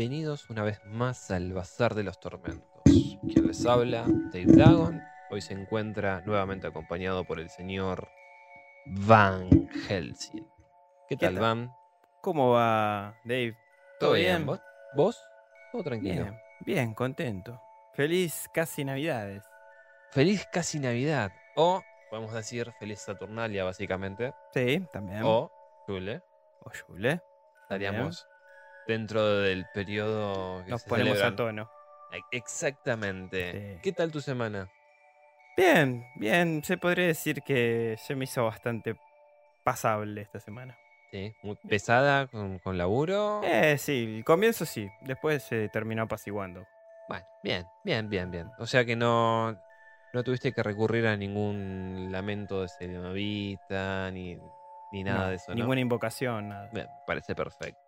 bienvenidos una vez más al Bazar de los Tormentos. Quien les habla, Dave Dragon, hoy se encuentra nuevamente acompañado por el señor Van Helsing. ¿Qué tal? Van? ¿Cómo va, Dave? ¿Todo bien? ¿Vos? ¿Vos? Todo tranquilo. Bien, bien, contento. Feliz casi Navidades. Feliz casi Navidad. O, podemos decir, feliz Saturnalia, básicamente. Sí, también. O, Jule. O Yule. Estaríamos dentro del periodo que Nos se ponemos celebran. a tono. Exactamente. Sí. ¿Qué tal tu semana? Bien, bien. Se podría decir que se me hizo bastante pasable esta semana. Sí, muy pesada con, con laburo. Eh, sí, el comienzo sí. Después se terminó apaciguando. Bueno, bien, bien, bien, bien. O sea que no, no tuviste que recurrir a ningún lamento de Selenavita ni, ni nada No, de eso, ¿no? Ninguna invocación, nada. Bien, parece perfecto.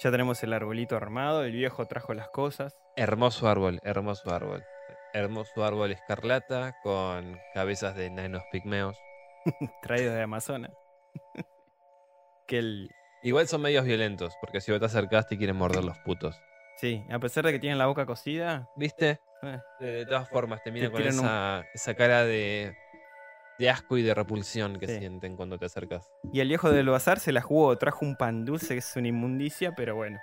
Ya tenemos el arbolito armado. El viejo trajo las cosas. Hermoso árbol, hermoso árbol. Hermoso árbol escarlata con cabezas de nanos pigmeos. traído de Amazonas. que el. Igual son medios violentos, porque si vos te acercás te quieren morder los putos. Sí, a pesar de que tienen la boca cocida. ¿Viste? eh, De, de todas formas, te miran con un- esa cara de, de asco y de repulsión que Sí. sienten cuando te acercas. Y el viejo del bazar se la jugó, trajo un pan dulce que es una inmundicia, pero bueno,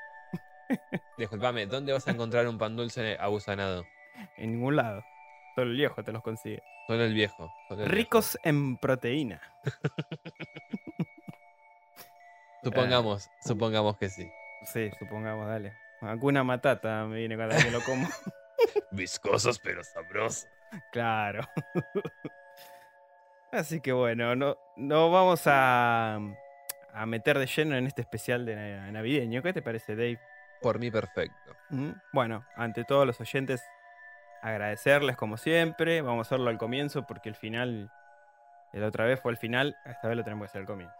Disculpame, ¿dónde vas a encontrar un pan dulce abusanado? en ningún lado. Solo el viejo te los consigue. Solo el viejo. solo el Ricos en proteína. Supongamos, supongamos que sí. Sí, supongamos, dale. Alguna matata me viene cada vez que lo como. Viscosos pero sabrosos. claro. Así que bueno, no, no vamos a, a meter de lleno en este especial de na- navideño. ¿Qué te parece, Dave? Por mí perfecto. Ujú. Bueno, ante todos los oyentes, agradecerles como siempre. Vamos a hacerlo al comienzo porque el final, la otra vez fue el final, esta vez lo tenemos que hacer al comienzo.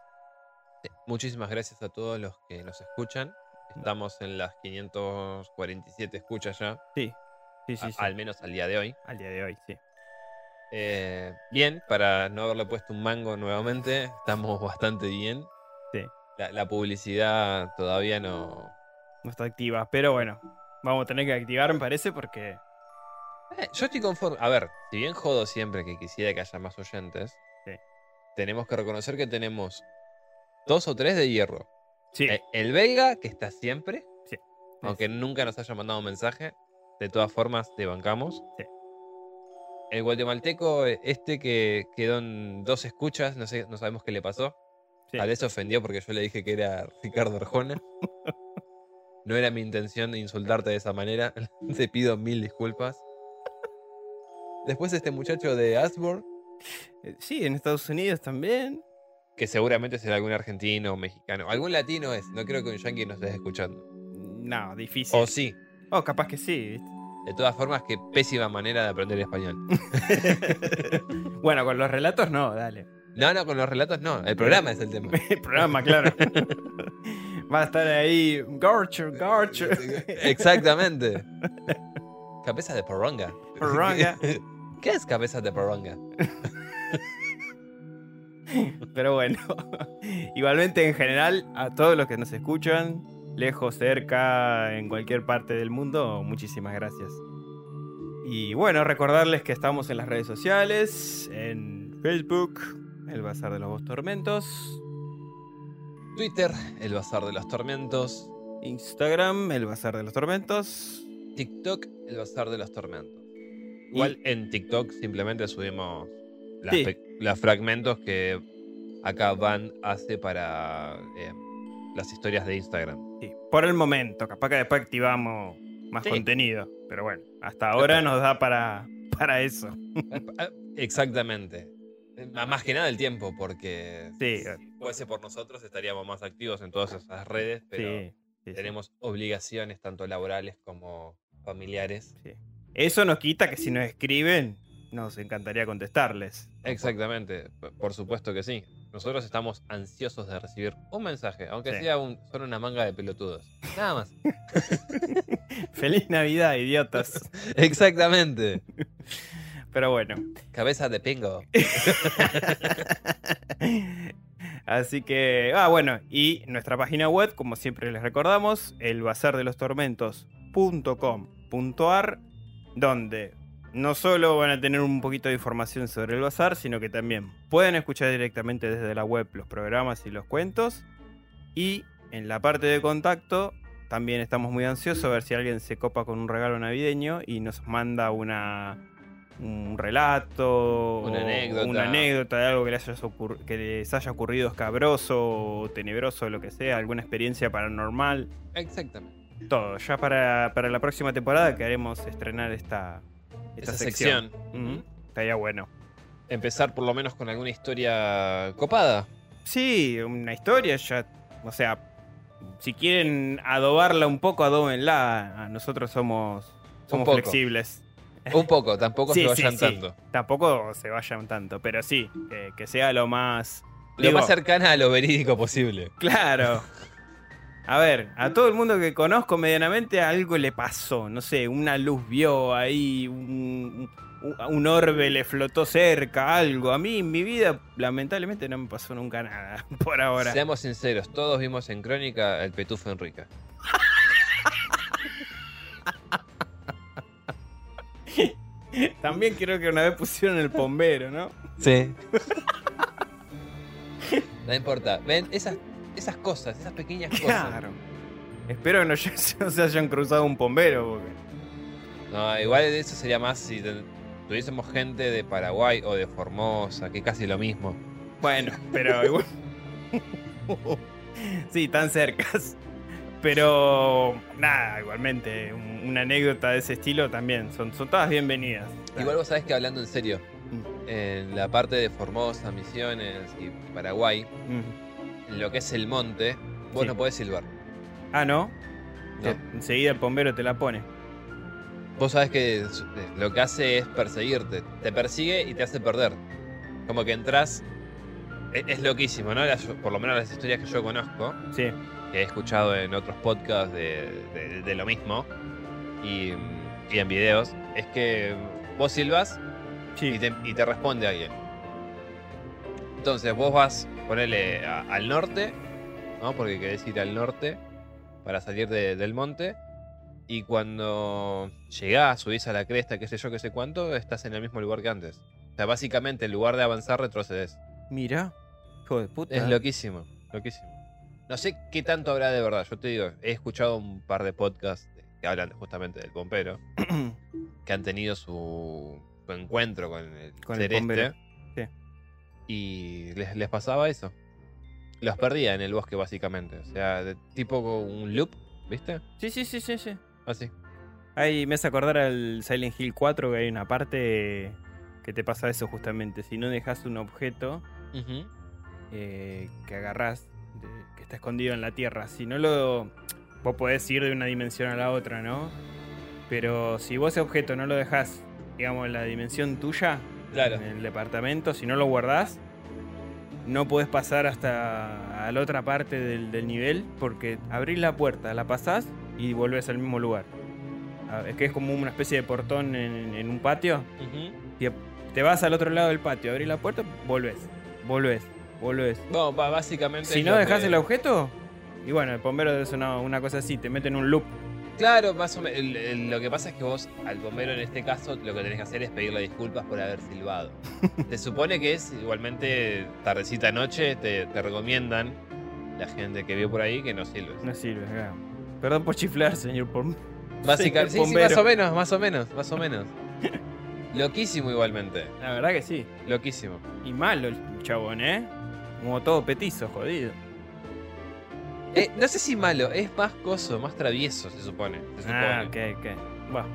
Sí, Muchísimas gracias a todos los que nos escuchan. Estamos en las 547 escuchas ya, Sí, sí, sí. a- sí. al menos al día de hoy. Al día de hoy, sí. Eh, bien, para no haberle puesto un mango nuevamente, estamos bastante bien. Sí. La, la publicidad todavía no, No está activa, pero bueno, vamos a tener que activar, me parece, porque. Eh, yo estoy conforme. A ver, si bien jodo siempre que quisiera que haya más oyentes, Sí. tenemos que reconocer que tenemos dos o tres de hierro. Sí, Eh, el belga, que está siempre, Sí. aunque nunca nos haya mandado un mensaje, de todas formas te bancamos. Sí. El guatemalteco, eh, este que quedó en dos escuchas, no sé, no sabemos qué le pasó. sí. Tal vez se ofendió porque yo le dije que era Ricardo Arjona. No era mi intención insultarte de esa manera. Te pido mil disculpas. Después este muchacho de Asborn, Eh, Sí, en Estados Unidos también. que seguramente será algún argentino o mexicano. Algún latino es. No creo que un yankee nos esté escuchando. No, difícil. O sí. Oh, capaz que sí. ¿viste? De todas formas, qué pésima manera de aprender español. bueno, con los relatos no, dale. No, no, con los relatos no. El programa es el tema. El programa, claro. Va a estar ahí. Garcho, Garcho. Exactamente. Cabeza de poronga. Poronga. ¿Qué es cabeza de poronga? Pero bueno, igualmente en general, a todos los que nos escuchan, lejos, cerca, en cualquier parte del mundo, muchísimas gracias. Y bueno, recordarles que estamos en las redes sociales, en Facebook, el Bazar de los Dos Tormentos, Twitter, el bazar de los tormentos. Instagram, el Bazar de los Tormentos. TikTok, el bazar de los tormentos. Igual en TikTok simplemente subimos Sí. los fragmentos que acá Van hace para eh, las historias de Instagram. Sí, por el momento, capaz que después activamos más Sí. contenido, pero bueno, hasta ahora nos da para, para eso. Ah, Exactamente. Eh, Más que nada el tiempo, porque Sí, si fuese por nosotros estaríamos más activos en todas esas redes, pero Sí, tenemos obligaciones tanto laborales como familiares. Sí. Eso nos quita que si nos escriben, nos encantaría contestarles. Exactamente, por supuesto que sí. Nosotros estamos ansiosos de recibir un mensaje, aunque Sí. sea un, solo una manga de pelotudos. Nada más. Feliz Navidad, idiotas. Exactamente. Pero bueno. Cabeza de pingo. Así que, ah, bueno, y nuestra página web, como siempre les recordamos, el bazardelostormentos.com.ar, donde no solo van a tener un poquito de información sobre el bazar, sino que también pueden escuchar directamente desde la web los programas y los cuentos. Y en la parte de contacto, también estamos muy ansiosos a ver si alguien se copa con un regalo navideño y nos manda una, un relato, Una anécdota. una anécdota de algo que les, haya que les haya ocurrido escabroso o tenebroso, lo que sea, alguna experiencia paranormal, Exactamente. todo. Ya para, para la próxima temporada que haremos estrenar esta, esta Esa sección. Estaría bueno. Empezar por lo menos con alguna historia copada. Sí, una historia ya, o sea, si quieren adobarla un poco, adóbenla. Nosotros somos, somos poco. flexibles. Un poco, tampoco Sí, se sí, vayan sí. tanto. Tampoco se vayan tanto, pero sí, que, que sea lo más... Lo digo, más cercana a lo verídico posible. Claro. A ver, a todo el mundo que conozco medianamente algo le pasó. No sé, una luz vio ahí, un, un- orbe le flotó cerca, algo. A mí en mi vida, lamentablemente, no me pasó nunca nada por ahora. Seamos sinceros, todos vimos en Crónica el Petufo Enrique. También creo que una vez pusieron el bombero, ¿no? Sí. no importa. Ven, esas, esas cosas, esas pequeñas cosas. Claro. Espero que no, se hayan cruzado un bombero. Porque... No, igual eso sería más si tuviésemos gente de Paraguay o de Formosa, que casi lo mismo. Bueno, pero igual. sí, tan cercas. Pero nada, igualmente, un- una anécdota de ese estilo también. Son, son todas bienvenidas. Igual vos sabés que hablando en serio, Mm. en la parte de Formosa, Misiones y Paraguay, Mm. En lo que es el monte, vos Sí. no podés silbar. Ah, ¿no? Enseguida el bombero te la pone. Vos sabés que eh, lo que hace es perseguirte. Te persigue y te hace perder. Como que entras. Es, es loquísimo, ¿no? Por lo menos las historias que yo conozco, Sí. que he escuchado en otros podcasts de, de- de lo mismo y, y en videos, es que vos silbas Sí. y te, y te responde alguien. Entonces vos vas, ponele a- al norte, ¿no? Porque querés ir al norte para salir de- del monte. Y cuando llegás, subís a la cresta, qué sé yo, qué sé cuánto, estás en el mismo lugar que antes. O sea, básicamente en lugar de avanzar, retrocedes. Mira. Hijo de puta. Es loquísimo, loquísimo. No sé qué tanto habrá de verdad. Yo te digo, he escuchado un par de podcasts que hablan justamente del pompero, que han tenido su, su encuentro con el Con el Y les, les pasaba eso. Los perdía en el bosque, básicamente. O sea, de- tipo un loop, ¿viste? sí, sí, sí, sí, sí. Así. Ahí me hace acordar al Silent Hill 4 que hay una parte que te pasa eso justamente. Si no dejas un objeto eh, que agarrás, de- que está escondido en la tierra, si no lo. Vos podés ir de una dimensión a la otra, ¿no? Pero si vos ese objeto no lo dejás, digamos, en la dimensión tuya, Claro. en el departamento, si no lo guardás, no podés pasar hasta a la otra parte del, del nivel porque abrís la puerta, la pasás y volvés al mismo lugar. Ah, Es que es como una especie de portón en, en un patio. Ujú. Te vas al otro lado del patio, abrís la puerta, volvés, volvés, volvés. Básicamente. Si no dejás que- el objeto, y bueno, el bombero es una, una cosa así, te mete en un loop. Claro, más o menos. Lo que pasa es que vos, al bombero en este caso, lo que tenés que hacer es pedirle disculpas por haber silbado. Se supone que es igualmente tardecita noche, te, te recomiendan la gente que vio por ahí que no silbes. No sirve, claro. Perdón por chiflar, señor bom- Básicamente, sí, sí, más o menos, más o menos, más o menos. Loquísimo igualmente, La verdad que sí. loquísimo. Y malo el chabón, ¿eh? Como todo petizo, jodido. Eh, no sé si malo, es más coso, más travieso, se supone. Se supone. Ah, ok, ok. Bueno.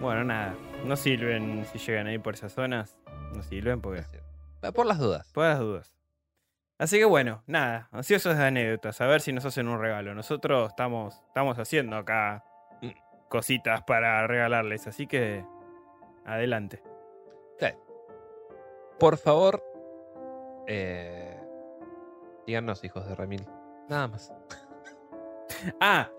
Bueno, nada. No sirven si llegan ahí por esas zonas. No sirven porque. Por las dudas. Por las dudas. Así que bueno, nada. Ansiosos de anécdotas. A ver si nos hacen un regalo. Nosotros estamos, estamos haciendo acá Mm. cositas para regalarles. Así que. Adelante. Por favor, eh, díganos, hijos de Ramil. Nada más. Ah,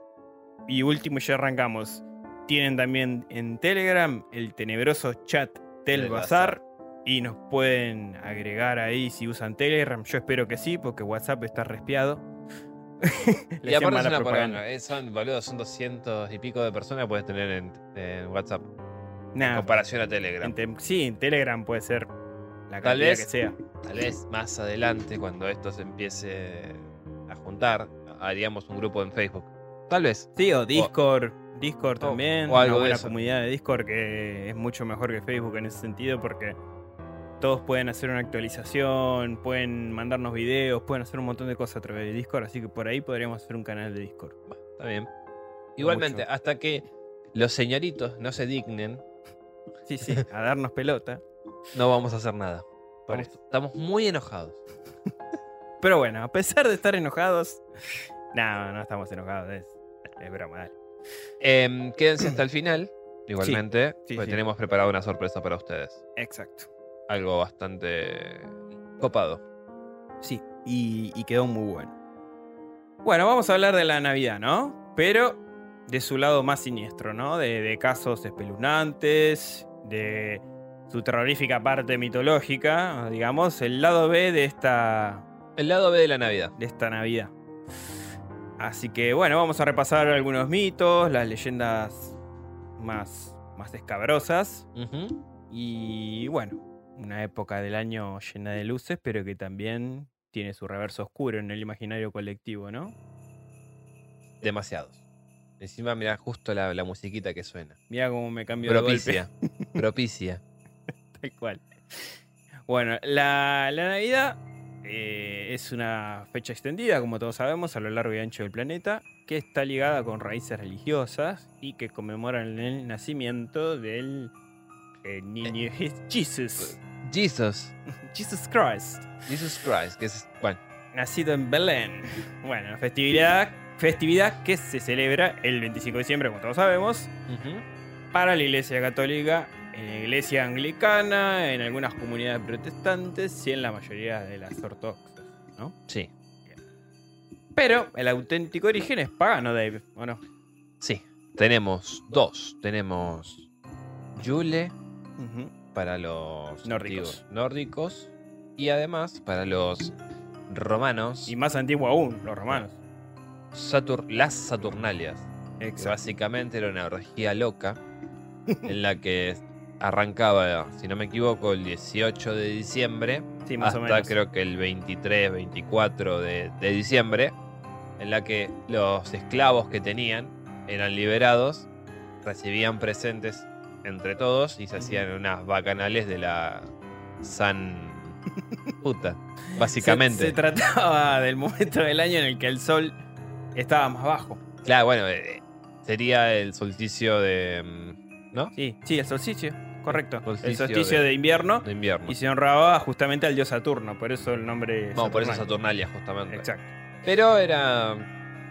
y último, ya arrancamos. Tienen también en Telegram el tenebroso chat del Del bazar, Y nos pueden agregar ahí si usan Telegram. Yo espero que sí, porque WhatsApp está respiado. Y aparte es una propaganda. eh, son, boludo, son 200 y pico de personas que puedes tener en, en WhatsApp. En comparación a Telegram. en te- sí, en Telegram puede ser la Tal cantidad vez- que sea. Tal vez más adelante, cuando esto se empiece haríamos un grupo en Facebook. Tal vez. Sí, o Discord. Discord o- también. o algo una de buena eso. comunidad de Discord que es mucho mejor que Facebook en ese sentido porque todos pueden hacer una actualización, pueden mandarnos videos, pueden hacer un montón de cosas a través de Discord. Así que por ahí podríamos hacer un canal de Discord. Está bien. Igualmente, Mucho. hasta que los señoritos no se dignen, Sí, sí, a darnos pelota. no vamos a hacer nada. Por Estamos, estamos muy enojados. Pero bueno, a pesar de estar enojados. No, no estamos enojados, es, es broma, dale. Em, quédense hasta el final. Igualmente, sí, porque sí. tenemos preparado una sorpresa para ustedes. Exacto. Algo bastante copado. Sí, y, y quedó muy bueno. Bueno, vamos a hablar de la Navidad, ¿no? Pero de su lado más siniestro, ¿no? De, de casos espeluznantes, de su terrorífica parte mitológica, digamos, el lado B de esta, El lado B de la Navidad. de esta Navidad. Así que bueno, vamos a repasar algunos mitos, las leyendas más, más escabrosas. Y bueno, una época del año llena de luces, pero que también tiene su reverso oscuro en el imaginario colectivo, ¿no? Demasiados. Encima, mira justo la, la musiquita que suena. Mira cómo me cambio de golpe. Propicia. Propicia. Tal cual. Bueno, la, la Navidad eh, es una fecha extendida, como todos sabemos, a lo largo y ancho del planeta, que está ligada con raíces religiosas y que conmemoran el nacimiento del eh, niño Jesus. Jesus. Jesus Christ. Jesus Christ. Que es, bueno, nacido en Belén. Bueno, festividad, festividad que se celebra el 25 de diciembre, como todos sabemos, para la Iglesia Católica, en la Iglesia Anglicana, en algunas comunidades protestantes y en la mayoría de las ortodoxas, ¿no? Sí. Pero el auténtico origen es pagano, Dave, ¿o no? Sí. Tenemos dos. Tenemos Yule para los Nórdicos. antiguos nórdicos y además para los romanos Y más antiguo aún, los romanos. Satur- las Saturnalias. que Exacto. básicamente era una orgía loca en la que arrancaba, si no me equivoco, el 18 de diciembre Sí, más hasta o menos. creo que el 23, 24 de, de diciembre, en la que los esclavos que tenían eran liberados, recibían presentes entre todos y se hacían unas bacanales de la San puta, básicamente. Se, trataba del momento del año en el que el sol estaba más bajo. Claro, bueno, eh, sería el solsticio de. mm, ¿No? Sí, sí, el solsticio, correcto. Solsticio el solsticio de- de, invierno De invierno. y se honraba justamente al dios Saturno, por eso el nombre. No, por eso Saturnal. Saturnalia, justamente. Exacto. Pero era.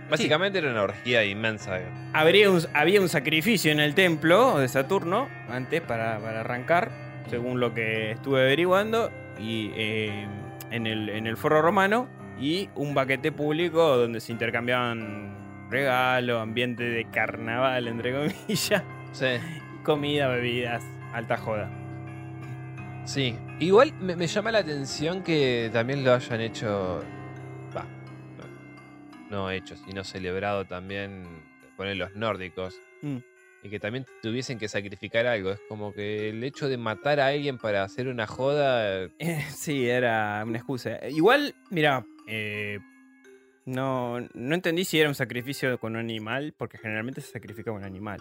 Básicamente era una orgía inmensa. Habría un- había un sacrificio en el templo de Saturno antes para, para arrancar, según lo que estuve averiguando, y eh, en, el, en el foro romano, y un baquete público donde se intercambiaban regalos, ambiente de carnaval, entre comillas, Sí. comida, bebidas, alta joda. Sí. Igual me, me llama la atención que también lo hayan hecho. Va. No, no hecho, sino celebrado también. Poner los nórdicos. Mm. Y que también tuviesen que sacrificar algo. Es como que el hecho de matar a alguien para hacer una joda. Eh, sí, era una excusa. Igual, mira, eh, no, no entendí si era un sacrificio con un animal, porque generalmente se sacrifica con un animal.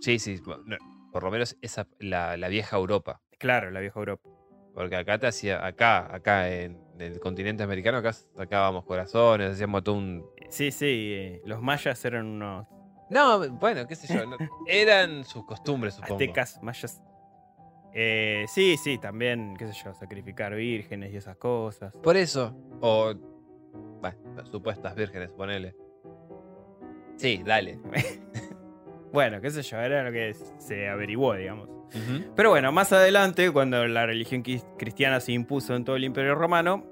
Sí, sí. bueno, Por lo menos esa, la, la vieja Europa. Claro, la vieja Europa. Porque acá te hacía, acá, acá en el continente americano, acá sacábamos corazones, hacíamos todo un. Sí, sí, eh, los mayas eran unos No, bueno, qué sé yo. no- eran sus costumbres, supongo. aztecas, mayas. Eh, sí, sí, también, qué sé yo, sacrificar vírgenes y esas cosas. Por eso. O. Bueno, supuestas vírgenes, ponele. Sí, dale. Bueno, qué sé yo, era lo que se averiguó, digamos. Pero bueno, más adelante, cuando la religión cristiana se impuso en todo el imperio romano,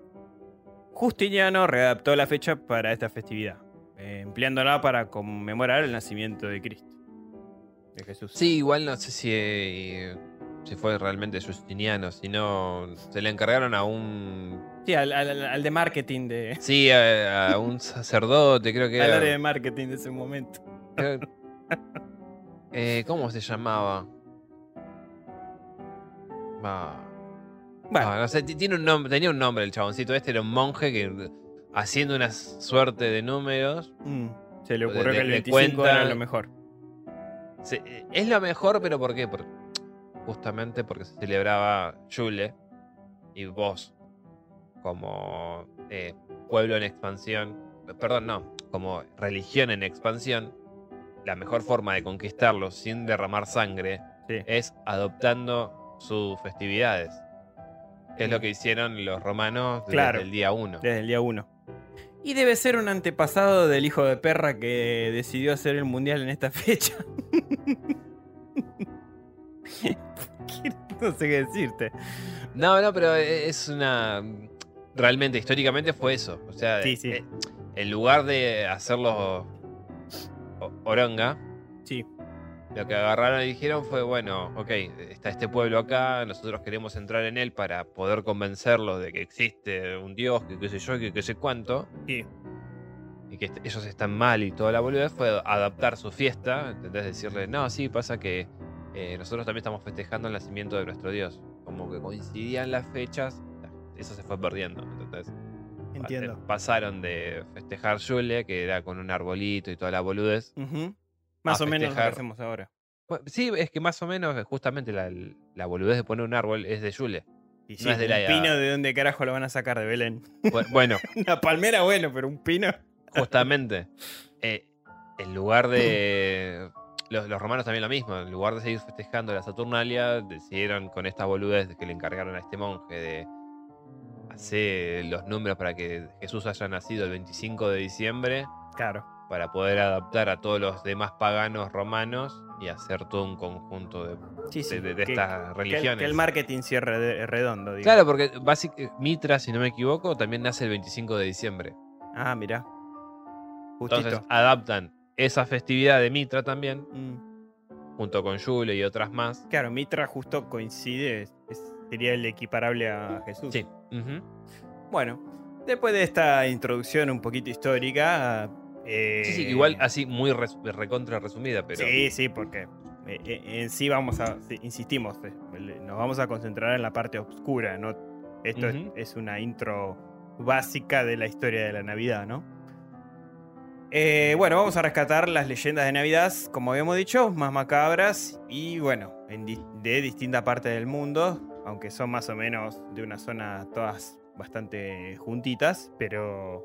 Justiniano readaptó la fecha para esta festividad, eh, empleándola para conmemorar el nacimiento de Cristo, de Jesús. Sí, igual no sé si. eh, si fue realmente Justiniano, si no, se le encargaron a un... Sí, al, al- al de marketing de... Sí, a, a un sacerdote, creo que Al era. área de marketing de ese momento. creo- eh, ¿Cómo se llamaba? Ah, Bueno, ah, no sé, ti- tiene un nombre, tenía un nombre el chaboncito este, era un monje que haciendo una suerte de números. mm, se le ocurrió de- que el de 25 era cuenta- lo mejor. se- es lo mejor, pero ¿por qué? Por- justamente porque se celebraba Yule y vos, como eh, pueblo en expansión, perdón, no, como religión en expansión, la mejor forma de conquistarlo sin derramar sangre Sí. es adoptando sus festividades. Que es lo que hicieron los romanos desde Claro. el día 1. Desde el día 1. Y debe ser un antepasado del hijo de perra que decidió hacer el mundial en esta fecha. no sé qué decirte. No, no, pero es una. Realmente, históricamente fue eso. O sea, Sí, sí. eh, en lugar de hacerlo o- oronga, Sí. lo que agarraron y dijeron fue: bueno, ok, está este pueblo acá, nosotros queremos entrar en él para poder convencerlos de que existe un dios, que qué sé yo, que qué sé cuánto, Sí. y que ellos están mal y toda la boludez, fue adaptar su fiesta, ¿entendés? Decirle: no, sí, pasa que eh, nosotros también estamos festejando el nacimiento de nuestro dios. Como que coincidían las fechas, eso se fue perdiendo, ¿entendés? Entiendo. Pasaron de festejar Yule, que era con un arbolito y toda la boludez. Más o menos lo que hacemos ahora. Bueno, sí, es que más o menos eh, justamente la, la boludez de poner un árbol es de Yule. Y No sí, es de un la- pino de dónde carajo lo van a sacar de Belén. Bu- Bueno, Una palmera, bueno, pero un pino. justamente, eh, en lugar de... Los, los romanos también lo mismo, en lugar de seguir festejando la Saturnalia, decidieron con esta boludez que le encargaron a este monje de hacer los números para que Jesús haya nacido el 25 de diciembre, Claro. para poder adaptar a todos los demás paganos romanos y hacer todo un conjunto de, Sí, sí. de- de- de que, estas que el, religiones. que el marketing cierre de- redondo, digo. Claro, porque básic- Mitra, si no me equivoco, también nace el 25 de diciembre. Ah, mira. Justito. Entonces adaptan esa festividad de Mitra también, Mm. junto con Yule y otras más. Claro, Mitra justo coincide, es- sería el equiparable a Jesús. Sí. Bueno, después de esta introducción un poquito histórica. eh, Sí, sí, igual así muy res- recontra resumida, pero. Sí, sí, porque eh, eh, en sí vamos a, insistimos, nos vamos a concentrar en la parte oscura, ¿no? Esto es- una intro básica de la historia de la Navidad, ¿no? Eh, bueno, vamos a rescatar las leyendas de Navidad, como habíamos dicho, más macabras y bueno, en di- de distinta parte del mundo, aunque son más o menos de una zona todas bastante juntitas, pero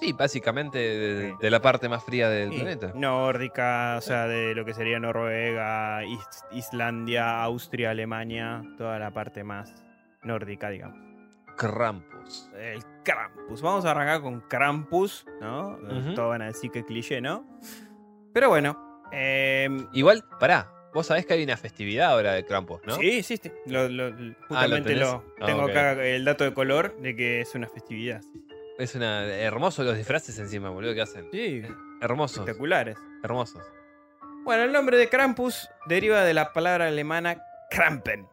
Sí, básicamente de, Sí. de la parte más fría del Sí, planeta. Nórdica, o sea, de lo que sería Noruega, Is- Islandia, Austria, Alemania, toda la parte más nórdica, digamos. Krampus. El Krampus. Vamos a arrancar con Krampus, ¿no? Ujú. Todos van a decir que cliché, ¿no? Pero bueno. em, Igual, pará, vos sabés que hay una festividad ahora de Krampus, ¿no? Sí, sí, sí. Lo- lo- justamente lo, Ah, tengo acá el dato de color de que es una festividad. Es una. Hermosos los disfraces encima, boludo, que hacen. Sí, Hermosos. espectaculares. Hermosos. Bueno, el nombre de Krampus deriva de la palabra alemana Krampen.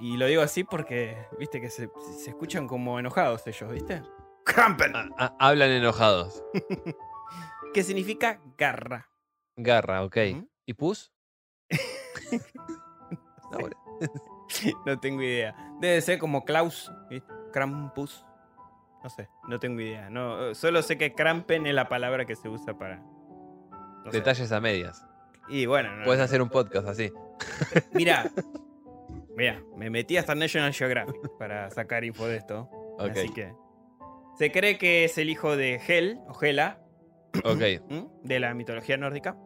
Y lo digo así porque, viste, que se, se escuchan como enojados ellos, ¿viste? Krampen. Ah, ah, hablan enojados. Que significa garra. Garra, ok. ¿Y pus? No, tengo idea. Debe ser como Klaus, ¿viste? Krampus. No sé, no tengo idea. No, solo sé que Krampen es la palabra que se usa para. no sé. Detalles a medias. Y bueno, no- Puedes hacer un podcast así. Mira, mira, me metí hasta National Geographic para sacar info de esto. Ok. Así que. Se cree que es el hijo de Hel, o Hela, Ok. ¿m? de la mitología nórdica.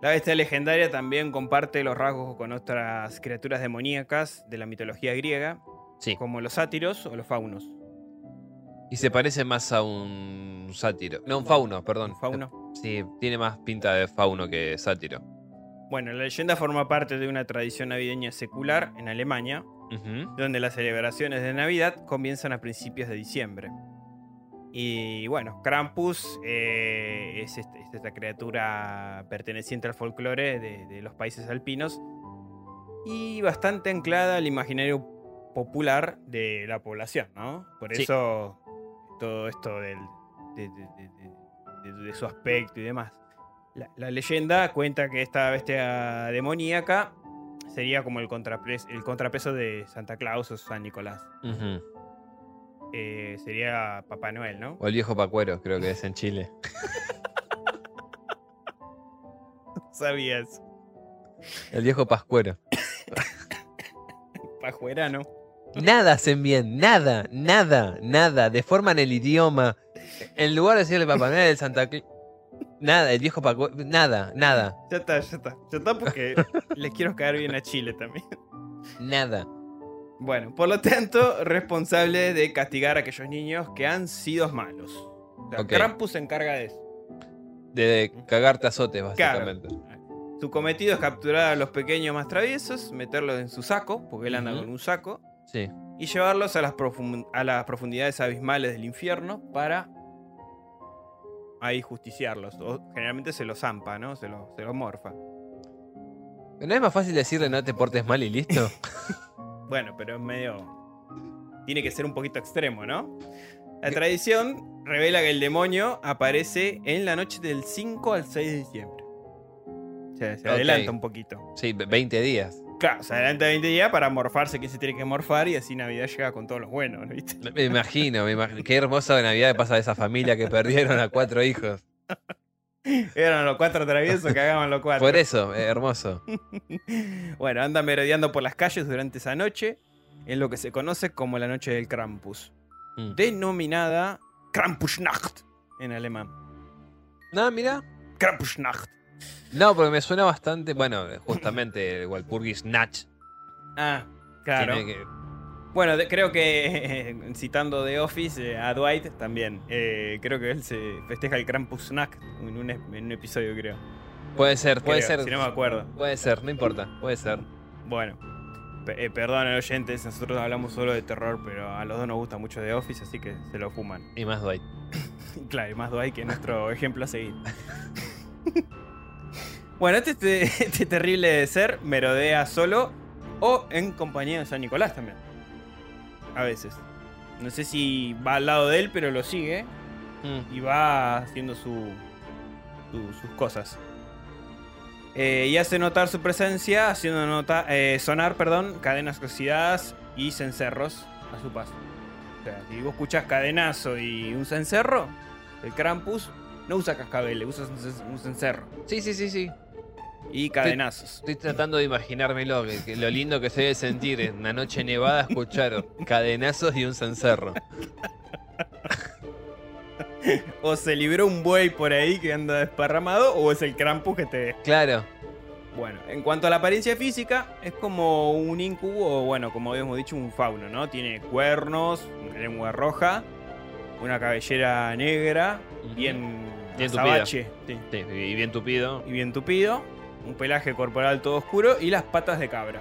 La bestia legendaria también comparte los rasgos con otras criaturas demoníacas de la mitología griega, Sí. como los sátiros o los faunos. Y se parece más a un sátiro. No, un fauno, perdón. ¿Un fauno? Sí, tiene más pinta de fauno que sátiro. Bueno, la leyenda forma parte de una tradición navideña secular en Alemania, donde las celebraciones de Navidad comienzan a principios de diciembre. Y bueno, Krampus eh, es, este- es esta criatura perteneciente al folclore de, de los países alpinos. y bastante anclada al imaginario popular de la población, ¿no? Por Sí. eso todo esto del, de, de- de- su aspecto y demás. La, la leyenda cuenta que esta bestia demoníaca sería como el, contrapres- el contrapeso de Santa Claus o San Nicolás. Ujú. Eh, sería Papá Noel, ¿no? O el viejo Pacuero, creo que es en Chile. Sabías. El viejo Pascuero. Pajuerano. Nada hacen bien, nada, nada, nada. Deforman el idioma. En lugar de decirle Papá Noel, el Santa Claus. Nada, el viejo Pacuero. Nada, nada, Ya está, ya está. Ya está porque les quiero caer bien a Chile también. nada. Bueno, por lo tanto, responsable de castigar a aquellos niños que han sido malos. O sea. Krampus se encarga de eso. De cagarte azotes, básicamente. Su cometido es capturar a los pequeños más traviesos, meterlos en su saco, porque él anda Ujú. con un saco, Sí. y llevarlos a las, profun- a las profundidades abismales del infierno para ahí justiciarlos. O generalmente se los zampa, ¿no? Se los, se los morfa. ¿No es más fácil decirle no te portes mal y listo? Bueno, pero es medio. Tiene que ser un poquito extremo, ¿no? La tradición revela que el demonio aparece en la noche del 5 al 6 de diciembre. O sea, se adelanta un poquito. Sí, 20 días. Claro, se adelanta 20 días para morfarse quien se tiene que morfar y así Navidad llega con todos los buenos, ¿no? ¿viste? Me imagino, me imagino. Qué hermosa Navidad pasa de esa familia que perdieron a cuatro hijos. Eran los cuatro traviesos que hagaban los cuatro. Por eso, eh, hermoso. Bueno, anda merodeando por las calles durante esa noche, en lo que se conoce como la noche del Krampus, Mm. denominada Krampusnacht en alemán. No, mira. Krampusnacht. No, porque me suena bastante. Bueno, justamente el Walpurgis Natch. Ah, claro. Tiene que- Bueno, de- creo que citando The Office eh, a Dwight también. eh, creo que él se festeja el en un, es- en un episodio, creo. Puede ser, puede Creo, ser. Si no me acuerdo. Puede ser, no importa, puede ser. Bueno, eh, perdonen oyentes, nosotros hablamos solo de terror, pero a los dos nos gusta mucho The Office, así que se lo fuman. Y más Dwight. Claro, y más Dwight que nuestro ejemplo a seguir. bueno, este, este, este terrible ser merodea solo o en compañía de San Nicolás también. A veces. No sé si va al lado de él, pero lo sigue Mm. y va haciendo su, su- sus cosas. Eh, y hace notar su presencia, haciendo nota, eh, sonar perdón, cadenas oxidadas y cencerros a su paso. O sea, si vos escuchás cadenazo y un cencerro, el Krampus no usa cascabel, usa un cen- un cencerro. Sí, sí, sí, sí. Y cadenazos. Estoy tratando de imaginármelo, que, que lo lindo que se debe sentir en una noche nevada escuchar cadenazos y un cencerro. O se libró un buey por ahí que anda desparramado, o es el Krampus que te Claro. Bueno, en cuanto a la apariencia física, es como un incubo, o bueno, como habíamos dicho, un fauno, ¿no? Tiene cuernos, una lengua roja, una cabellera negra, bien, Bien azabache, sí, Sí, y bien tupido. y bien tupido, un pelaje corporal todo oscuro y las patas de cabra.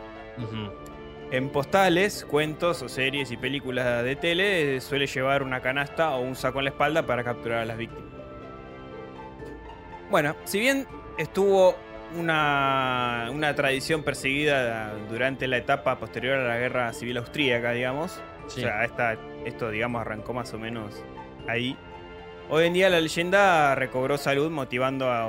En postales, cuentos o series y películas de tele suele llevar una canasta o un saco en la espalda para capturar a las víctimas. Bueno, si bien estuvo una, una tradición perseguida durante la etapa posterior a la guerra civil austríaca, digamos, Sí. o sea, esta, esto digamos arrancó más o menos ahí. Hoy en día la leyenda recobró salud motivando a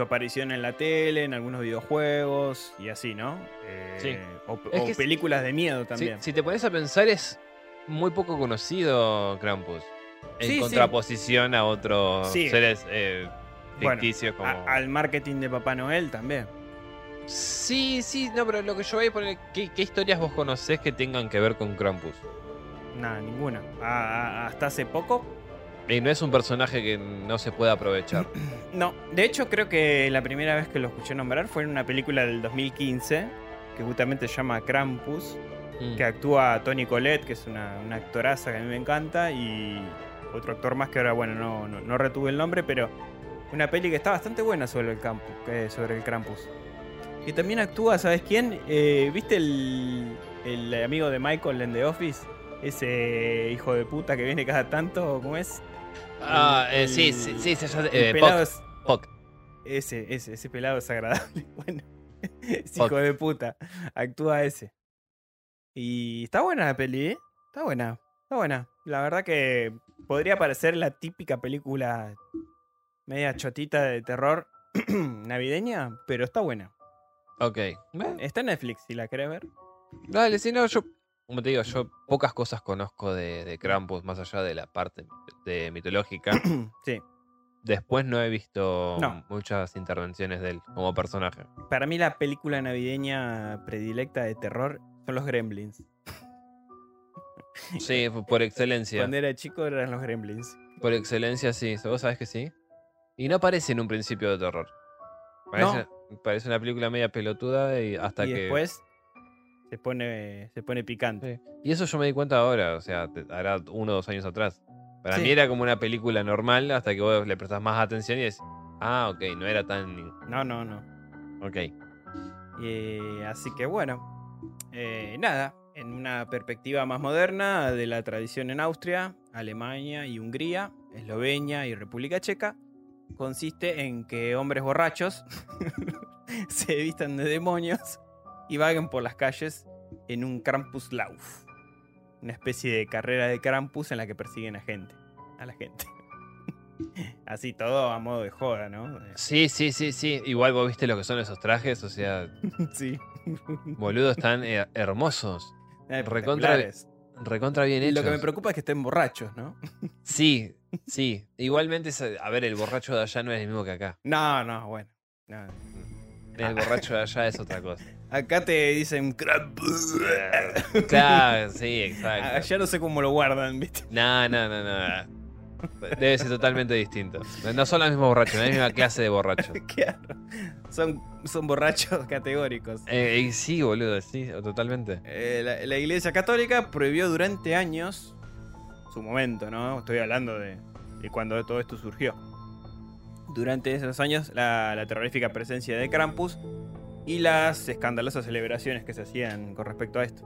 su aparición en la tele, en algunos videojuegos y así, ¿no? Eh, Sí. O, películas de miedo también. si te pones a pensar, es muy poco conocido Krampus. En Sí, sí. contraposición a otros Sí. seres eh, Bueno, ficticios como. A- al marketing de Papá Noel también. Sí, sí, no, pero lo que yo voy a poner. ¿qué, qué historias vos conocés que tengan que ver con Krampus? Nada, ninguna. A- a- hasta hace poco. Y no es un personaje que no se puede aprovechar. No, de hecho creo que la primera vez que lo escuché nombrar fue en una película del 2015 que justamente se llama Krampus, Mm. que actúa Tony Collette, que es una, una actoraza que a mí me encanta, y otro actor más que ahora, bueno, no, no, no retuve el nombre, pero una peli que está bastante buena sobre el, campo, eh, sobre el Krampus. Y también actúa, ¿sabes quién? Eh, ¿Viste el, el amigo de Michael en The Office? Ese hijo de puta que viene cada tanto, ¿cómo es? Ah, eh, el- sí, sí, sí, sí, ya- El eh, pelado Puck, es- Puck. ese, ese, ese pelado es agradable. Bueno, es hijo de puta. Actúa ese. Y está buena la peli, ¿eh? Está buena. Está buena. La verdad que podría parecer la típica película media chotita de terror navideña, pero está buena. Ok. Está en Netflix, si la querés ver. Dale, si no, yo, como te digo, yo pocas cosas conozco de, de Krampus, más allá de la parte de mitológica. sí. Después no he visto No. muchas intervenciones de él como personaje. Para mí la película navideña predilecta de terror son los Gremlins. Sí, por excelencia. Cuando era chico eran los Gremlins. Por excelencia, sí. ¿Vos sabés que sí? Y no parece en un principio de terror. Parece, parece una película media pelotuda y hasta y que. después se pone, se pone picante. Sí. Y eso yo me di cuenta ahora, o sea, hará uno o dos años atrás. Para Sí. mí era como una película normal hasta que vos le prestás más atención y decís, ah, ok, no era tan. No, no, no. Ok. Eh, así que bueno, eh, nada, en una perspectiva más moderna de la tradición en Austria, Alemania y Hungría, Eslovenia y República Checa, consiste en que hombres borrachos se vistan de demonios y vaguen por las calles en un Krampuslauf, una especie de carrera de Krampus en la que persiguen a gente, a la gente. Así todo a modo de joda, ¿no? Sí, sí, sí, sí. Igual vos viste lo que son esos trajes, o sea, Sí. boludo, están eh, hermosos. Recontra-. Recontra bien Y hechos. lo que me preocupa es que estén borrachos, ¿no? Sí, sí. Igualmente, a ver, el borracho de allá no es el mismo que acá. No, no, bueno. no. El borracho de allá es otra cosa. Acá te dicen Krampus. Claro, sí, exacto. Allá no sé cómo lo guardan, ¿viste? No, no, no, no. Debe ser totalmente distinto. No son los mismos borrachos, no es la misma clase de borrachos. Claro. Son, son borrachos categóricos. Eh, eh, sí, boludo, sí, totalmente. Eh, la, la Iglesia Católica prohibió durante años su momento, ¿no? Estoy hablando de, de cuando todo esto surgió. Durante esos años, la, la terrorífica presencia de Krampus y las escandalosas celebraciones que se hacían con respecto a esto.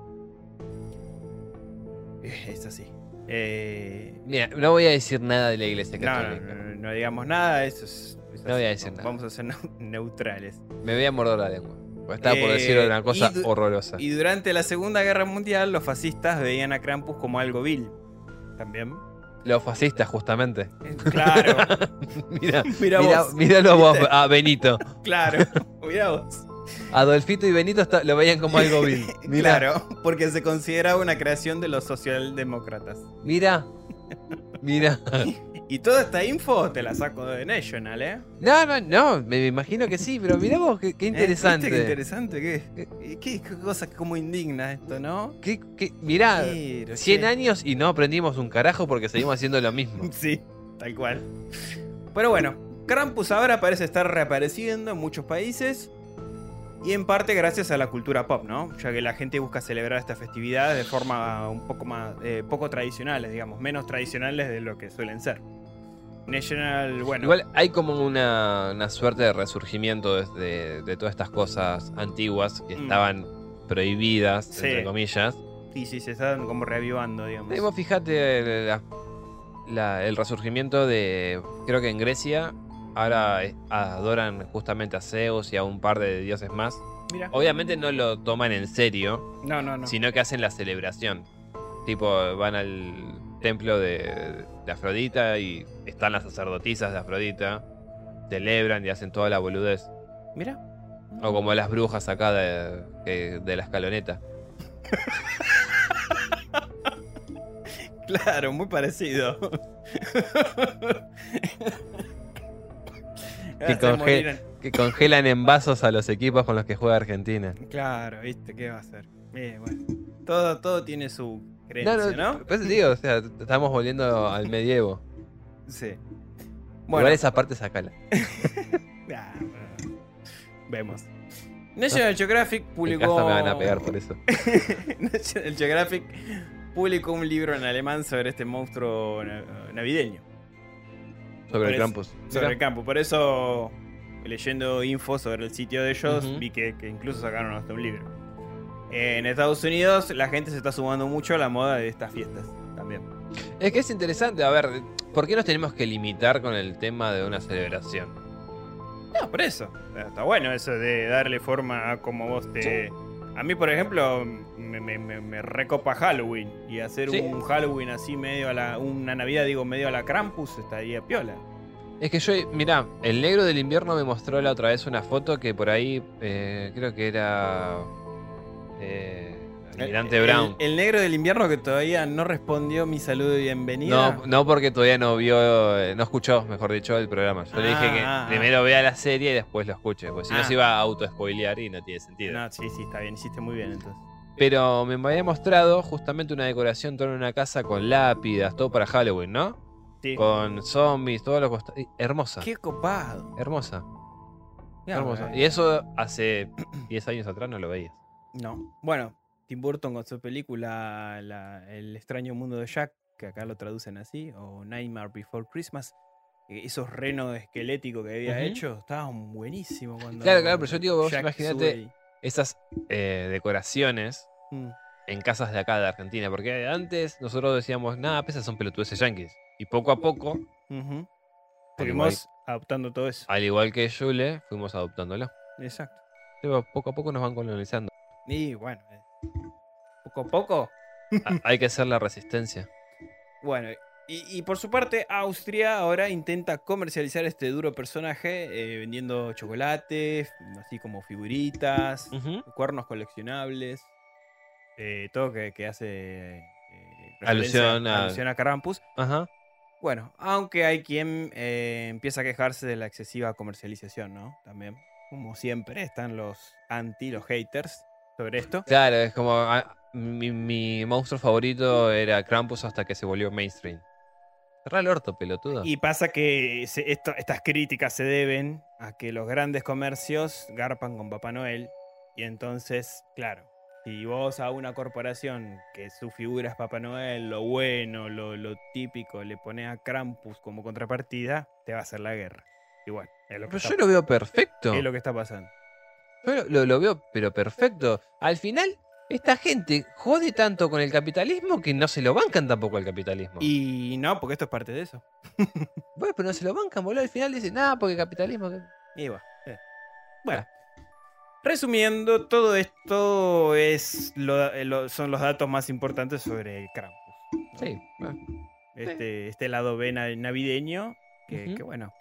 Eh, Es así. Eh, Mira, no voy a decir nada de la iglesia no, no, católica. no, no digamos nada, eso es. es No voy a decir nada. Vamos a ser neu- neutrales. Me voy a morder la lengua. Estaba por Eh, decir una cosa y horrorosa. Y durante la Segunda Guerra Mundial, los fascistas veían a Krampus como algo vil. También. Los fascistas, justamente. Eh, Claro, Mira, Mira mira, vos. míralo vos, a Benito. claro. Mirá vos. Adolfito y Benito está- lo veían como algo vil. Claro, porque se consideraba una creación de los socialdemócratas. mira, mira. Y toda esta info te la saco de National, ¿eh? No, no, no, me imagino que sí, pero mira vos, qué, qué Eh, interesante. ¿viste qué interesante, ¿qué? ¿Qué, qué cosa como indigna esto, ¿no? ¿Qué- mirá, Pero, 100 che. años y no aprendimos un carajo porque seguimos haciendo lo mismo. Sí, tal cual. Pero bueno, Krampus ahora parece estar reapareciendo en muchos países. Y en parte gracias a la cultura pop, ¿no? Ya que la gente busca celebrar estas festividades de forma un poco más. eh, poco tradicionales, digamos, menos tradicionales de lo que suelen ser. National, bueno. Igual hay como una, una suerte de resurgimiento de, de todas estas cosas antiguas que Mm. estaban prohibidas, Sí. entre comillas. Sí, sí, se están como reavivando, digamos. Y vos fijate el, la- la- el resurgimiento de, creo que en Grecia, ahora adoran justamente a Zeus y a un par de dioses más. Mira. Obviamente no lo toman en serio, No, no, no. sino que hacen la celebración. Tipo, van al templo de, de Afrodita y están las sacerdotisas de Afrodita, celebran y hacen toda la boludez. Mira. O como las brujas acá de, de la escaloneta. Claro, muy parecido. Que, conge- en- congelan en vasos a los equipos con los que juega Argentina. Claro, viste, ¿qué va a hacer? Bien, bueno. Todo, todo tiene su No, creencia, no, ¿no? eso te digo, o sea, estamos volviendo al medievo. Sí. Igual esa parte sacala. ah, bueno. Vemos. National Geographic En publicó. casa me van a pegar por eso. National Geographic publicó un libro en alemán sobre este monstruo na- navideño. Sobre el campus. Sobre el campo. Por eso, leyendo info sobre el sitio de ellos, vi que, que incluso sacaron hasta un libro. En Estados Unidos, la gente se está sumando mucho a la moda de estas fiestas también. Es que es interesante, a ver, ¿por qué nos tenemos que limitar con el tema de una celebración? No, por eso. Está bueno eso de darle forma a como vos te. A mí, por ejemplo, me, me- me- me recopa Halloween. Y hacer Sí. un Halloween así medio a la. Una Navidad, digo, medio a la Krampus, estaría piola. Es que yo, mirá, el negro del invierno me mostró la otra vez una foto que por ahí eh, creo que era eh, Almirante El- Brown. El, el negro del invierno que todavía no respondió mi saludo de bienvenida. No, no porque todavía no vio, eh, no escuchó, mejor dicho, el programa. Yo le dije que Ah, primero vea la serie y después lo escuche, porque si no Ah. se iba a auto-spoilear y no tiene sentido. No, sí, sí, está bien. Hiciste muy bien entonces. Pero me había mostrado justamente una decoración toda una casa con lápidas, todo para Halloween, ¿no? Sí. Con zombies, todo lo costa- Hermosa, Qué copado. hermosa, hermosa. eh. Y eso hace 10 años atrás no lo veías. No. Bueno, Tim Burton con su película la- El extraño mundo de Jack, que acá lo traducen así, o Nightmare Before Christmas. eh, Esos renos esqueléticos que había hecho estaban buenísimos cuando. Claro, claro, pero yo digo, vos imagínate- Esas eh, decoraciones Mm. en casas de acá de Argentina, porque antes nosotros decíamos, nada, pesas son pelotudeces yanquis. Y poco a poco, Fuimos adoptando todo eso. al igual que Yule, fuimos adoptándolo. Exacto. Pero poco a poco nos van colonizando. Y bueno, eh, poco a poco. Hay que hacer la resistencia. Bueno, y, y por su parte, Austria ahora intenta comercializar este duro personaje eh, vendiendo chocolates, así como figuritas, cuernos coleccionables, eh, todo que, que hace eh, Alusión a- alusión a. Ajá. Bueno, aunque hay quien empieza a quejarse de la excesiva comercialización, ¿no? También, como siempre, están los anti, los haters sobre esto. Claro, es como ah, mi, mi monstruo favorito era Krampus hasta que se volvió mainstream. Cerrá el orto, pelotudo. Y pasa que se- esto- estas críticas se deben a que los grandes comercios garpan con Papá Noel. Y entonces, claro, si vos a una corporación que su figura es Papá Noel, lo bueno, lo, lo típico, le pones a Krampus como contrapartida, te va a hacer la guerra. Igual, es lo que, Pero yo lo veo perfecto. es lo que está pasando. Yo lo, lo- veo, pero perfecto. Al final, esta gente jode tanto con el capitalismo que no se lo bancan tampoco al capitalismo. Y no, porque esto es parte de eso. Bueno, pero no se lo bancan, boludo. Al final dicen, nada, porque capitalismo. que-". Y va. eh. Bueno. Resumiendo, todo esto es lo- eh, lo- son los datos más importantes sobre Krampus. ¿no? Sí. bueno. Este, este lado B na- navideño, que, que bueno,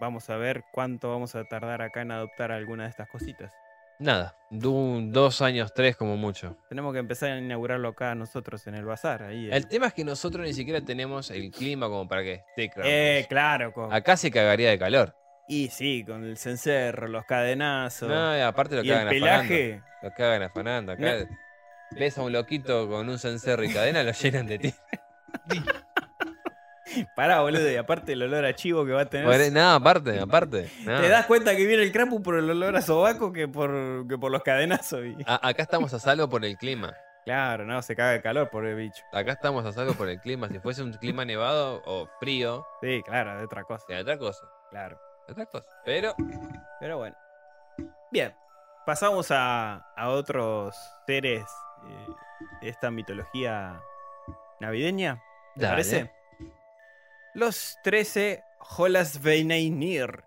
vamos a ver cuánto vamos a tardar acá en adoptar alguna de estas cositas. Nada. du- dos años, tres como mucho. Tenemos que empezar a inaugurarlo acá nosotros en el bazar. Ahí, El tema es que nosotros ni siquiera tenemos el clima como para que esté Krampus. eh, claro, con- Acá se cagaría de calor. y sí, con el cencerro, los cadenazos No, y aparte lo y el cagan afanando. pelaje. Lo cagan afanando. Acá ves a un loquito con un cencerro y cadena, lo llenan de ti. Pará, boludo, y aparte el olor a chivo que va a tener. Por- No, aparte, aparte. no. Te das cuenta que viene el Krampus por el olor a sobaco que por, que por los cadenazos. y- A- acá estamos a salvo por el clima. Claro, no, se caga de calor por el bicho. Acá estamos a salvo por el clima. Si fuese un clima nevado o frío, Sí, claro, de otra cosa. sería otra cosa. Claro. Otra cosa. Pero, Pero bueno. Bien, pasamos a, a otros seres eh, de esta mitología navideña. ¿Te Dale. parece? Los 13 Holasveinir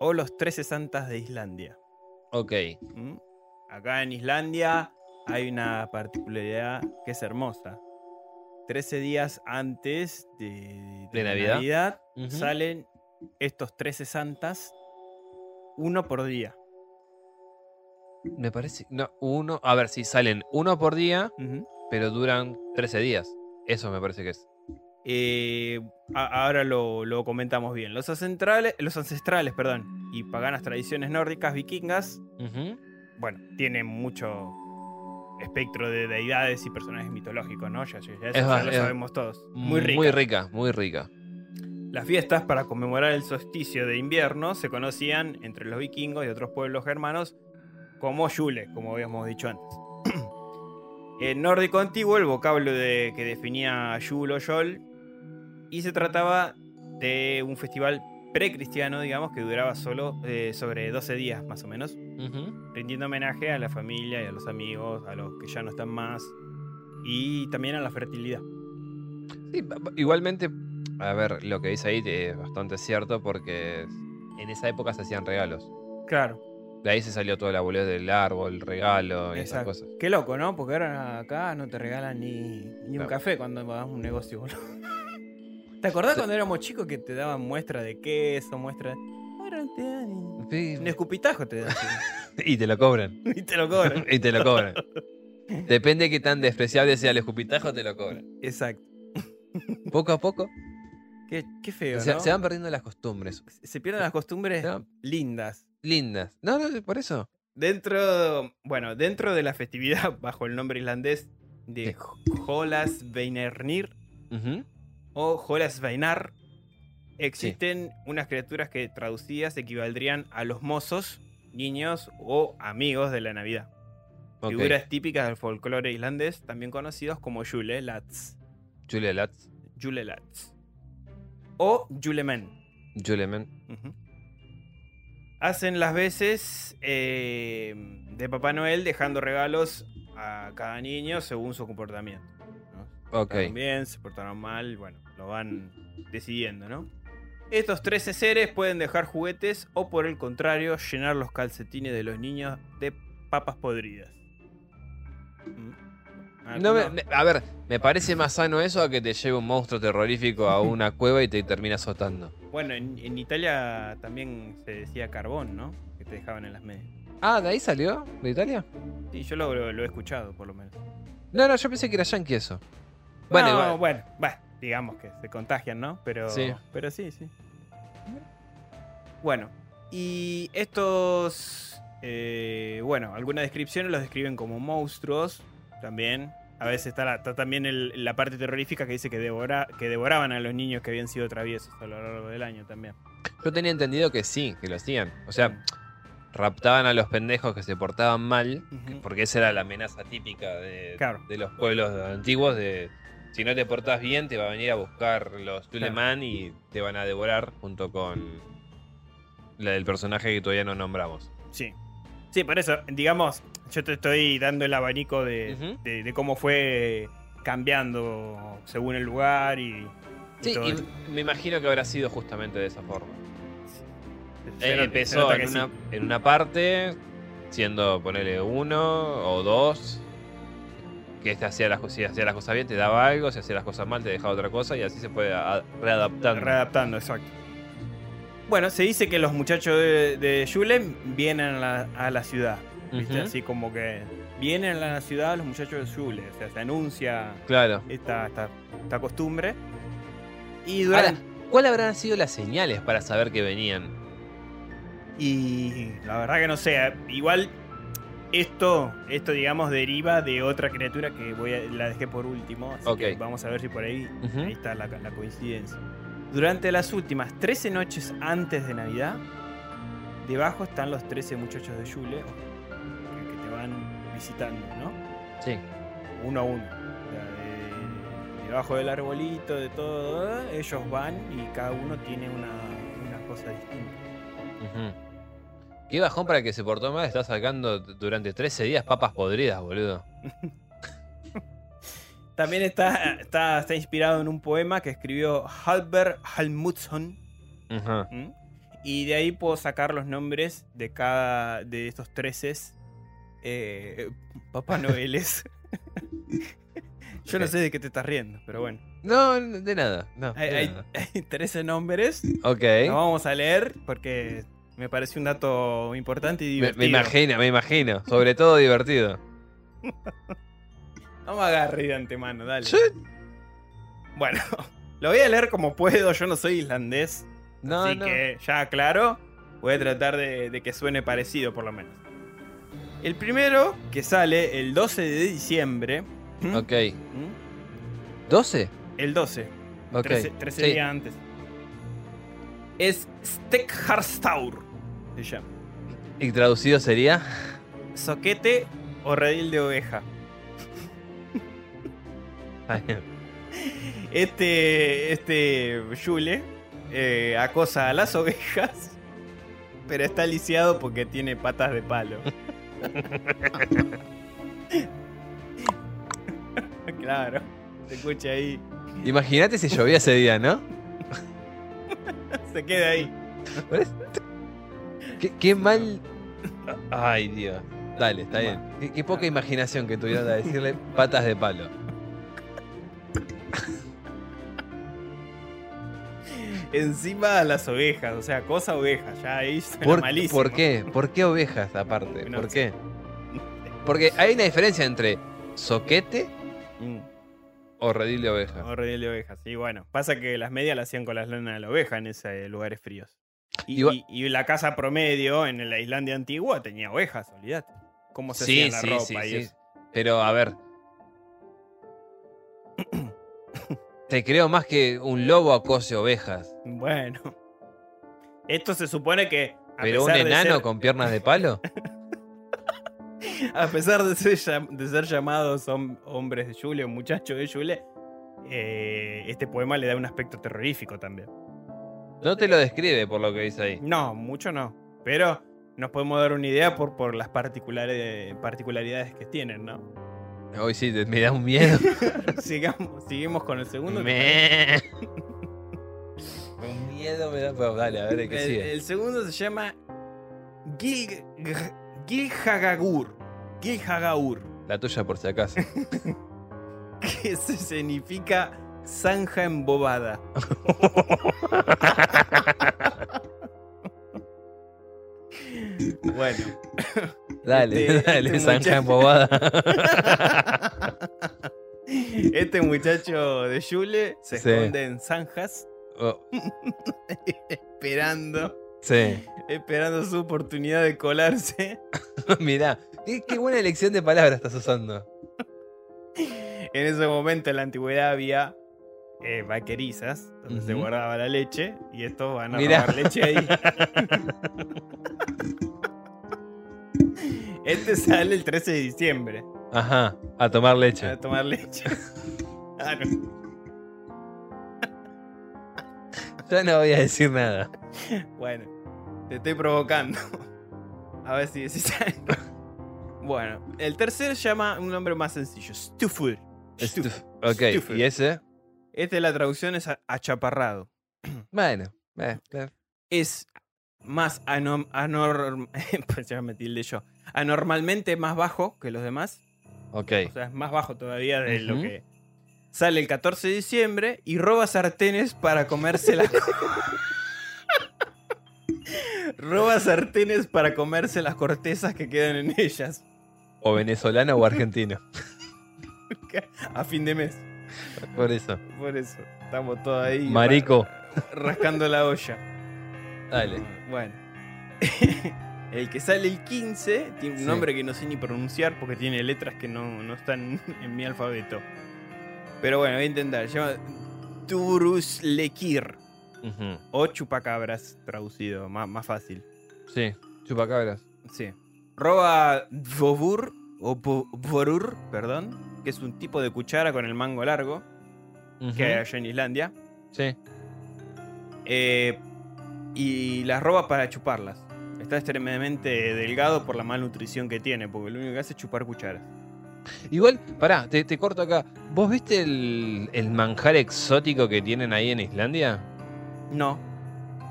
o los 13 santas de Islandia. ok. ¿Mm? Acá en Islandia hay una particularidad que es hermosa. 13 días antes de, ¿De la Navidad? Salen estos 13 santas, uno por día. Me parece. No, uno. A ver, si salen uno por día, pero duran 13 días. Eso me parece que es. Eh, a- ahora lo, lo comentamos bien. Los ancestrales, los ancestrales perdón, y paganas tradiciones nórdicas vikingas, bueno, tienen mucho espectro de deidades y personajes mitológicos, ¿no? Ya, ya- ya eso Es ya va- lo sabemos todos. Muy rica. Muy rica, muy rica. Las fiestas para conmemorar el solsticio de invierno se conocían entre los vikingos y otros pueblos germanos como Yule, como habíamos dicho antes. en nórdico antiguo, el vocablo de- que definía Yule o Yol, y se trataba de un festival precristiano, digamos, que duraba solo eh, sobre 12 días más o menos, Ujú. rindiendo homenaje a la familia y a los amigos, a los que ya no están más, y también a la fertilidad. Sí, igualmente, a ver, lo que dice ahí es bastante cierto porque en esa época se hacían regalos. Claro. De ahí se salió toda la boludez del árbol, regalo y esas cosas. Qué loco, ¿no? Porque ahora acá no te regalan ni, ni un café cuando vas a un negocio, boludo. ¿Te acordás Sí. cuando éramos chicos que te daban muestra de queso, muestra de... Ahora no te dan ni... Sí, Un escupitajo te dan. Y te lo cobran. y te lo cobran. y te lo cobran. Depende de qué tan despreciable sea el escupitajo, te lo cobran. Exacto. Poco a poco Qué, qué feo, se, ¿no? se van perdiendo las costumbres. Se pierden las costumbres lindas. lindas. No, no, por eso. Dentro, bueno, dentro de la festividad bajo el nombre islandés de Sí. Jólasveinarnir Ujú. O Jólasveinar, existen unas criaturas que traducidas equivaldrían a los mozos, niños o amigos de la Navidad. Figuras típicas del folclore islandés, también conocidos como Julelats. Julia Latz, Julelats. O Julemen. Juleman. Ujú. Hacen las veces eh, de Papá Noel dejando regalos a cada niño según su comportamiento. Ok. portaron bien, se portaron mal, bueno, lo van decidiendo, ¿no? Estos 13 seres pueden dejar juguetes o por el contrario llenar los calcetines de los niños de papas podridas. ¿Mm? No me- a ver, me parece más sano eso a que te lleve un monstruo terrorífico a una cueva y te termina azotando. Bueno, en, en Italia también se decía carbón, ¿no? Que te dejaban en las medias. Ah, ¿de ahí salió? ¿De Italia? Sí, yo lo, lo- lo he escuchado por lo menos. No, no, yo pensé que era yankee eso. Bueno, No, igual. bueno, bah, digamos que se contagian, ¿no? Pero Sí. pero sí, sí. Bueno, y estos, eh, bueno, algunas descripciones los describen como monstruos también. A veces está, la- está también el- la parte terrorífica que dice que, devora, que devoraban a los niños que habían sido traviesos a lo largo del año también. Yo tenía entendido que sí, que lo hacían. O sea, raptaban a los pendejos que se portaban mal, porque esa era la amenaza típica de, Claro. de los pueblos antiguos de si no te portas bien te va a venir a buscar los Tuleman y te van a devorar junto con la del personaje que todavía no nombramos. Sí. Sí, por eso, digamos, yo te estoy dando el abanico de, Ujú. de- de cómo fue cambiando según el lugar y, y Sí, todo y eso. me imagino que habrá sido justamente de esa forma. Se Eh, se empezó en sí. una, en una parte, siendo, ponerle uno o dos, que este hacía las, si hacía las cosas bien te daba algo, si hacía las cosas mal te dejaba otra cosa y así se puede readaptando. Readaptando, exacto. Bueno, se dice que los muchachos de, de vienen a la, a la ciudad. ¿viste? Así como que vienen a la ciudad los muchachos de Julen. O sea, se anuncia Claro. esta, esta, esta costumbre. Y Ahora. ¿cuáles habrán sido las señales para saber que venían? Y la verdad que no sé. Igual esto, esto digamos, deriva de otra criatura que voy a- la dejé por último. Así que vamos a ver si por ahí, ahí está la, la coincidencia. Durante las últimas 13 noches antes de Navidad, debajo están los 13 muchachos de Yule que, te van visitando, ¿no? Sí. Uno a uno. De- debajo del arbolito, de todo, ellos van y cada uno tiene una, una cosa distinta. Ujú. Qué bajón para el que se portó mal, está sacando durante 13 días papas podridas, boludo. También está, está, está inspirado en un poema que escribió Halber Halmutsson. Ajá. ¿m? Y de ahí puedo sacar los nombres de cada de estos 13 eh, Papá Noeles. Yo no sé de qué te estás riendo, pero bueno. No, de nada. No, Hay, de hay- nada. hay 13 nombres. Ok. Los vamos a leer porque me parece un dato importante y divertido. me imagino, me imagino. Sobre todo divertido. No me agarre de antemano, dale. Yo- Bueno, lo voy a leer como puedo. Yo no soy islandés. No, así no. que ya aclaro. Voy a tratar de, de que suene parecido por lo menos. El primero que sale el 12 de diciembre. Ok. ¿m? ¿12? El 12. Ok. 13, 13 Sí. días antes. Es Stekharstaur. Se llama. ¿Y traducido sería? Soquete o redil de oveja. Este, este Yule eh, acosa a las ovejas, pero está lisiado porque tiene patas de palo. claro, se escucha ahí, Imagínate si llovía ese día, ¿no? se queda ahí. Qué, qué mal. Ay, Dios. Dale, está bien. Qué, qué poca imaginación que tuvieron a decirle patas de palo. Encima las ovejas, o sea, cosa oveja, ya ahí ¿Por, malísimo. ¿Por qué? ¿Por qué ovejas aparte? No ¿Por sé. qué? Porque hay una diferencia entre soquete Mm, o redil de oveja. horrible de ovejas. Y bueno, pasa que las medias las hacían con las lanas de la oveja en esos lugares fríos. Y, Igual- y- y la casa promedio en la Islandia antigua tenía ovejas, olvídate. ¿Cómo se Sí, hacía la sí, ropa sí, y sí. eso? Pero a ver. Te creo más que un lobo acose ovejas. Bueno. Esto se supone que. A Pero un de enano ser- con piernas de palo. A pesar de ser, llam- de ser llamados hom- hombres de Yule o muchachos de Yule, eh, este poema le da un aspecto terrorífico también. No te lo describe por lo que dice ahí. No, mucho no. Pero nos podemos dar una idea por, por las particulares- particularidades que tienen, ¿no? Hoy sí, te- me da un miedo. Sigamos, seguimos con el segundo. ¿te Me- un miedo me da. pero dale, a ver qué El, sigue. el segundo se llama Gil. Gilhagaur. La tuya por si acaso. Que se significa zanja embobada. Bueno. Dale, Este- dale, este zanja muchacho- embobada. Este muchacho de Yule se Sí. esconde en zanjas Oh, esperando, sí. esperando su oportunidad de colarse. Mirá, qué, qué buena elección de palabras estás usando. En ese momento en la antigüedad había eh, vaquerizas donde se guardaba la leche y estos van a Mirá. robar leche ahí. Este sale el 13 de diciembre Ajá, a tomar leche. a tomar leche. Claro. Yo no voy a decir nada. Bueno, te estoy provocando. A ver si decís algo. Bueno, el tercer llama un nombre más sencillo: Stufur. Estuf- Ok, Stufur. ¿y ese? Este la traducción es achaparrado. Bueno, eh, eh, Es más anom- anor- pues yo. anormalmente más bajo que los demás. ok. O sea, es más bajo todavía de lo que. Sale el 14 de diciembre y roba sartenes para comerse las. roba sartenes para comerse las cortezas que quedan en ellas. O venezolano o argentino. A fin de mes. Por eso. Por eso. Estamos todos ahí. Marico. ra- rascando la olla. Dale. Bueno. El que sale el 15 tiene un Sí. nombre que no sé ni pronunciar porque tiene letras que no, no están en mi alfabeto. Pero bueno, voy a intentar. Se llama Turuslekir. Ujú. O chupacabras, traducido, más, más fácil. Sí, chupacabras. Sí. Roba Dvobur, o Bo- Borur, perdón, que es un tipo de cuchara con el mango largo que hay allá en Islandia. Sí. Eh, y las roba para chuparlas. Está extremadamente delgado por la malnutrición que tiene, porque lo único que hace es chupar cucharas. Igual, pará, te, te corto acá. ¿Vos viste el, el manjar exótico que tienen ahí en Islandia? No.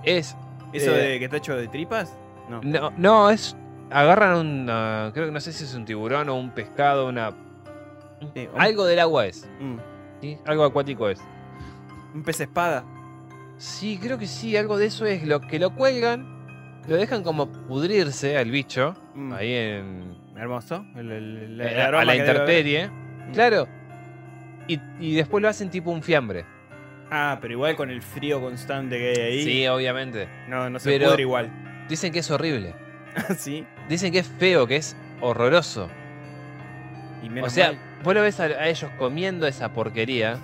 Es. ¿Eso Eh, de que está hecho de tripas? No. No, no, es. Agarran un. creo que no sé si es un tiburón o un pescado, una. Sí, un- Algo del agua es. Mm. ¿sí? Algo acuático es. Un pez espada. Sí, creo que sí, algo de eso es. Lo que lo cuelgan, lo dejan como pudrirse al bicho, Mm. ahí en. Hermoso. El, el- el- el eh, a la intemperie. Mm. Claro. Y, y después lo hacen tipo un fiambre. Ah, pero igual con el frío constante que hay ahí. Sí, obviamente. No, no se Pero- pudre igual. Dicen que es horrible. sí. Dicen que es feo, que es horroroso. Y menos o sea, mal. vos lo ves a, a ellos comiendo esa porquería.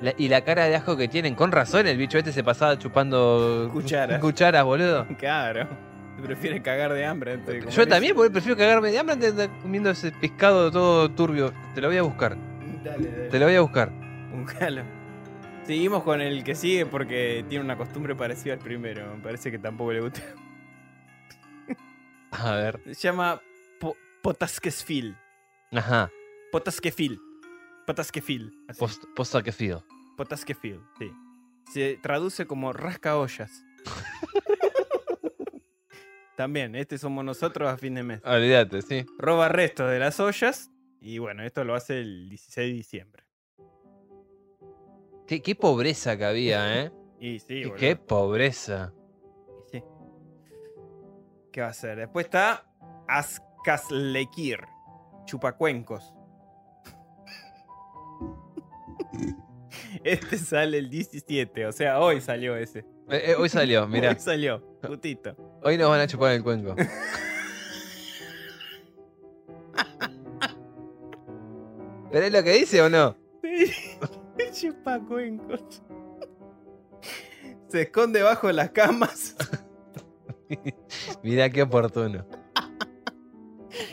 la- y la cara de asco que tienen. Con razón, el bicho este se pasaba chupando Cucharas. cucharas, boludo. Claro. Prefiere cagar de hambre antes de comer Yo también, porque prefiero cagarme de hambre antes de estar comiendo ese pescado todo turbio. Te lo voy a buscar. Dale, dale. Te lo voy a buscar. Buscalo. Seguimos con el que sigue porque tiene una costumbre parecida al primero. Me parece que tampoco le gusta. A ver. Se llama Po- Potaskesfil. Ajá. Potaskefil. Potaskefil. Post. Potaskefil, sí. Se traduce como rasca ollas. también, este somos nosotros a fin de mes. Olvídate, sí. Roba restos de las ollas y bueno, esto lo hace el 16 de diciembre. Qué, qué pobreza que había, ¿eh? Y sí, boludo, qué pobreza. ¿Qué va a ser? Después está Azcazlekir, chupacuencos. Este sale el 17, o sea, hoy salió ese. Eh, eh, hoy salió, mira. Hoy salió, putito. Hoy nos van a chupar el cuenco. ¿Pero es lo que dice o no? Chupacuencos. Se esconde bajo las camas, Mirá qué oportuno.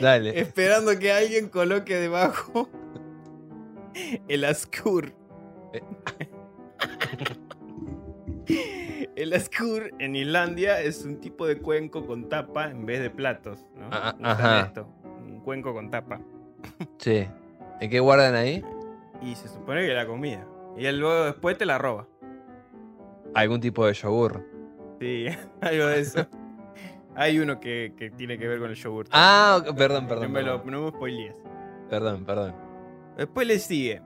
Dale. esperando que alguien coloque debajo el ascur. Eh. El ascur en Islandia es un tipo de cuenco con tapa en vez de platos. ¿no? Ah, Usan ajá. esto, un cuenco con tapa. Sí. ¿En qué guardan ahí? Y se supone que la comida. Y él luego después te la roba. Algún tipo de yogur. Sí, algo de eso. Hay uno que, que tiene que ver con el yogur. Ah, ok, perdón, no perdón. me, lo, Perdón, no me spoilees. perdón. perdón. Después le sigue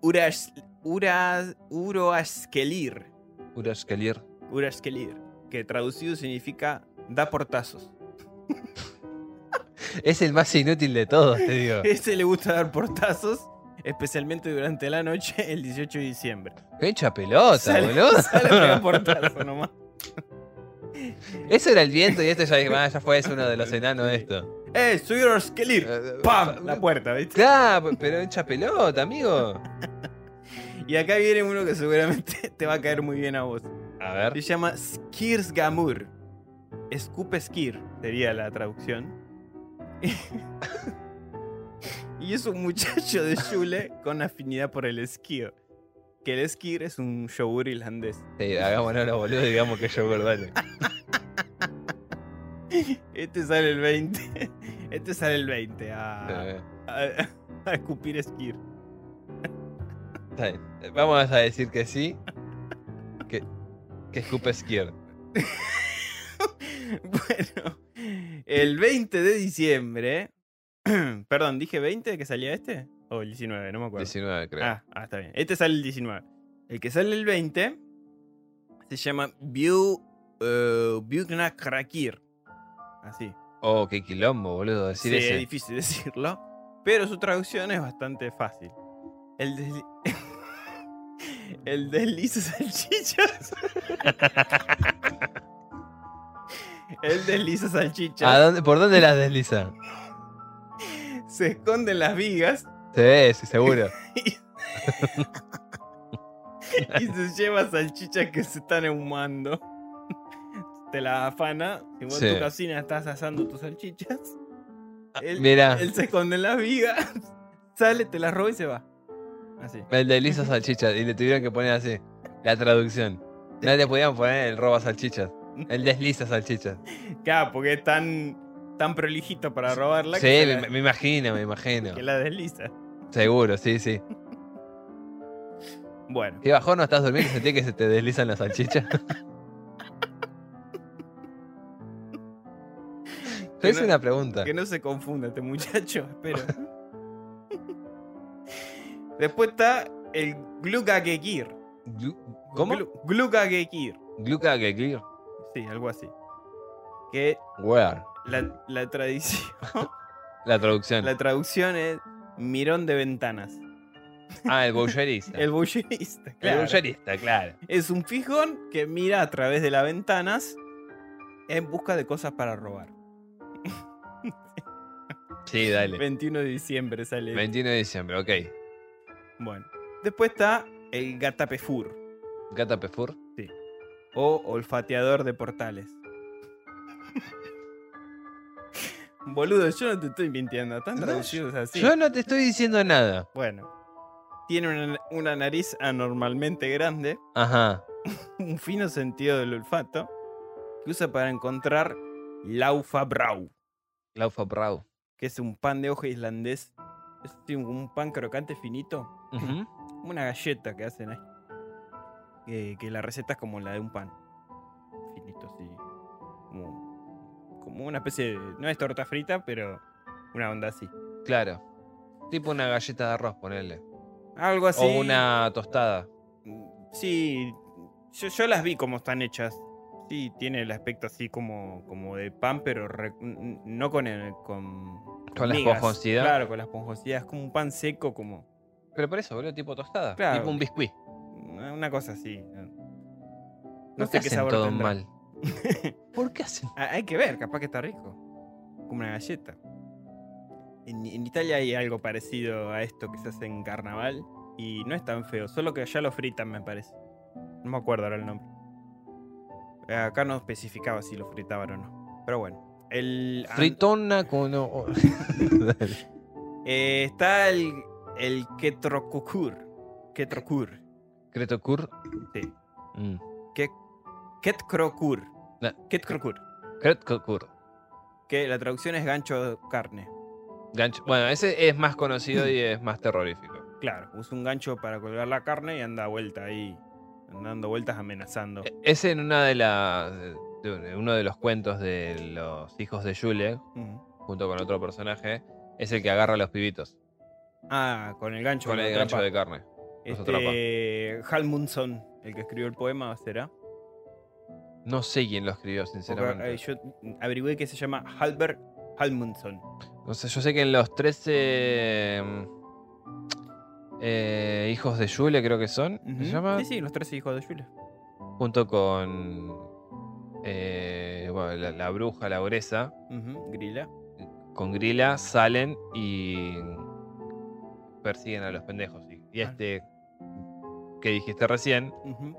Uras, Uras, Uroaskelir. Urashkelir. Uraskelir, que traducido significa da portazos. Es el más inútil de todos, te digo. Ese le gusta dar portazos, especialmente durante la noche, el 18 de diciembre. Qué pelota, Sale, boludo. sale portazo nomás. Eso era el viento y este ya, ah, ya fue, es uno de los enanos de esto. ¡Eh, soy Uraskelir! Eh, ¡Pam! La puerta, ¿viste? Claro, pero hincha pelota, amigo. Y acá viene uno que seguramente te va a caer muy bien a vos. A ver. Se llama Skirsgamur. Escupe Skir sería la traducción. y es un muchacho de Shule con afinidad por el esquío. Que el skir es un yogur irlandés. Sí, hagámonos los boludos y digamos que yogur, dale. Este sale el 20. Este sale el 20 a, a, a escupir Skir. está bien. Vamos a decir que sí. Que, que escupe skier. bueno, el 20 de diciembre. Perdón, dije 20 que salía este. O el 19, no me acuerdo. 19, creo. Ah, ah, está bien. Este sale el 19. El que sale el 20 se llama Biu, uh, Biugnakrakir. Así. Oh, qué quilombo, boludo. Decir Sí, ese. es difícil decirlo. Pero su traducción es bastante fácil. El desli... el desliza salchichas. el desliza salchichas. ¿A dónde, ¿Por dónde las desliza? Se esconde en las vigas Se ve, sí, seguro. y se lleva salchichas que se están ahumando. Te la afana. Si vos en tu cocina estás asando tus salchichas, él, Mira, él se esconde en las vigas, sale, te las roba y se va. Así. el desliza salchichas. Y le tuvieron que poner así. La traducción. No le podían poner el roba salchichas. El desliza salchichas. Claro, porque es tan, tan prolijito para robarla Sí, que, me, la, me imagino, me imagino. que la desliza. Seguro, sí, sí. Bueno, ¿Qué bajón no estás durmiendo y sentís que se te deslizan las salchichas? Yo hice no- una pregunta. que no se confunda este muchacho, espero. Después está el Glukagekir. Glu- ¿Cómo? Glu- Glukagekir. Glucagekir. Sí, algo así. Que Where? la, la tradición, La traducción. la traducción es mirón de ventanas. Ah, el boucherista. El bullerista, El claro. boucherista, claro. Es un fijón que mira a través de las ventanas en busca de cosas para robar. Sí, dale. 21 de diciembre sale. 21 de diciembre, ok. Bueno. Después está el Gatapefur Gata Pefur. o olfateador de portales. Boludo, yo no te estoy mintiendo, están No, traducidos así. Yo no te estoy diciendo nada. Bueno. Tiene una, una nariz anormalmente grande, Ajá. un fino sentido del olfato, que usa para encontrar Laufa Brau, Laufa Brau. que es un pan de hoja islandés. Es un pan crocante finito, como una galleta que hacen ahí. Que, que la receta es como la de un pan. Finito, así. Una especie de. No es torta frita, pero una onda así. Claro. Tipo una galleta de arroz, ponele. Algo así. O una tostada. Sí, yo, yo las vi como están hechas. Sí, tiene el aspecto así como, como de pan, pero re- no con el, con, Con la esponjosidad. Claro, con la esponjosidad. Es como un pan seco, como Pero por eso, boludo, tipo tostada. Claro. Tipo un biscuit. una cosa así. No, No sé qué sabor todo tendrá. mal. ¿Por qué hacen? Ah, Hay que ver, capaz que está rico. Como una galleta. En, en Italia hay algo parecido a esto que se hace en carnaval y no es tan feo, solo que allá lo fritan, me parece. No me acuerdo ahora el nombre. Acá no especificaba si lo fritaban o no. Pero bueno. El, Fritona con. eh, está el, el Ketrokukur. Ketrokur. Kretokur. Sí. Mm. Ke- Ketkrokur. No. Ketkrokur. Kretokur. Que la traducción es gancho de carne. Gancho. Bueno, ese es más conocido y es más terrorífico. Claro, usa un gancho para colgar la carne y anda vuelta ahí, dando vueltas amenazando. E- Ese en una de las. de uno de los cuentos de los hijos de Jule, Ujú. junto con otro personaje, es el que agarra a los pibitos. Ah, con el gancho. Con el gancho de carne. Este, Halmundson, el que escribió el poema, ¿será? No sé quién lo escribió, Porque, sinceramente. eh, yo averigüé que se llama Halbert Halmundson. No sé, yo sé que en los 13 mm, eh, hijos de Jule, creo que son. ¿se llama? Sí, sí, los tres hijos de Jules. Junto con eh, bueno, la, la bruja, la Gresa, Ujú, Grilla. con Grilla, salen y persiguen a los pendejos. Y, y Ah. este que dijiste recién Ujú,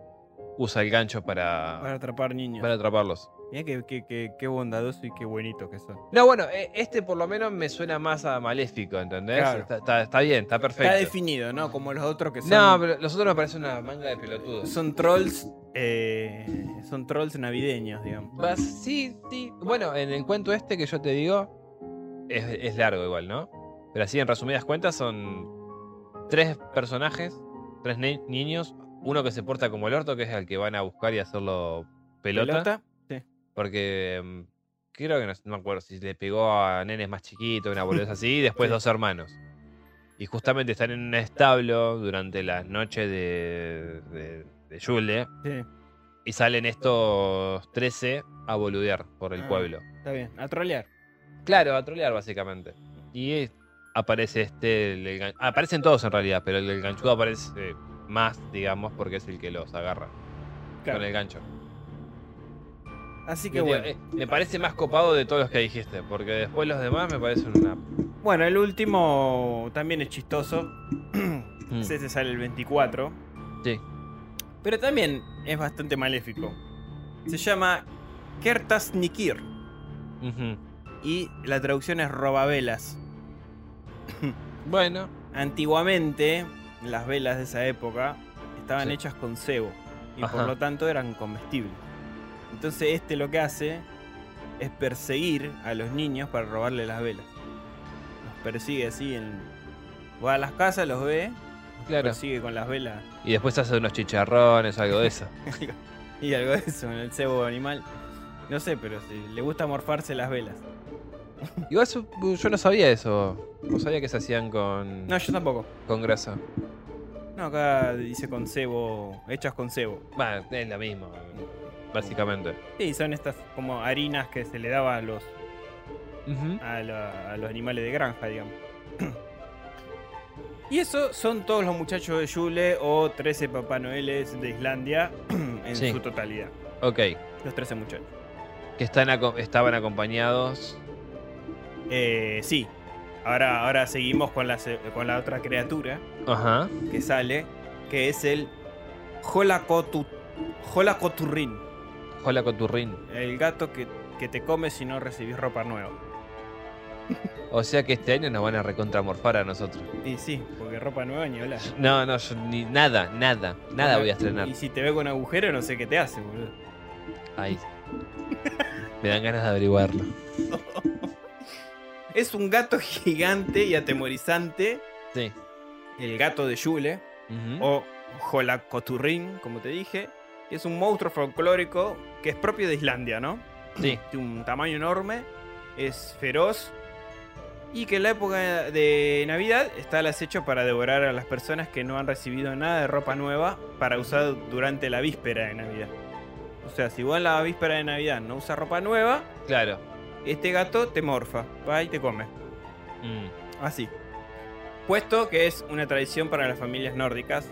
usa el gancho para, Para atrapar niños. para atraparlos. Mira qué, qué- qué- qué bondadoso y qué bonito que son. No, bueno, eh, este por lo menos me suena más a maléfico, ¿entendés? Claro. Está, está- está bien, está perfecto. Está definido, ¿no? Como los otros que son. No, pero los otros me parecen una manga de pelotudos. Son trolls. eh, son trolls navideños, digamos. Vas- Sí, sí. Bueno, en el cuento este que yo te digo, es, es largo igual, ¿no? Pero así, en resumidas cuentas, son tres personajes, tres ni- niños, uno que se porta como el orto, que es el que van a buscar y hacerlo pelota. Sí. Porque mm, creo que no, no me acuerdo si le pegó a nenes más chiquitos, una boludez así, y después Sí. dos hermanos. Y justamente están en un establo durante las noches de, de, de Yule, Sí, y salen estos 13 a boludear por el Ah. pueblo. está bien. A trolear. Claro, a trolear básicamente. Y aparece este. el- el gan- aparecen todos en realidad, pero el, el ganchudo aparece más, digamos, porque es el que los agarra Claro. con el gancho. Así que bueno. eh, me parece más copado de todos los que dijiste, porque después los demás me parecen una. Bueno, el último también es chistoso. Mm, Ese sale el 24. Sí. Pero también es bastante maléfico. Se llama Kertas Nikir. Y la traducción es robavelas. Bueno, Antiguamente, las velas de esa época estaban Sí. hechas con cebo. Y Ajá. por lo tanto eran comestibles. Entonces este lo que hace es perseguir a los niños para robarle las velas. Los persigue así en... Va a las casas, los ve, claro. persigue con las velas Y después hace unos chicharrones, algo de eso. y algo de eso en el cebo animal. No sé, pero si le gusta morfarse las velas. Igual yo no sabía eso. No sabía que se hacían con, No, yo tampoco. con grasa. No, acá dice con cebo, hechas con cebo. Bueno, es la misma, básicamente. Sí, son estas como harinas que se le daba a los, a, la- a los animales de granja, digamos. Y eso son todos los muchachos de Yule o 13 Papá Noeles de Islandia en Sí. su totalidad. Ok. Los 13 muchachos. Que están aco- estaban acompañados. Eh, sí. Ahora, ahora seguimos con la, con la otra criatura Ajá. que sale, que es el Jolacotu, Jolacoturrin, Hola Coturrín. el gato que, que te come si no recibís ropa nueva. O sea que este año nos van a recontramorfar a nosotros. Y sí, porque ropa nueva ni hablar. No, no, yo ni nada, nada, nada voy a estrenar. Y si te ve con agujero, no sé qué te hace, boludo. Ahí. Me dan ganas de averiguarlo. Es un gato gigante y atemorizante, Sí. el gato de Yule, o Jolacoturrin, como te dije. Es un monstruo folclórico que es propio de Islandia, ¿no? Sí. Tiene un tamaño enorme, es feroz y que en la época de Navidad está al acecho para devorar a las personas que no han recibido nada de ropa nueva para usar durante la víspera de Navidad. O sea, si vos en la víspera de Navidad no usas ropa nueva, Claro. Este gato te morfa, va y te come. Mm. Así. Puesto que es una tradición para las familias nórdicas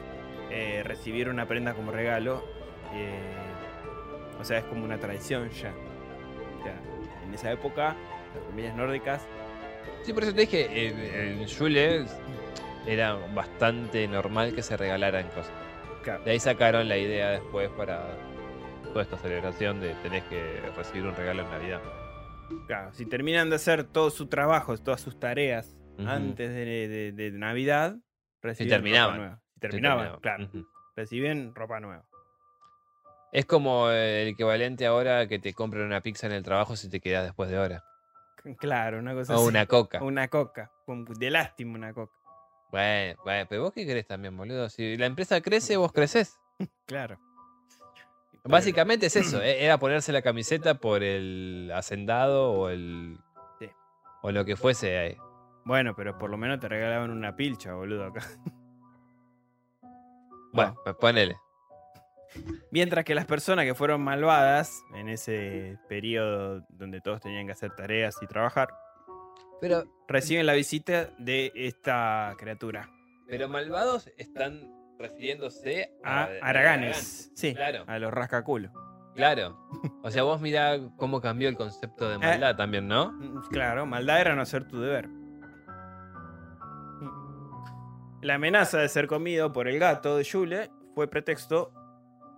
eh, recibir una prenda como regalo. eh, o sea, es como una tradición ya. O sea, en esa época, las familias nórdicas. Sí, por eso te dije, en, en Yule era bastante normal que se regalaran cosas. Claro, De ahí sacaron la idea después para toda esta celebración de tenés que recibir un regalo en Navidad. Claro, si terminan de hacer todo su trabajo, todas sus tareas antes de, de- de Navidad, reciben terminaban. ropa nueva. Si terminaban, claro. Reciben ropa nueva. Es como el equivalente ahora que te compren una pizza en el trabajo si te quedas después de hora. Claro, una cosa O así. una coca. Una coca. De lástima una coca. Bueno, bueno, pero vos qué querés también, boludo. Si la empresa crece, vos creces. Claro. Básicamente es eso, e- era ponerse la camiseta por el hacendado o el. Sí. O lo que fuese. ahí. Bueno, pero por lo menos te regalaban una pilcha, boludo, acá. Bueno, pues ponele. Mientras que las personas que fueron malvadas en ese periodo donde todos tenían que hacer tareas y trabajar, Pero, reciben la visita de esta criatura. pero malvados están refiriéndose A a. Araganes. Sí, Claro, a los rascaculos. claro. O sea, vos mirá cómo cambió el concepto de maldad también, ¿no? Mm, Claro, maldad era no hacer tu deber. La amenaza de ser comido por el gato de Yule fue pretexto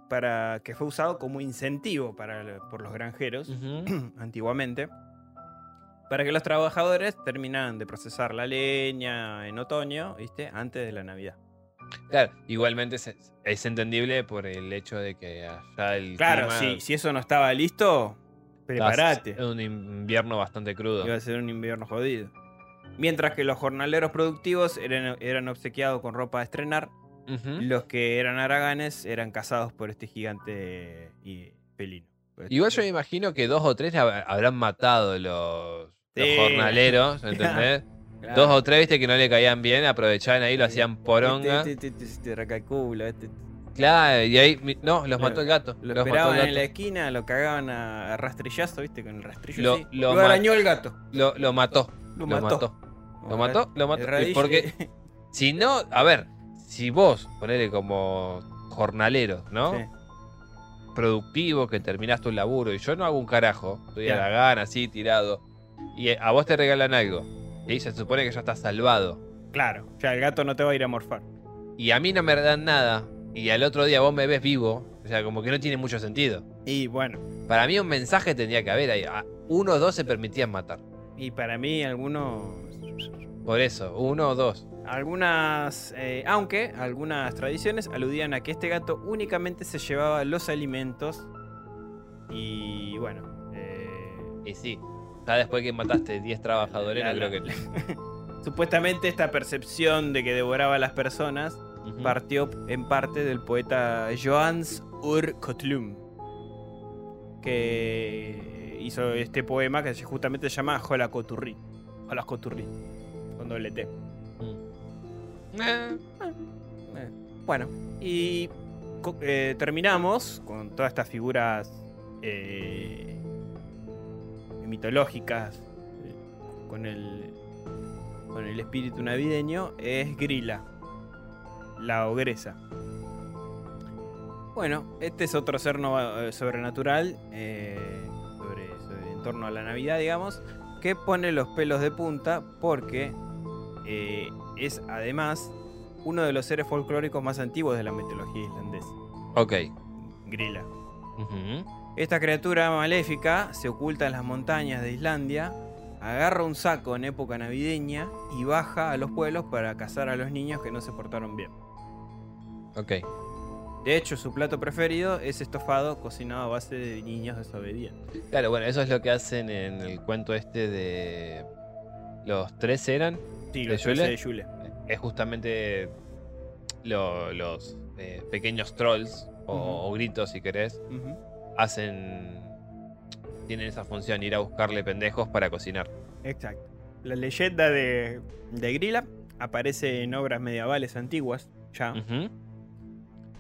para que fue usado como incentivo para, por los granjeros antiguamente para que los trabajadores terminaran de procesar la leña en otoño, ¿viste? Antes de la Navidad. Claro, igualmente es, es entendible por el hecho de que allá el. Claro, clima si, si eso no estaba listo, prepárate. Es un invierno bastante crudo. Iba a ser un invierno jodido. Mientras que los jornaleros productivos eran, eran obsequiados con ropa a estrenar, los que eran araganes eran cazados por este gigante y pelino. Igual yo me imagino que dos o tres hab- habrán matado los, los jornaleros, ¿entendés? Claro. Dos o tres, viste, que no le caían bien, aprovechaban ahí, lo hacían poronga. Este, este, este, este recalculo, este- Claro, y ahí, no, los Claro. mató el gato. Lo los esperaban en la esquina, lo cagaban a, a rastrillazo, ¿viste? Con el rastrillo Lo- así. lo Lo, arañó el gato. Lo, lo mató, Lo, mató. mató. Lo mató, lo mató. Porque- Si no, a ver, si vos, ponele como jornalero, ¿no? Sí. Productivo, que terminás tu laburo y yo no hago un carajo, estoy a la gana, así, tirado, y a vos te regalan algo, y se supone que ya estás salvado, Claro, ya el gato no te va a ir a morfar. y a mí no me dan nada, y al otro día vos me ves vivo, o sea, como que no tiene mucho sentido. Y bueno, Para mí un mensaje tendría que haber ahí. Uno o dos se permitían matar. y para mí algunos... Por eso, uno o dos. Algunas, eh, aunque algunas tradiciones aludían a que este gato únicamente se llevaba los alimentos y bueno, eh, Y sí, ya después que mataste 10 trabajadores, La- no la- creo que. supuestamente esta percepción de que devoraba a las personas partió en parte del poeta Johannes Ur Kotlum, que hizo este poema que justamente se llama Holakoturri. Holakoturri, con doble T. Mm. Eh, Eh, Bueno, y eh, terminamos con todas estas figuras eh, mitológicas eh, con el con el espíritu navideño es Grilla, la ogresa. Bueno, este es otro ser no- eh, sobrenatural eh, sobre, sobre- en torno a la Navidad, digamos, que pone los pelos de punta porque eh, es además uno de los seres folclóricos más antiguos de la mitología islandesa, Ok. Grilla. Ujú. Esta criatura maléfica se oculta en las montañas de Islandia, agarra un saco en época navideña y baja a los pueblos para cazar a los niños que no se portaron bien. Ok. De hecho, su plato preferido es estofado cocinado a base de niños desobedientes. Claro, bueno, eso es lo que hacen en el cuento este de. Los tres eran. Sí, ¿De los trece Yule? de Yule. Es justamente lo- los eh, pequeños trolls o, gritos, si querés, Ujú. Hacen tienen esa función, ir a buscarle pendejos para cocinar. Exacto. La leyenda de, de Grilla aparece en obras medievales antiguas, ya.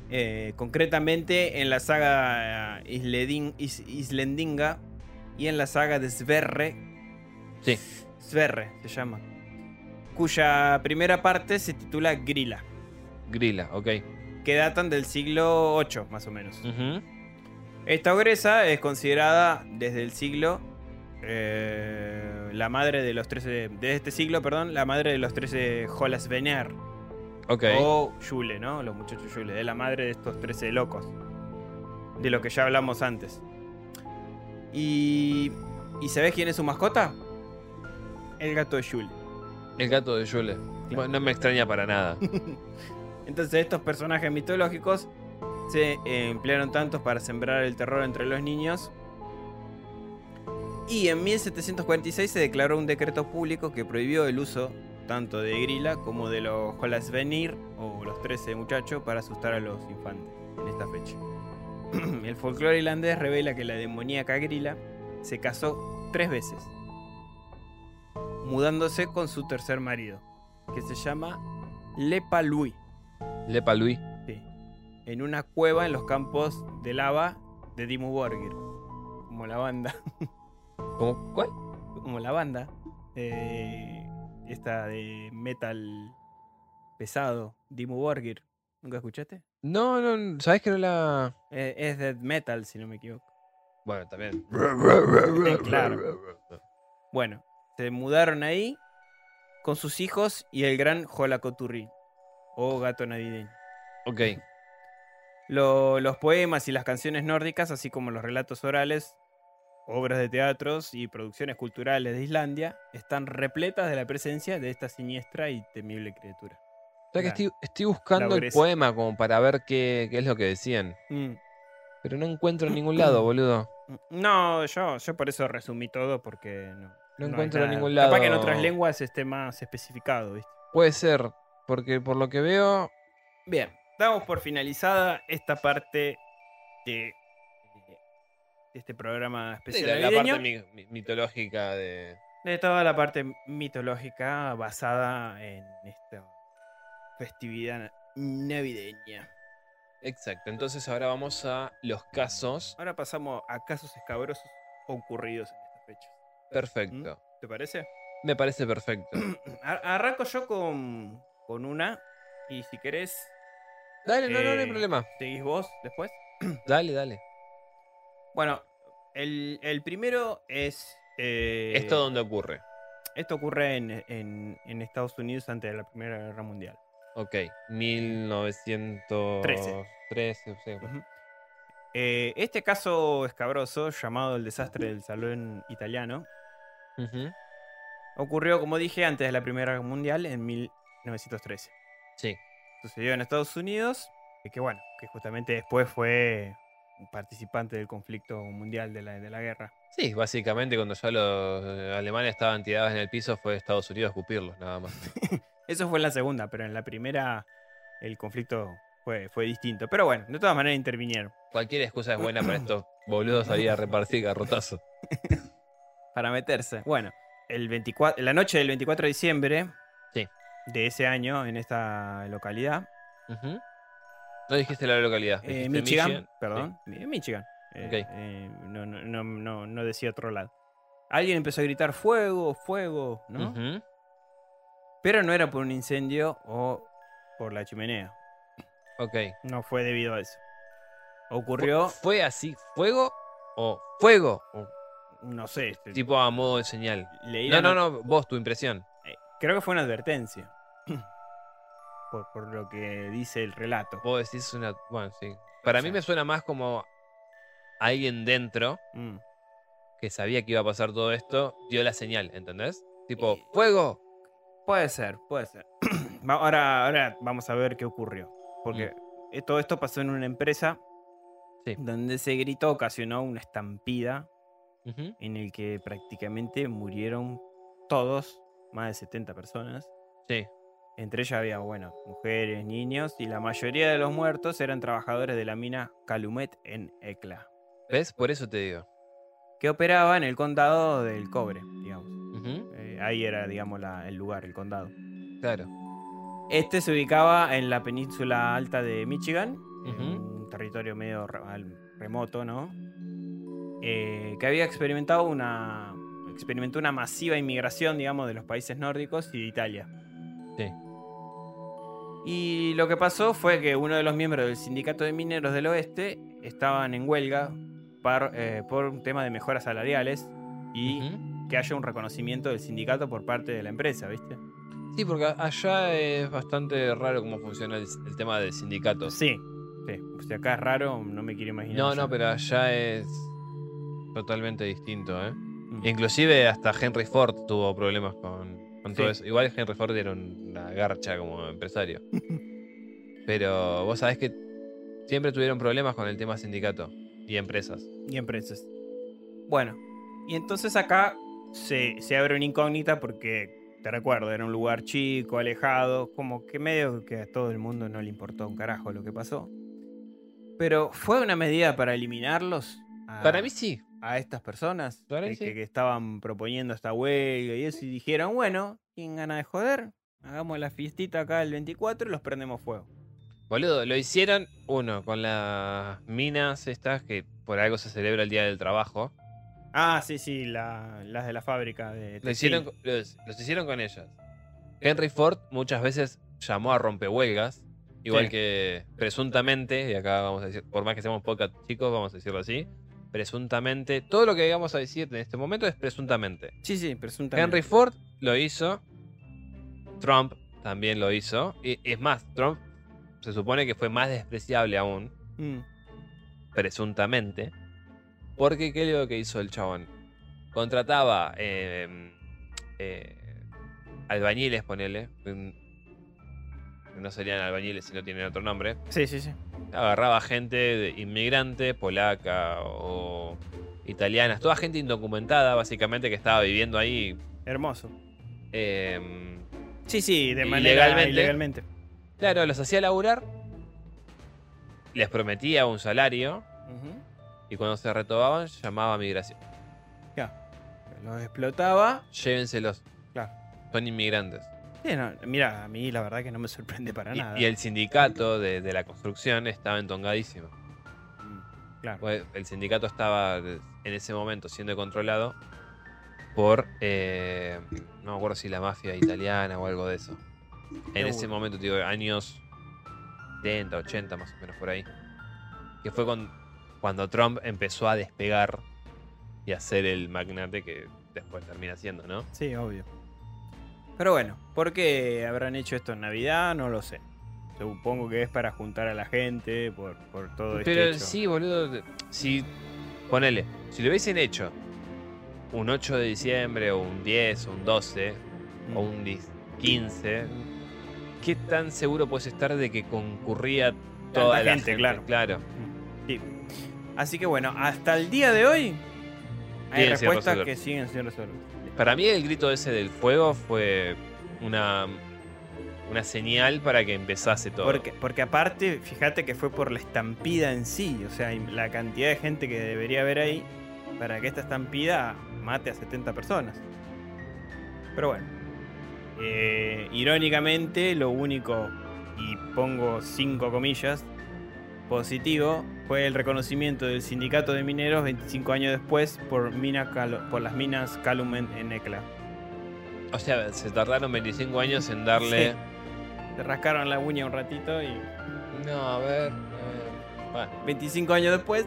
Eh, concretamente en la saga eh, Isledin- Is- Islendinga y en la saga de Sverre. Sí. Sverre se llama. Cuya primera parte se titula Grilla, Grilla, ok. que datan del siglo 8 más o menos. Esta ogresa es considerada desde el siglo. eh, la madre de los 13. De este siglo, perdón, la madre de los 13 Holasvener. Ok. O Yule, ¿no? Los muchachos Yule. De la madre de estos 13 locos. De lo que ya hablamos antes. Y. ¿Y sabés quién es su mascota? El gato de Yule. El gato de Yule. No me extraña para nada. Entonces, estos personajes mitológicos se eh, emplearon tantos para sembrar el terror entre los niños. Y en 1746 se declaró un decreto público que prohibió el uso tanto de Grilla como de los Holasvenir o los 13 muchachos para asustar a los infantes en esta fecha. el folclore irlandés revela que la demoníaca Grilla se casó tres veces, mudándose con su tercer marido, que se llama Lepa Louis. Lepa Luis. En una cueva en los campos de lava de Dimmu Borgir. Como la banda. ¿Cómo? ¿Cuál? Como la banda. eh, esta de metal pesado. Dimmu Borgir. ¿Nunca escuchaste? No, no, ¿sabes que no la. Eh, es death metal, si no me equivoco. Bueno, también. claro. Bueno, se mudaron ahí con sus hijos y el gran Jolacoturri. O gato navideño. Ok. Lo- los poemas y las canciones nórdicas, así como los relatos orales, obras de teatros y producciones culturales de Islandia, están repletas de la presencia de esta siniestra y temible criatura. O sea que estoy, estoy buscando el poema como para ver qué, qué es lo que decían. Mm. Pero no encuentro en ningún lado, boludo. No, yo, yo por eso resumí todo, porque no. No encuentro en ningún Capaz que en lado. otras lenguas esté más especificado, ¿viste? Puede ser, porque por lo que veo. Bien, damos por finalizada esta parte de, de este programa de especial la, la parte mi- mi- mitológica de. De toda la parte mitológica basada en esta festividad navideña. Exacto. Entonces ahora vamos a los casos. Ahora pasamos a casos escabrosos ocurridos en estas fechas. Perfecto. ¿Te parece? Me parece perfecto. Ar- Arranco yo con, con una. Y si querés, Dale, no, no, no hay Eh, problema. seguís vos después. Dale, dale. Bueno, el, el primero es. eh, ¿Esto dónde ocurre? esto ocurre en, en- en Estados Unidos antes de la Primera Guerra Mundial. Ok. 1913. 13, sí. Ujú. Eh, este caso escabroso, llamado el desastre del salón italiano, ocurrió, como dije, antes de la Primera Guerra Mundial, en 1913. Sí. Sucedió en Estados Unidos, y que bueno, que justamente después fue un participante del conflicto mundial de la, de la guerra. Sí, básicamente cuando ya los eh, alemanes estaban tirados en el piso fue Estados Unidos a escupirlos, nada más. Eso fue en la segunda, pero en la primera el conflicto fue, fue distinto. Pero bueno, de todas maneras intervinieron. Cualquier excusa es buena para estos boludos salir a repartir garrotazo. para meterse. Bueno, el 24, la noche del 24 de diciembre. De ese año en esta localidad, Ujú. No dijiste la localidad. eh, dijiste Michigan, perdón, Mi- Michigan. eh, Ok. eh, no, no, no, no, decía otro lado. Alguien empezó a gritar fuego, fuego, ¿no? Pero no era por un incendio o por la chimenea. Ok. No fue debido a eso. Ocurrió, ¿Fue así? ¿Fuego? ¿O fuego? No sé, este, tipo a modo de señal. No, no, no, vos, tu impresión. Creo que fue una advertencia. por, por lo que dice el relato. Vos decís una. Bueno, sí. Para mí me suena más como alguien dentro Mm. que sabía que iba a pasar todo esto, dio la señal, ¿entendés? Tipo, Y- ¡fuego! Puede ser, puede ser. Ahora, ahora vamos a ver qué ocurrió. Porque eh, todo esto pasó en una empresa Mm. Sí. donde ese grito ocasionó una estampida en el que prácticamente murieron todos, más de 70 personas. Sí. Entre ellas había, bueno, mujeres, niños y la mayoría de los muertos eran trabajadores de la mina Calumet en Ecla. ¿Ves? Por eso te digo. que operaba en el condado del cobre, digamos. Eh, ahí era, digamos, la- el lugar, el condado. Claro. Este se ubicaba en la península alta de Michigan, en un territorio medio remoto, ¿no? Eh, que había experimentado una, experimentó una masiva inmigración, digamos, de los países nórdicos y de Italia. Sí. Y lo que pasó fue que uno de los miembros del sindicato de mineros del oeste estaban en huelga par- eh, por un tema de mejoras salariales y que haya un reconocimiento del sindicato por parte de la empresa, ¿viste? Sí, porque allá es bastante raro cómo funciona el, el tema de sindicatos. Sí, sí. O sea, acá es raro, no me quiero imaginar. No, allá. no, pero allá es totalmente distinto, ¿eh? Inclusive hasta Henry Ford tuvo problemas con, con todo eso. Igual Henry Ford era una garcha como empresario. Pero vos sabés que siempre tuvieron problemas con el tema sindicato y empresas. y empresas. Bueno, y entonces acá se, se abre una incógnita porque, te recuerdo, era un lugar chico, alejado, como que medio que a todo el mundo no le importó un carajo lo que pasó. Pero ¿fue una medida para eliminarlos? Para mí sí. A estas personas que, sí. que- que estaban proponiendo esta huelga y eso, y dijeron, bueno, ¿quién gana de joder? Hagamos la fiestita acá el 24 y los prendemos fuego. Boludo, lo hicieron, uno, con las minas estas, que por algo se celebra el Día del Trabajo. Ah, sí, sí, la- las de la fábrica de Lo hicieron, los, los hicieron con ellas. Henry Ford muchas veces llamó a rompehuelgas, igual Sí. que presuntamente, y acá vamos a decir, por más que seamos podcast chicos, vamos a decirlo así, presuntamente, todo lo que vamos a decir en este momento es presuntamente. Sí, sí, presuntamente. Henry Ford lo hizo, Trump también lo hizo, y es más, Trump se supone que fue más despreciable aún, Mm. presuntamente. Porque, ¿qué es lo que hizo el chabón? Contrataba eh, eh, albañiles, ponele. No serían albañiles si no tienen otro nombre. Sí, sí, sí. Agarraba gente de- inmigrante, polaca o italianas. Toda gente indocumentada, básicamente, que estaba viviendo ahí. Hermoso. eh, Sí, sí, de manera Ilegalmente. ilegalmente. claro, los hacía laburar. Les prometía un salario. Y cuando se retobaban, llamaba a migración. Ya. Los explotaba. Llévenselos. Claro. Son inmigrantes. Sí, no, mira, a mí la verdad que no me sorprende para Y, nada. y el sindicato de, de la construcción estaba entongadísimo. Mm, Claro. Pues el sindicato estaba en ese momento siendo controlado por, eh, no me acuerdo si la mafia italiana o algo de eso. En ese momento, digo, años 70, 80 más o menos por ahí. Que fue con- cuando Trump empezó a despegar y a ser el magnate que después termina siendo, ¿no? Sí, obvio. Pero bueno, ¿por qué habrán hecho esto en Navidad? No lo sé. Supongo que es para juntar a la gente por, por todo este Pero hecho. sí, boludo. Si. Ponele. Si lo hubiesen hecho un 8 de diciembre, o un 10, o un 12, Mm. o un 10 15, ¿qué tan seguro puedes estar de que concurría toda la gente, claro. Claro. Sí. Así que bueno, hasta el día de hoy hay respuestas que siguen sin resolver. Para mí, el grito ese del fuego fue una. Una señal para que empezase todo. Porque, porque aparte, fíjate que fue por la estampida en sí, o sea, la cantidad de gente que debería haber ahí para que esta estampida mate a 70 personas. Pero bueno, eh, irónicamente, lo único, y pongo cinco comillas, positivo, fue el reconocimiento del sindicato de mineros 25 años después por, mina Calo- por las minas Calumet en Ecla. O sea, se tardaron 25 años en darle. Se rascaron la uña un ratito y No, a ver. eh, bueno. 25 años después,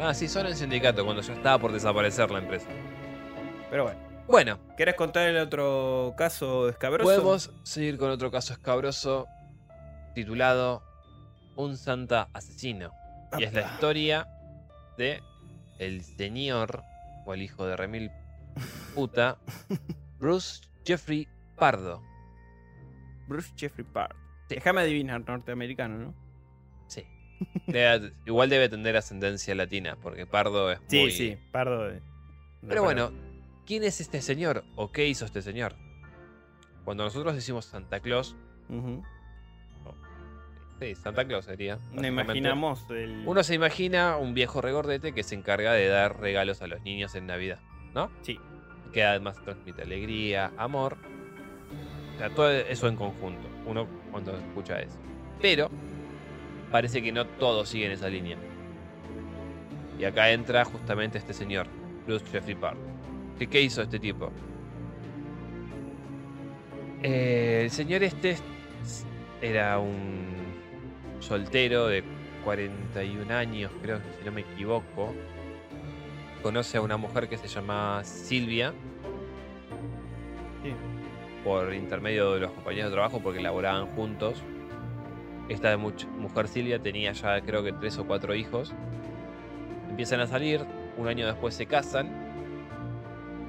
Ah, sí, solo en sindicato, cuando ya estaba por desaparecer la empresa. pero bueno. Bueno, ¿Querés contar el otro caso escabroso? podemos seguir con otro caso escabroso titulado Un Santa Asesino. Y es la historia de el señor, o el hijo de Remil puta, Bruce Jeffrey Pardo. Bruce Jeffrey Parr. Sí. Déjame adivinar, norteamericano, ¿no? Sí. Debe- igual debe tener ascendencia latina, porque Pardo es Sí, muy... sí, pardo de. Pero bueno, ¿quién es este señor? ¿O qué hizo este señor? Cuando nosotros decimos Santa Claus, Ujú. Sí, Santa Claus sería. No imaginamos el. Uno se imagina un viejo regordete que se encarga de dar regalos a los niños en Navidad, ¿no? Sí. Que además transmite alegría, amor. O sea, todo eso en conjunto. Uno cuando escucha eso. Pero parece que no todos siguen esa línea. Y acá entra justamente este señor, Bruce Jeffrey Park. ¿Qué, qué hizo este tipo? Eh, el señor este es- era un soltero de 41 años, creo si no me equivoco. Conoce a una mujer que se llama Silvia Sí. por intermedio de los compañeros de trabajo porque laboraban juntos. Esta mujer Silvia tenía ya creo que tres o cuatro hijos. Empiezan a salir, un año después se casan,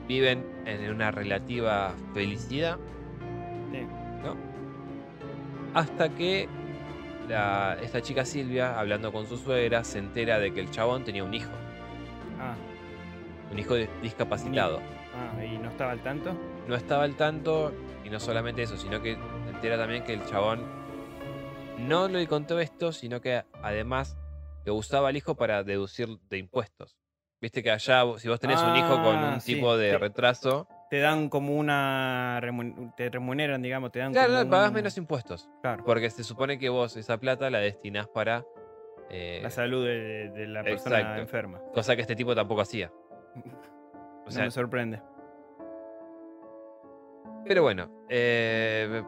viven en una relativa felicidad, Sí. ¿no? Hasta que la- esta chica Silvia, hablando con su suegra, se entera de que el chabón tenía un hijo, Ah, un hijo di- discapacitado. ah, y no estaba al tanto. no estaba al tanto y no solamente eso, sino que se entera también que el chabón no le contó esto, sino que además lo usaba al hijo para deducir de impuestos. Viste que allá, si vos tenés un hijo con Ah, un sí, tipo de sí. retraso, Te dan como una. Te remuneran, digamos, te dan claro, como. pagás un- menos impuestos. Claro. Porque se supone que vos esa plata la destinás para... eh, La salud de, de la persona Exacto. enferma. cosa que este tipo tampoco hacía. O no sea, me sorprende. Pero bueno, eh,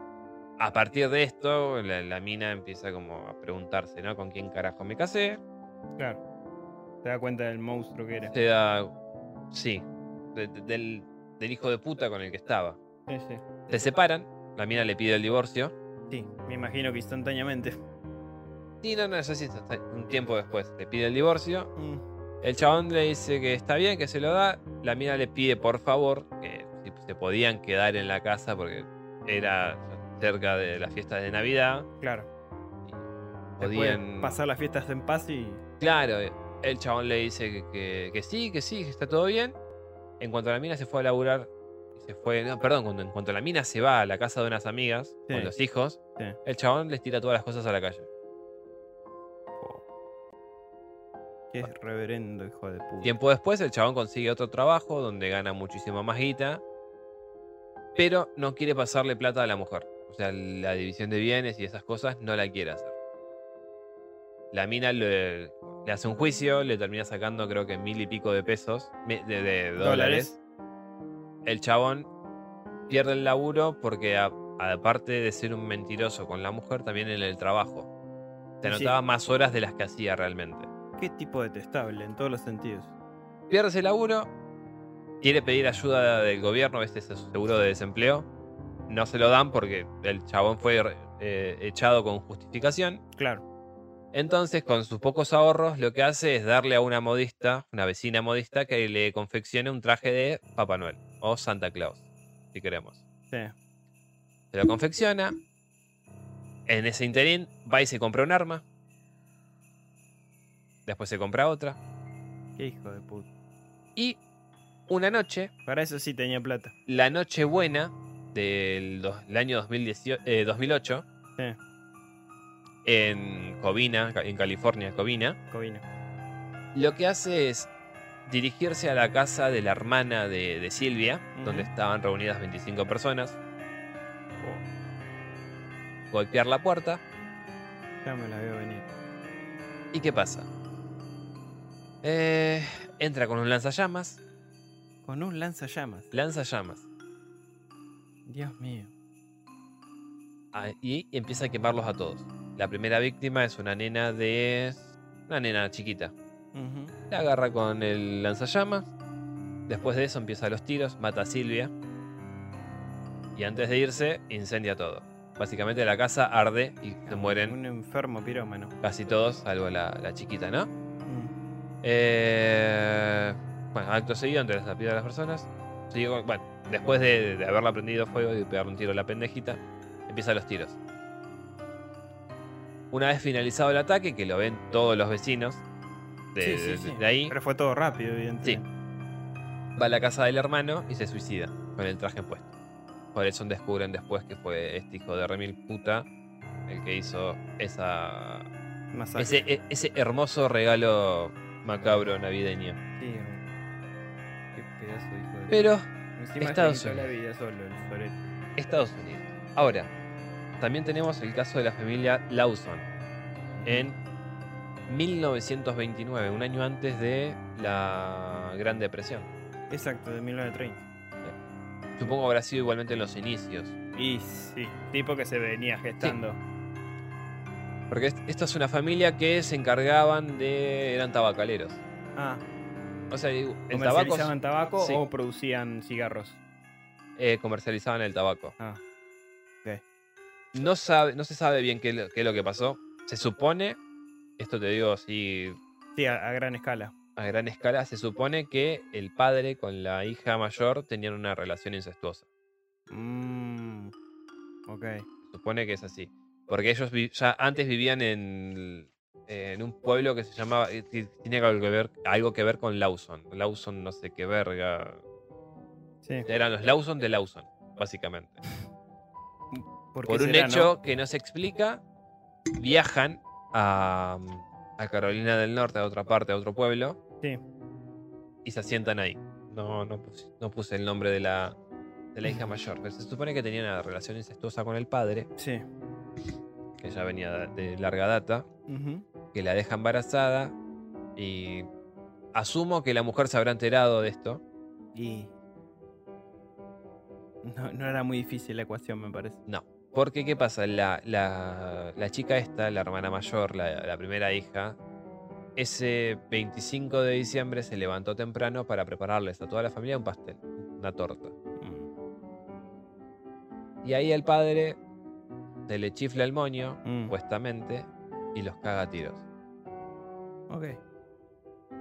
a partir de esto, la, la mina empieza como a preguntarse, ¿no? ¿Con quién carajo me casé? Claro. Te da cuenta del monstruo que era. Se da. Sí. de- de- del, del hijo de puta con el que estaba. Sí, sí. Se separan. La mina le pide el divorcio. Sí, me imagino que instantáneamente. Y no, no, eso sí, hasta un tiempo después. Le pide el divorcio. Mm, El chabón le dice que está bien, que se lo da. La mina le pide por favor que si se podían quedar en la casa porque era cerca de las fiestas de Navidad. claro. Podían Podían. pasar las fiestas en paz y. Claro, el chabón le dice que, que- que sí, que sí, que está todo bien. En cuanto la mina se fue a laburar, se fue, no, perdón, cuando, en cuanto la mina se va a la casa de unas amigas Sí. con los hijos, Sí. el chabón les tira todas las cosas a la calle. Qué reverendo hijo de puta. Tiempo después, el chabón consigue otro trabajo donde gana muchísima más guita, pero no quiere pasarle plata a la mujer. O sea, la división de bienes y esas cosas no la quiere hacer. La mina le, le hace un juicio, le termina sacando creo que mil y pico de pesos, de, de dólares. El chabón pierde el laburo porque a- aparte de ser un mentiroso con la mujer, también en el trabajo. Se sí. anotaba más horas de las que hacía realmente. Qué tipo detestable en todos los sentidos. pierde ese laburo, quiere pedir ayuda del gobierno, este es su seguro de desempleo. No se lo dan porque el chabón fue eh, echado con justificación. Claro. Entonces, con sus pocos ahorros, lo que hace es darle a una modista, una vecina modista, que le confeccione un traje de Papá Noel o Santa Claus, si queremos. Sí. Se lo confecciona. En ese interín va y se compra un arma. Después se compra otra. Qué hijo de puta. Y una noche, Para eso sí tenía plata. la noche buena del, año 2018, eh, 2008 Sí. En Covina, en California, Covina, Covina. lo que hace es dirigirse a la casa de la hermana de, de Silvia, donde estaban reunidas 25 personas, Oh, golpear la puerta. ya me la veo venir. ¿Y qué pasa? Eh, entra con un lanzallamas, Con un lanzallamas. lanzallamas, Dios mío. ah, y empieza a quemarlos a todos. La primera víctima es una nena de... una nena chiquita. La agarra con el lanzallamas. Después de eso empieza los tiros, mata a Silvia. Y antes de irse, incendia todo. Básicamente la casa arde y se mueren Un enfermo pirómano. casi todos, salvo la, la chiquita, ¿no? Mm. Eh, bueno, acto seguido entre las lápidas de las personas. sigo- bueno, después de, de haberla prendido fuego y pegarle un tiro a la pendejita, empiezan los tiros. Una vez finalizado el ataque, que lo ven todos los vecinos de, Sí, sí, de- sí. de ahí, Pero fue todo rápido, evidentemente. va a la casa del hermano y se suicida con el traje puesto. Por eso descubren después que fue este hijo de remil puta el que hizo esa, ese, e- ese hermoso regalo macabro navideño. Sí, qué pedazo hijo de Pero Encima Estados quitó la Unidos. vida solo, el. Estados Unidos. Ahora, también tenemos el caso de la familia Lawson en 1929, un año antes de la Gran Depresión. Exacto, de 1930. Supongo que habrá sido igualmente en los inicios. Y sí, tipo que se venía gestando. Porque est- esta es una familia que se encargaban de. eran tabacaleros. Ah, O sea, el tabaco ¿comercializaban tabaco sí. o producían cigarros? eh, comercializaban el tabaco. Ah, No, sabe, no se sabe bien qué, es lo- qué es lo que pasó. Se supone, esto te digo así sí, a, a gran escala. a gran escala, se supone que el padre con la hija mayor tenían una relación incestuosa. Mmm. Ok. Se supone que es así. Porque ellos ya antes vivían en, en un pueblo que se llamaba. eh, que Tiene algo que ver, algo que ver con Lawson. Lawson, no sé qué verga. Sí. Eran los Lawson de Lawson, básicamente. ¿Por, un será, hecho no? que no se explica, viajan a, a Carolina del Norte, a otra parte, a otro pueblo, Sí. y se asientan ahí. No, no, puse, no puse el nombre de la, de la hija mayor, pero se supone que tenía una relación incestuosa con el padre, Sí. que ya venía de larga data, Ujú. que la deja embarazada y asumo que la mujer se habrá enterado de esto. Y. No, no era muy difícil la ecuación, me parece. No. Porque, ¿qué pasa? La, la- la chica esta, la hermana mayor, la, la primera hija, ese 25 de diciembre se levantó temprano para prepararles a toda la familia un pastel, una torta. Mm. Y ahí el padre se le chifla el moño, Mm. supuestamente, y los caga a tiros. Ok.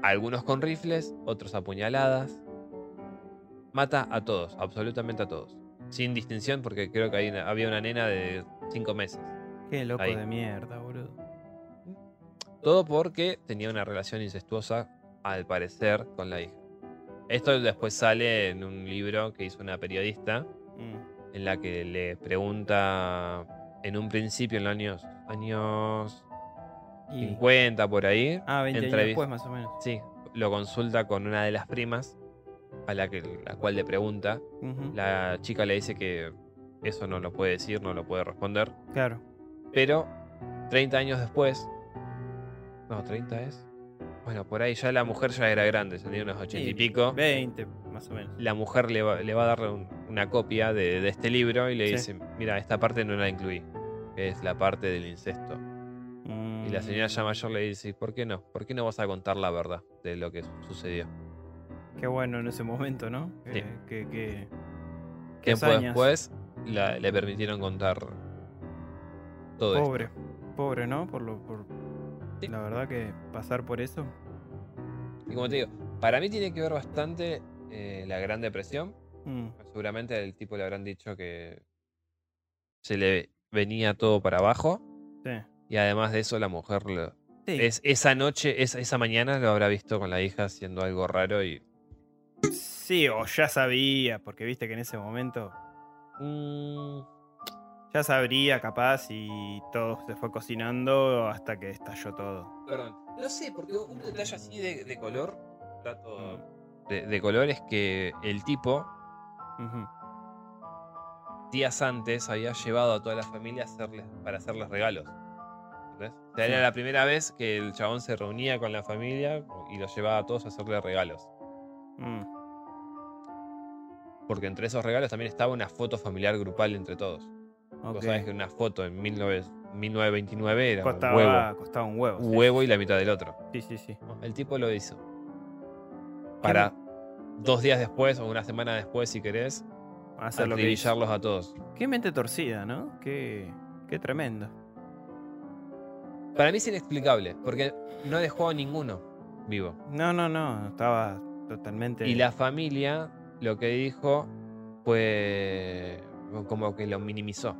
Algunos con rifles, otros a puñaladas. Mata a todos, absolutamente a todos. Sin distinción, porque creo que hay una- había una nena de 5 meses. Qué loco Ahí. de mierda, boludo. Todo porque tenía una relación incestuosa, al parecer, con la hija. Esto después sale en un libro que hizo una periodista, Mm. en la que le pregunta en un principio, en los años, años Y- 50 por ahí. Ah, 20 años después, más o menos. Sí, lo consulta con una de las primas, a la, que, la cual le pregunta. Ujú. La chica le dice que eso no lo puede decir, no lo puede responder. Claro. Pero 30 años después. No, 30 es. Bueno, por ahí ya la mujer ya era grande, ya tenía unos 80 y pico. 20, más o menos. La mujer le va, le va a dar un- una copia de, de este libro y le Sí. dice: Mira, esta parte no la incluí, que es la parte del incesto. Y la Mm. señora ya mayor le dice: "¿Y ¿Por qué no? ¿Por qué no vas a contar la verdad de lo que sucedió? Qué bueno en ese momento, ¿no? Sí. Que, que, que- Tiempo hazañas. después la- le permitieron contar todo esto. Pobre, pobre, ¿no? Por lo, por... Sí. La verdad que pasar por eso. Y como te digo, para mí tiene que ver bastante eh, la Gran Depresión. mm, Seguramente al tipo le habrán dicho que se le venía todo para abajo. Sí. Y además de eso, la mujer lo- Sí. es, esa noche, esa mañana lo habrá visto con la hija haciendo algo raro y. Sí, o ya sabía, porque viste que en ese momento mm, ya sabría capaz y todo se fue cocinando hasta que estalló todo. perdón. No sé, porque un detalle así de, de color, dato Mm. de, de color, es que el tipo días antes había llevado a toda la familia a hacerles, para hacerles regalos. ¿Entendés? O sea, Sí. era la primera vez que el chabón se reunía con la familia y los llevaba a todos a hacerle regalos. Mm, Porque entre esos regalos también estaba una foto familiar grupal entre todos. ok. Vos sabés que una foto en 19 1929 era un Costaba, huevo. costaba un huevo. Un sí. huevo y la mitad del otro. Sí, sí, sí. No, El tipo lo hizo. Para dos días después o una semana después, si querés, acribillarlos a todos. Qué mente torcida, ¿no? Qué, qué tremendo. Para mí es inexplicable, porque no dejó a ninguno vivo. No, no, no. Estaba totalmente. Y la familia lo que dijo fue como que lo minimizó.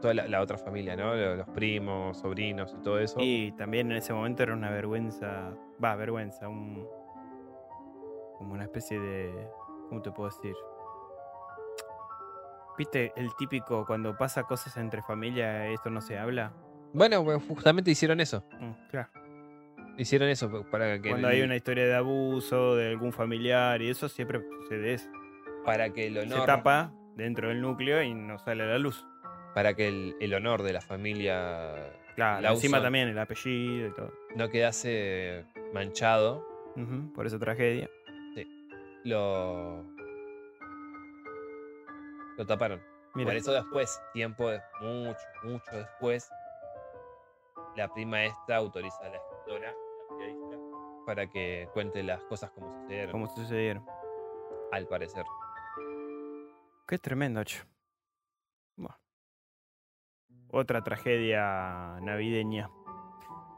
Toda la, la otra familia, ¿no? Lo- Los primos, sobrinos y todo eso. Y también en ese momento era una vergüenza. Va, vergüenza. Un. Como una especie de. ¿Cómo te puedo decir? ¿Viste el típico cuando pasa cosas entre familia, esto no se habla? Bueno, pues, justamente hicieron eso. Mm, claro. Hicieron eso p- para que, Cuando el, hay una historia de abuso de algún familiar y eso, siempre sucede eso. para que el Se honor, tapa dentro del núcleo y no sale a la luz. para que el, el honor de la familia Claro, Lawson encima también el apellido y todo. no quedase manchado, por esa tragedia. lo, lo taparon. Mira, Por eso después, tiempo mucho, mucho después, la prima esta autoriza a la escritora, para que cuente las cosas como sucedieron, cómo sucedieron. al parecer. Qué tremendo, che. Buah. Otra tragedia navideña.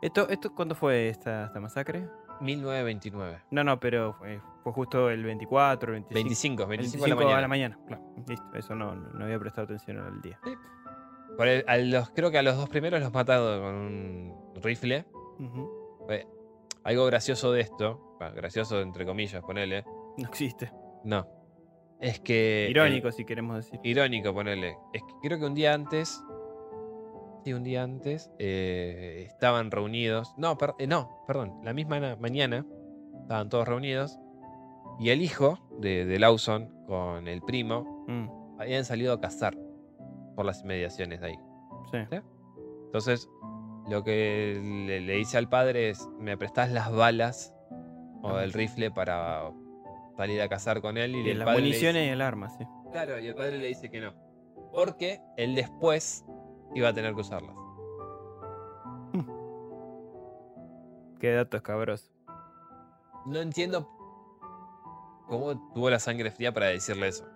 ¿Esto, esto cuándo fue esta, esta masacre? 1929. No, no, pero fue, fue justo el 24, el 25. 25, 25, 25 a la mañana. Claro, listo, eso no, no había prestado atención al día. Por el- a los, creo que a los dos primeros los mataron con un rifle. Eh, Algo gracioso de esto, bah, gracioso entre comillas, ponele. No existe. No. Es que. Irónico, si queremos decir. irónico, ponele. Es que creo que un día antes. Sí, un día antes. eh, estaban reunidos. No, per- eh, no, perdón. La misma na- mañana. Estaban todos reunidos. Y el hijo de, de Lawson con el primo Mm, habían salido a cazar por las inmediaciones de ahí. sí. Entonces, lo que le, le dice al padre es: ¿me prestás las balas o el rifle para salir a cazar con él? Y, Y el las padre municiones dice- y el arma, sí. Claro, y el padre le dice que no. Porque él después iba a tener que usarlas. Qué dato escabroso. No entiendo cómo tuvo la sangre fría para decirle eso.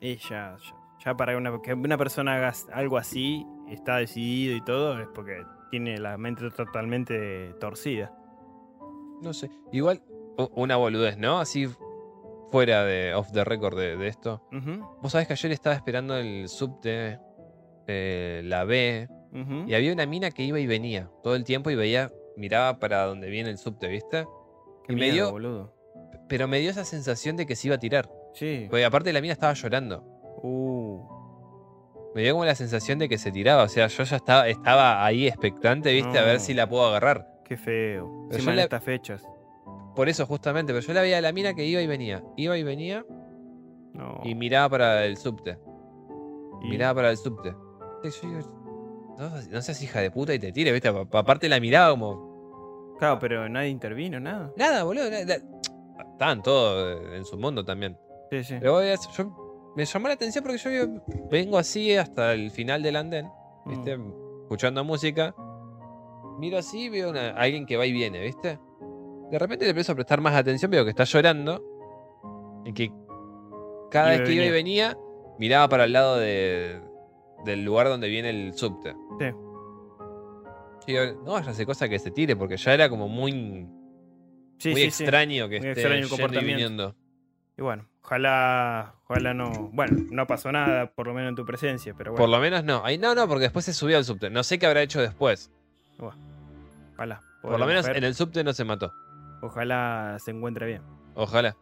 Y ya, ya, ya para una, que una persona haga algo así, está decidido y todo, es porque tiene la mente totalmente torcida. No sé. Igual, una boludez, ¿no? Así fuera de off the record de, de esto. Vos sabés que ayer estaba esperando el subte, eh, la B, y había una mina que iba y venía todo el tiempo y veía, miraba para donde viene el subte, ¿viste? Qué y me miedo, dio- boludo. Pero me dio esa sensación de que se iba a tirar. Sí. Porque aparte la mina estaba llorando. Uh, Me dio como la sensación de que se tiraba. O sea, yo ya estaba, estaba ahí expectante, ¿viste? A ver si la puedo agarrar. qué feo. Encima en la- estas fechas. Por eso, justamente. Pero yo la veía a la mina que iba y venía. Iba y venía No. y miraba para el subte. Y- Miraba para el subte. Y yo digo, no, no seas hija de puta y te tire, ¿viste? Pa- Aparte la miraba como. Claro, pero nadie intervino, nada. Nada, boludo. Estaban todos en su mundo también. Sí, sí. Pero yo, me llamó la atención porque yo vengo así hasta el final del andén. Mm. ¿viste? Escuchando música. Miro así y veo una- alguien que va y viene, ¿viste? De repente le empiezo a prestar más atención, veo que está llorando. Y que cada vez que iba y venía. miraba para el lado de- del lugar donde viene el subte. Sí. Y digo, no vaya a hacer cosa que se tire, porque ya era como muy, Sí, muy sí, sí. extraño que Muy esté extraño el yendo y comportamiento. viniendo. Y bueno, ojalá, ojalá no. Bueno, no pasó nada, por lo menos en tu presencia, pero Por bueno. lo menos no. Ahí no, no, porque después se subió al subte. No sé qué habrá hecho después. Ojalá. Por lo menos en el subte no se mató. Ojalá se encuentre bien. Ojalá.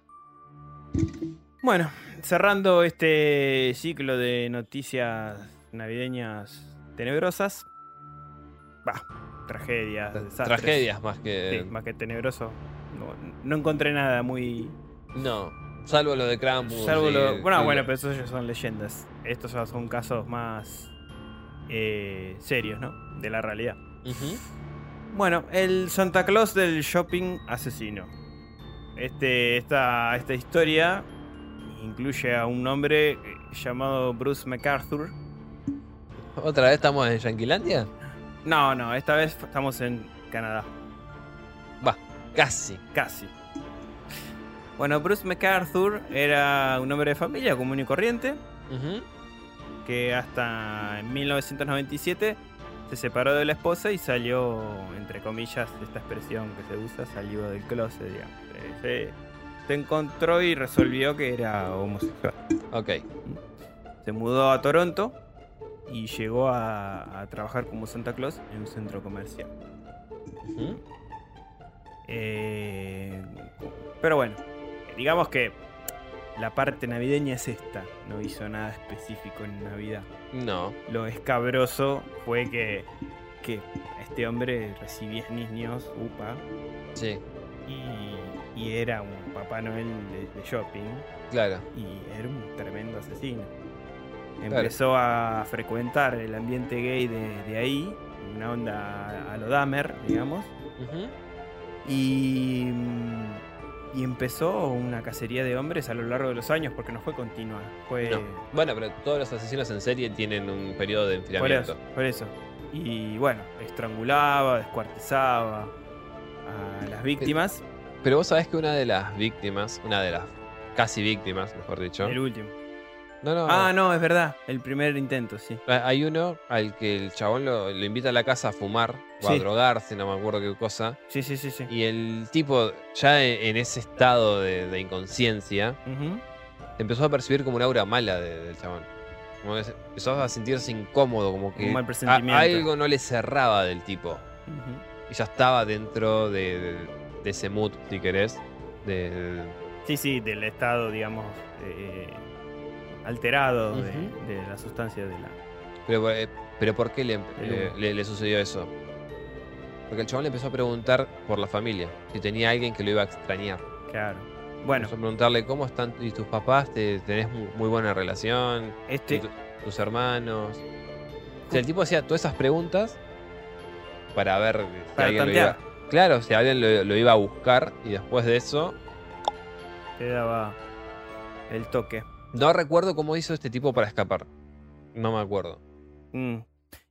Bueno, cerrando este ciclo de noticias navideñas tenebrosas. Va, tragedias, desastres. Tragedias más que. Sí, más que tenebroso. No, no encontré nada muy. No. Salvo lo de Krampus. Salvo y- lo. Bueno, bueno, pero esos ya son leyendas. Estos ya son casos más eh, serios, ¿no? De la realidad. Bueno, el Santa Claus del shopping asesino. Este, esta, esta historia incluye a un hombre eh, llamado Bruce MacArthur. ¿Otra vez estamos en Yanquilandia? No, no, esta vez estamos en Canadá. Va, casi. Casi. Bueno, Bruce MacArthur era un hombre de familia común y corriente que hasta en 1997 se separó de la esposa y salió, entre comillas, esta expresión que se usa, salió del closet, digamos. Se, se encontró y resolvió que era homosexual. Ok. Se mudó a Toronto y llegó a, a trabajar como Santa Claus en un centro comercial. Eh, pero bueno, digamos que la parte navideña es esta. No hizo nada específico en Navidad. No. Lo escabroso fue que, que este hombre recibía niños, upa, Sí, y, y era un Papá Noel de, de shopping. claro. y era un tremendo asesino. Empezó a frecuentar el ambiente gay de, de ahí, una onda a lo Dahmer, digamos, Ujú. y, mm, y empezó una cacería de hombres a lo largo de los años porque no fue continua. Fue No. Bueno, pero todos los asesinos en serie tienen un periodo de por enfriamiento. eso, por eso. Y bueno, estrangulaba, descuartizaba a las víctimas. Pero vos sabés que una de las víctimas, una de las casi víctimas, mejor dicho. El último. No, no. Ah, no, es verdad. El primer intento, sí. Hay uno al que el chabón lo, lo invita a la casa a fumar o a Sí. drogarse, no me acuerdo qué cosa. Sí, sí, sí, sí. Y el tipo, ya e- en ese estado de, de inconsciencia, empezó a percibir como una aura mala de- del chabón. Como que empezó a sentirse incómodo, como que Un mal a- presentimiento. algo no le cerraba del tipo. Y ya estaba dentro de, de- de ese mood, si querés. De, Sí, sí, del estado, digamos, eh, alterado de, la sustancia de la. pero, eh, pero ¿por qué le, eh, le- le sucedió eso? Porque el chabón le empezó a preguntar por la familia, si tenía alguien que lo iba a extrañar. Claro. Bueno, Empezó a preguntarle cómo están y tus papás, te, tenés mu- muy buena relación, este. tu- tus hermanos. O sea, el tipo hacía todas esas preguntas para ver si Para alguien lo iba. Claro, si alguien lo, lo iba a buscar y después de eso. Te daba el toque. No recuerdo cómo hizo este tipo para escapar. No me acuerdo. Mm.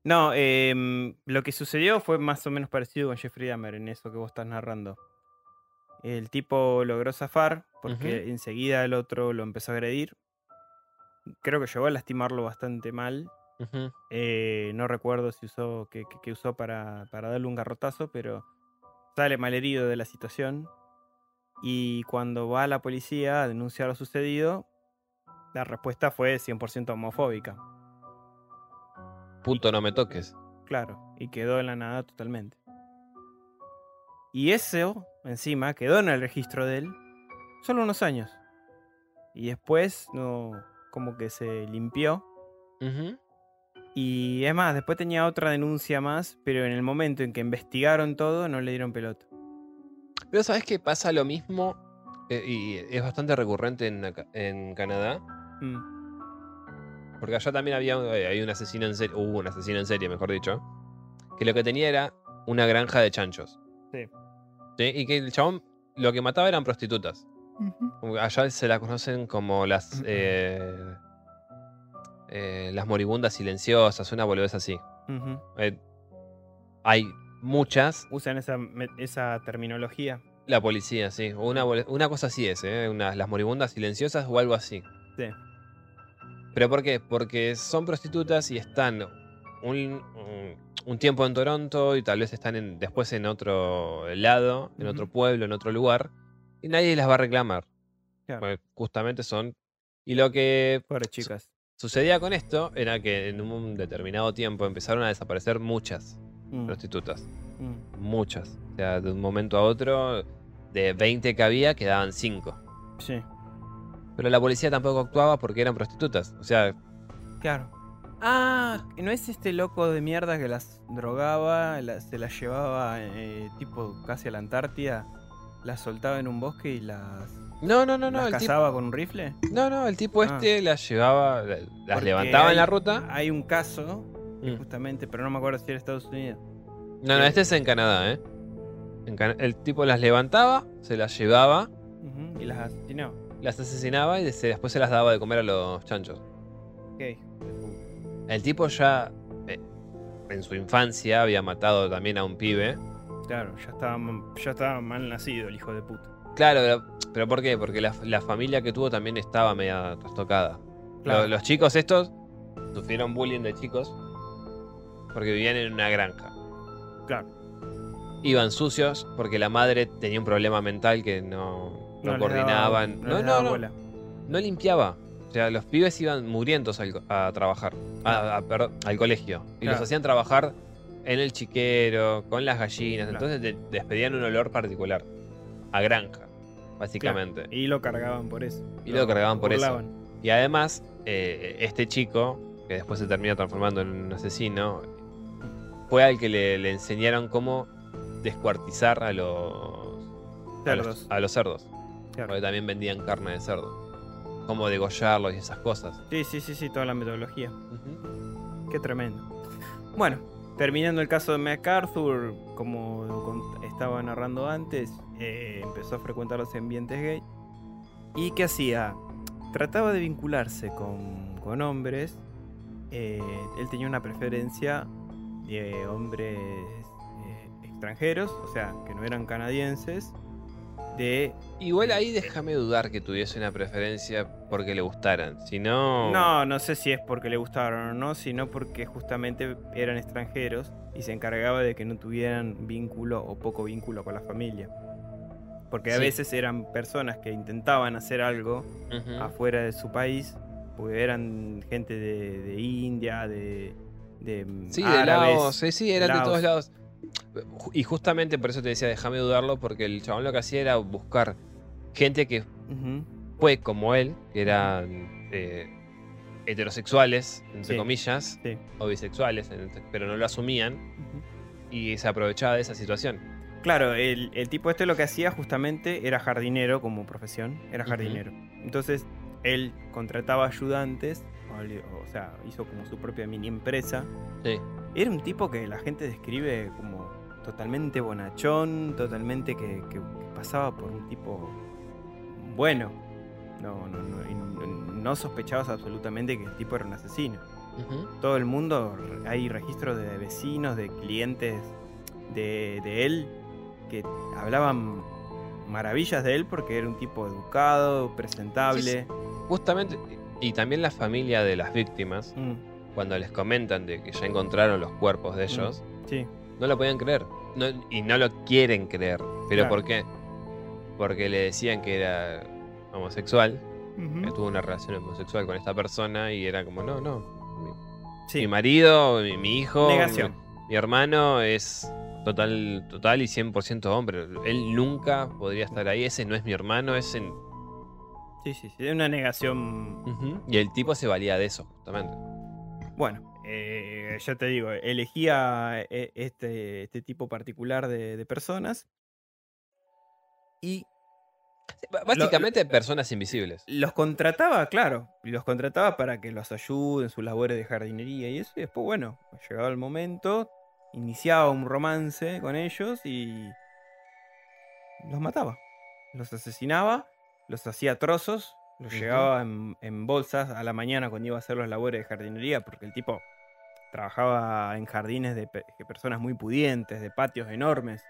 No, em, lo que sucedió fue más o menos parecido con Jeffrey Dahmer en eso que vos estás narrando. El tipo logró zafar porque enseguida el otro lo empezó a agredir. Creo que llegó a lastimarlo bastante mal. Eh, no recuerdo si usó que, que- que usó para, para darle un garrotazo, pero sale malherido de la situación. Y cuando va a la policía a denunciar lo sucedido, la respuesta fue 100% homofóbica. Punto no me toques. Claro, y quedó en la nada totalmente. Y eso, encima, quedó en el registro de él solo unos años. Y después, no, como que se limpió. Y es más, después tenía otra denuncia más, pero en el momento en que investigaron todo, no le dieron pelota. Pero ¿sabes qué pasa lo mismo? Eh, y es bastante recurrente en, en Canadá. Mm, Porque allá también había eh, hay un asesino en serie, hubo un asesino en serie, mejor dicho, que lo que tenía era una granja de chanchos. Sí. ¿Sí? Y que el chabón lo que mataba eran prostitutas. Allá se la conocen como las eh, eh, las moribundas silenciosas, una boludez así. Eh, hay muchas. Usan esa, esa terminología. La policía, sí. Una, una cosa así es, ¿eh? Una- las moribundas silenciosas o algo así. Sí. ¿Pero por qué? Porque son prostitutas y están un, tiempo en Toronto y tal vez están en- después en otro lado, en otro pueblo, en otro lugar, y nadie las va a reclamar. Claro. Porque justamente son... Y lo que Pobres chicas. sucedía con esto era que en un determinado tiempo empezaron a desaparecer muchas Mm, prostitutas. mm. Muchas. O sea, de un momento a otro, de 20 que había, quedaban 5. Sí, Pero la policía tampoco actuaba porque eran prostitutas. O sea, claro. Ah, ¿no es este loco de mierda que las drogaba, se las llevaba eh, tipo casi a la Antártida, las soltaba en un bosque y las, no, no, no, no. las El tipo, cazaba con un rifle? no, no, el tipo Ah. este las llevaba, la- las Porque levantaba en la ruta. Hay un caso, Mm. justamente, pero no me acuerdo si era Estados Unidos. No, no, este es en Canadá, ¿eh? En Cana- el tipo las levantaba, se las llevaba, Y las asesinó. Las asesinaba y se- después se las daba de comer a los chanchos. Ok. El tipo ya eh, en su infancia había matado también a un pibe. Claro, ya estaba, ya estaba mal nacido el hijo de puta. Claro, pero, pero ¿por qué? Porque la, la familia que tuvo también estaba media trastocada. Claro. los chicos estos sufrieron bullying de chicos porque vivían en una granja. Claro. Iban sucios porque la madre tenía un problema mental que no, no coordinaban. daba- no, no, no, bola. no limpiaba. O sea, los pibes iban murientos al a trabajar, a- a- perdón, al colegio. Y los hacían trabajar en el chiquero, con las gallinas. Claro. Entonces de- despedían un olor particular. A granja. básicamente. Y lo cargaban por eso. Y lo cargaban por eso. Y además, eh, este chico, que después se termina transformando en un asesino, fue al que le, le enseñaron cómo descuartizar a los a los- Cerdos. A los, cerdos. Claro. Porque también vendían carne de cerdo. Cómo degollarlos y esas cosas. Sí, sí, sí, sí, toda la metodología. Qué tremendo. Bueno, terminando el caso de MacArthur, como estaba narrando antes, eh, empezó a frecuentar los ambientes gay. ¿Y qué hacía? Trataba de vincularse con, con hombres. eh, él tenía una preferencia de hombres eh, extranjeros, o sea, que no eran canadienses. De Igual ahí déjame dudar que tuviese una preferencia porque le gustaran. Si no. No, no sé si es porque le gustaron o no, sino porque justamente eran extranjeros y se encargaba de que no tuvieran vínculo o poco vínculo con la familia. Porque a Sí. veces eran personas que intentaban hacer algo afuera de su país, porque eran gente de, de India, de, de Sí, de árabes. Laos. Sí, sí, eran de todos lados. Y justamente por eso te decía, déjame dudarlo, porque el chabón lo que hacía era buscar gente que fue como él, que eran eh, heterosexuales, entre Sí. comillas, sí, o bisexuales, en- pero no lo asumían, y se aprovechaba de esa situación. Claro, el, el tipo este lo que hacía justamente era jardinero como profesión, era jardinero. Entonces, él contrataba ayudantes, o, o sea, hizo como su propia mini empresa. Sí. Era un tipo que la gente describe como totalmente bonachón, totalmente que, que- que pasaba por un tipo bueno. No, no, no, no- sospechabas absolutamente que el tipo era un asesino todo el mundo hay registros de vecinos, de clientes de, de él que hablaban maravillas de él porque era un tipo educado, presentable. Justamente, y también la familia de las víctimas, Mm, cuando les comentan de que ya encontraron los cuerpos de ellos, sí, no lo podían creer. No- y no lo quieren creer. ¿Pero Claro. por qué? Porque le decían que era homosexual, que tuvo una relación homosexual con esta persona y era como, no, no. Mi, Sí, mi marido, mi, mi hijo, negación. mi, mi hermano es total, total y 100% hombre. Él nunca podría estar ahí. Ese no es mi hermano, ese... Sí, sí, sí, una negación. Y el tipo se valía de eso, justamente. Bueno, eh, ya te digo, elegía eh, este, este tipo particular de, de personas y Básicamente personas invisibles. los contrataba, claro, los contrataba para que los ayude en sus labores de jardinería y eso. Y después, bueno, llegaba el momento, iniciaba un romance con ellos y los mataba. Los asesinaba, los hacía trozos, los llevaba en, en bolsas a la mañana cuando iba a hacer las labores de jardinería, porque el tipo trabajaba en jardines de, pe- de personas muy pudientes, de patios enormes,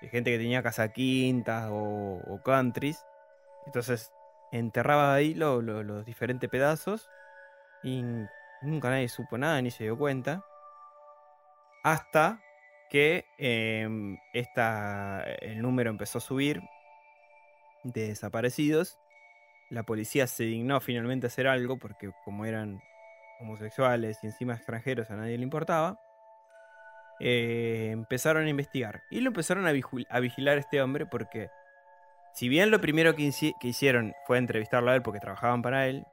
de gente que tenía casa quintas o, o countries. Entonces enterraba ahí lo- lo- los diferentes pedazos y nunca nadie supo nada ni se dio cuenta. Hasta que em, esta, el número empezó a subir de desaparecidos. La policía se dignó finalmente a hacer algo porque como eran homosexuales y encima extranjeros a nadie le importaba. eh, empezaron a investigar y lo empezaron a, vigilar a este hombre porque si bien lo primero que, hici- que hicieron fue entrevistarlo a él porque trabajaban para él,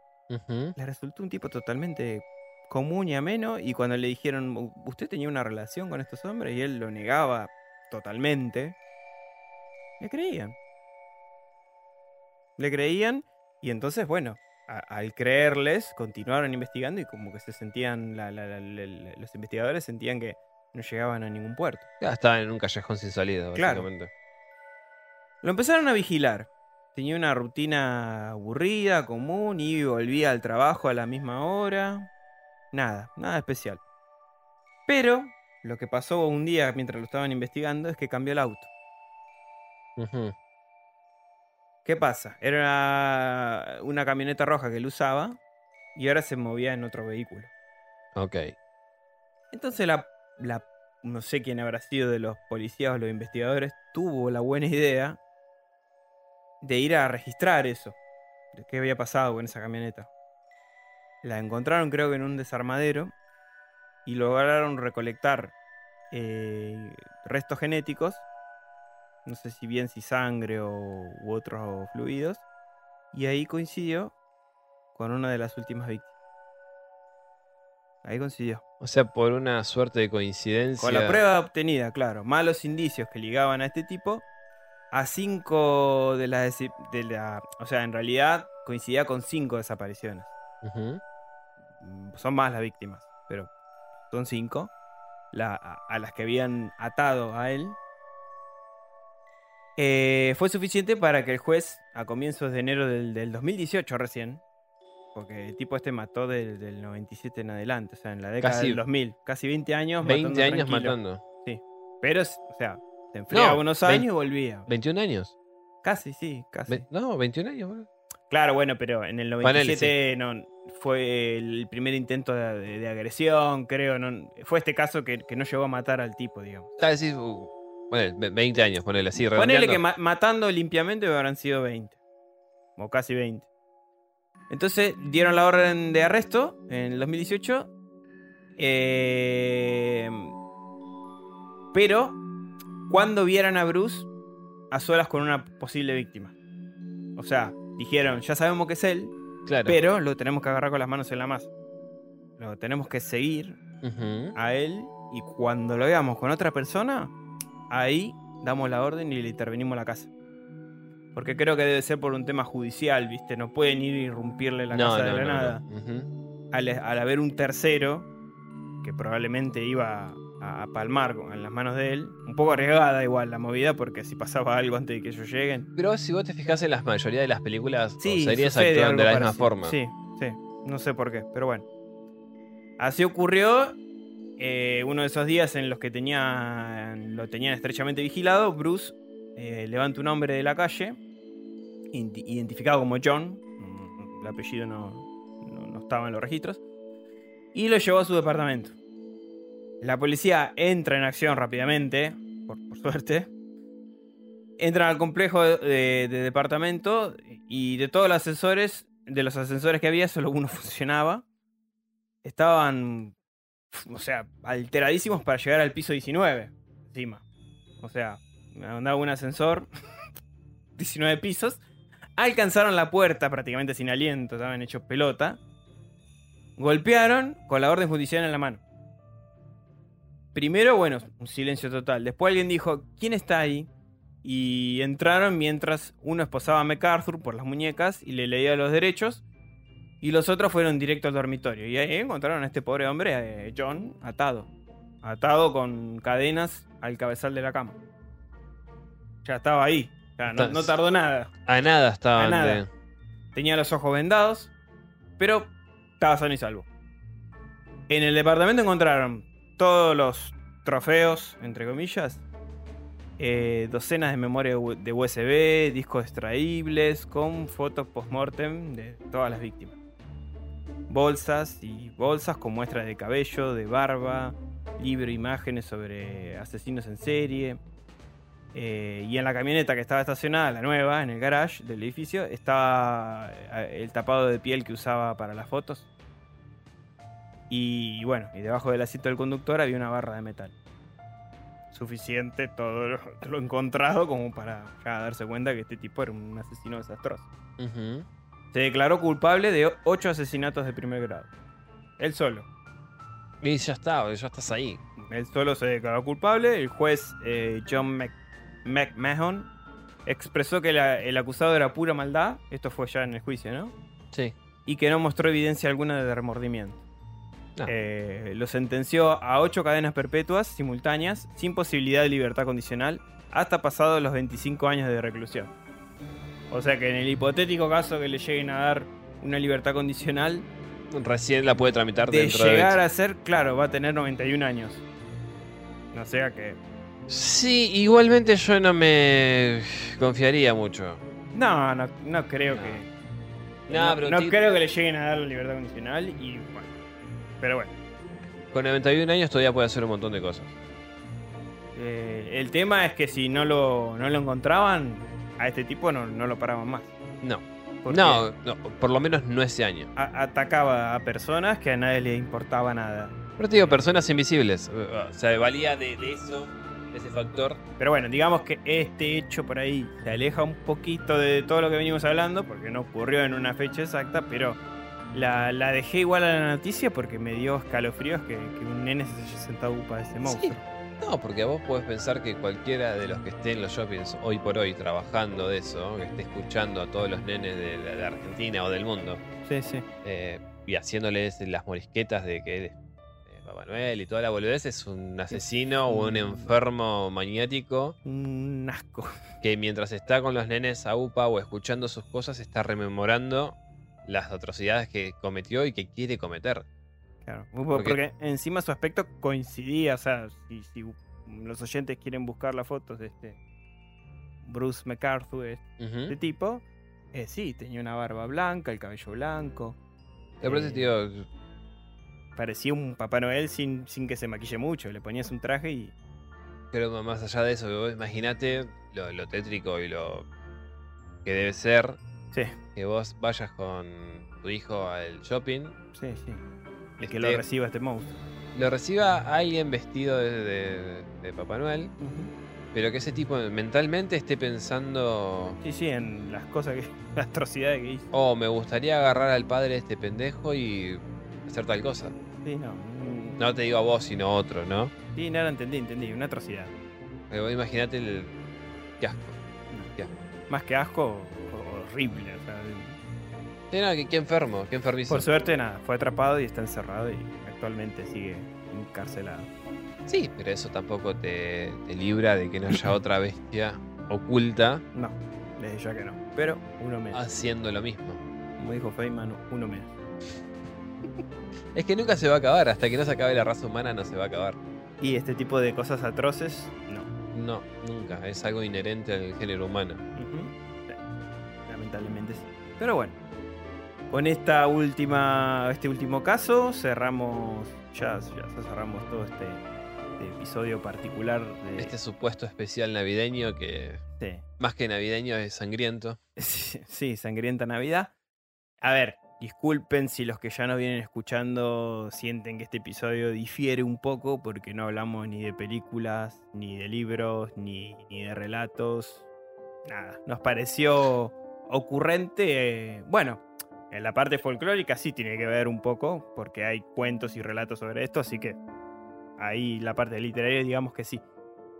le resultó un tipo totalmente común y ameno. Y cuando le dijeron, "U- ¿usted tenía una relación con estos hombres? Y él lo negaba totalmente, le creían. Le creían, y entonces, bueno, a- al creerles, continuaron investigando y como que se sentían, la- la- la- la- la- los investigadores sentían que no llegaban a ningún puerto. Ya estaba en un callejón sin salida, Claro. básicamente. Lo empezaron a vigilar. Tenía una rutina aburrida, común, y volvía al trabajo a la misma hora. Nada, nada especial. Pero lo que pasó un día mientras lo estaban investigando es que cambió el auto. ¿Qué pasa? Era una camioneta roja que él usaba y ahora se movía en otro vehículo. Ok. Entonces la, la- no sé quién habrá sido de los policías o los investigadores, tuvo la buena idea de ir a registrar eso, de qué había pasado con esa camioneta. La encontraron creo que en un desarmadero y lograron recolectar eh, restos genéticos no sé si bien si sangre o, u otros fluidos, y ahí coincidió con una de las últimas víctimas. Ahí coincidió. O sea, por una suerte de coincidencia. Con la prueba obtenida, claro, malos indicios que ligaban a este tipo, a cinco de las... De la, o sea, en realidad coincidía con cinco desapariciones. Son más las víctimas, pero son cinco. la- a, a las que habían atado a él. Eh, fue suficiente para que el juez, a comienzos de enero del, del 2018 recién, porque el tipo este mató del, del 97 en adelante, o sea, en la década Casi del 2000, casi 20 años 20 matando años tranquilo. matando. Pero, es- o sea, se enfriaba No, unos 20 años y volvía. 21 años. Casi, sí, casi. Ve- No, 21 años. Claro, bueno, pero en el Ponele, 97 no, fue el primer intento de, de- de agresión, creo. No, fue este caso que, que no llegó a matar al tipo, digamos. Está decir, uh, bueno, ve- 20 años, ponele así, Ponele redondeando. que ma- matando limpiamente habrán sido 20. O casi 20. Entonces dieron la orden de arresto en el 2018. eh, pero cuando vieran a Bruce a solas con una posible víctima. O sea, dijeron, ya sabemos que es él, Claro. pero lo tenemos que agarrar con las manos en la masa. Lo tenemos que seguir a él y cuando lo veamos con otra persona, ahí damos la orden y le intervenimos la casa. Porque creo que debe ser por un tema judicial, ¿viste? No pueden ir y irrumpirle la no, casa no, de la no, nada. Al, al haber un tercero que probablemente iba a, a palmar con- en las manos de él, un poco arriesgada igual la movida, porque si pasaba algo antes de que ellos lleguen. Pero si vos te fijas en la mayoría de las películas Sí, o series actúan algo de la misma forma. Sí, sí. No sé por qué, pero bueno. Así ocurrió. Eh, uno de esos días en los que tenían, lo tenían estrechamente vigilado, Bruce eh, levanta un hombre de la calle, identi- identificado como John. El apellido no, no- estaba en los registros. Y lo llevó a su departamento. La policía entra en acción rápidamente, por, por suerte. Entran al complejo de- de departamento y de todos los ascensores, de los ascensores que había, solo uno funcionaba. Estaban, o sea, alteradísimos para llegar al piso 19, encima. O sea, andaba un ascensor, 19 pisos. Alcanzaron la puerta prácticamente sin aliento, estaban hechos pelota. Golpearon con la orden judicial en la mano. Primero, bueno, un silencio total. Después alguien dijo, ¿quién está ahí? Y entraron mientras uno esposaba a MacArthur por las muñecas y le leía los derechos. Y los otros fueron directo al dormitorio. Y ahí encontraron a este pobre hombre, eh, John, atado. Atado con cadenas al cabezal de la cama. Ya estaba ahí. No, no tardó nada. A nada estaban A nada. de- Tenía los ojos vendados, pero estaba sano y salvo. En el departamento encontraron todos los trofeos, entre comillas, eh, docenas de memoria de USB, discos extraíbles con fotos post-mortem de todas las víctimas. Bolsas y bolsas con muestras de cabello, de barba, libro imágenes sobre asesinos en serie. Eh, y en la camioneta que estaba estacionada, la nueva, en el garage del edificio, estaba eh, el tapado de piel que usaba para las fotos. Y bueno, y debajo del asiento del conductor había una barra de metal. Suficiente todo lo, encontrado como para darse cuenta que este tipo era un asesino desastroso. Ujú. Se declaró culpable de ocho asesinatos de primer grado. Él solo. Y ya está, ya estás ahí. Él solo se declaró culpable. El juez eh, John Mc- McMahon expresó que la- el acusado era pura maldad. Esto fue ya en el juicio, ¿no? Sí. Y que no mostró evidencia alguna de remordimiento. Ah. Eh, lo sentenció a ocho cadenas perpetuas simultáneas, sin posibilidad de libertad condicional, hasta pasados los 25 años de reclusión. O sea que en el hipotético caso que le lleguen a dar una libertad condicional, Recién la puede tramitar de dentro de llegar 20. a ser, claro, va a tener 91 años. No sea que. Sí, igualmente yo no me confiaría mucho. No, no, no creo No. que. No, pero creo que le lleguen a dar la libertad condicional y bueno. Pero bueno. con 91 años todavía puede hacer un montón de cosas. eh, el tema es que si no lo, no lo encontraban, a este tipo no, no lo paraban más. No. No, no, por lo menos no ese año. a- atacaba a personas que a nadie le importaba nada. Pero te digo, personas invisibles. O sea, valía de, de eso ese factor. Pero bueno, digamos que este hecho por ahí se aleja un poquito de todo lo que venimos hablando, porque no ocurrió en una fecha exacta, pero la, la dejé igual a la noticia porque me dio escalofríos que, que un nene se haya sentado para ese monstruo. No, porque vos podés pensar que cualquiera de los que esté en los shoppings hoy por hoy trabajando de eso, que esté escuchando a todos los nenes de, la- de Argentina o del mundo Sí, sí. eh, y haciéndoles las morisquetas de que eh, Papá Noel y toda la boludez es un asesino o un enfermo maniático Un asco. que mientras está con los nenes a UPA o escuchando sus cosas está rememorando las atrocidades que cometió y que quiere cometer. Claro, porque, encima su aspecto coincidía, o sea, si, si los oyentes quieren buscar las fotos de este Bruce McCarthy, este tipo, eh, sí, tenía una barba blanca, el cabello blanco. Por eh, digo, parecía un Papá Noel sin, sin que se maquille mucho, le ponías un traje y... Pero más allá de eso, imagínate lo, lo tétrico y lo que debe ser Sí, que vos vayas con tu hijo al shopping, sí, sí. Y que Este- lo reciba este monstruo. lo reciba alguien vestido de, de- de Papá Noel, pero que ese tipo mentalmente esté pensando, Sí, sí, en las cosas que... las atrocidades que hizo. oh, me gustaría agarrar al padre de este pendejo y hacer tal cosa. Sí, no. mm, No te digo a vos, sino a otro, ¿no? Sí, nada, entendí, entendí. Una atrocidad. Imaginate el... Qué asco. No. Qué asco. Más que asco, ho- horrible. Sí, no, qué, qué enfermo, qué enfermizo. por suerte, nada, fue atrapado y está encerrado y actualmente sigue encarcelado. Sí, pero eso tampoco te, te libra de que no haya otra bestia oculta No, desde ya que no. Pero uno menos. haciendo lo mismo. Como dijo Feynman, uno menos. Es que nunca se va a acabar, hasta que no se acabe la raza humana no se va a acabar. Y este tipo de cosas atroces, no. No, nunca, es algo inherente al género humano. Sí, Lamentablemente sí. Pero bueno. Con esta última, este último caso cerramos, ya, ya cerramos todo este, este episodio particular de... Este supuesto especial navideño que sí. más que navideño es sangriento. Sí, sí, sangrienta Navidad. A ver, disculpen si los que ya nos vienen escuchando sienten que este episodio difiere un poco porque no hablamos ni de películas, ni de libros, ni, ni de relatos. Nada, nos pareció ocurrente. eh, bueno, en la parte folclórica sí tiene que ver un poco porque hay cuentos y relatos sobre esto, así que ahí la parte literaria digamos que sí.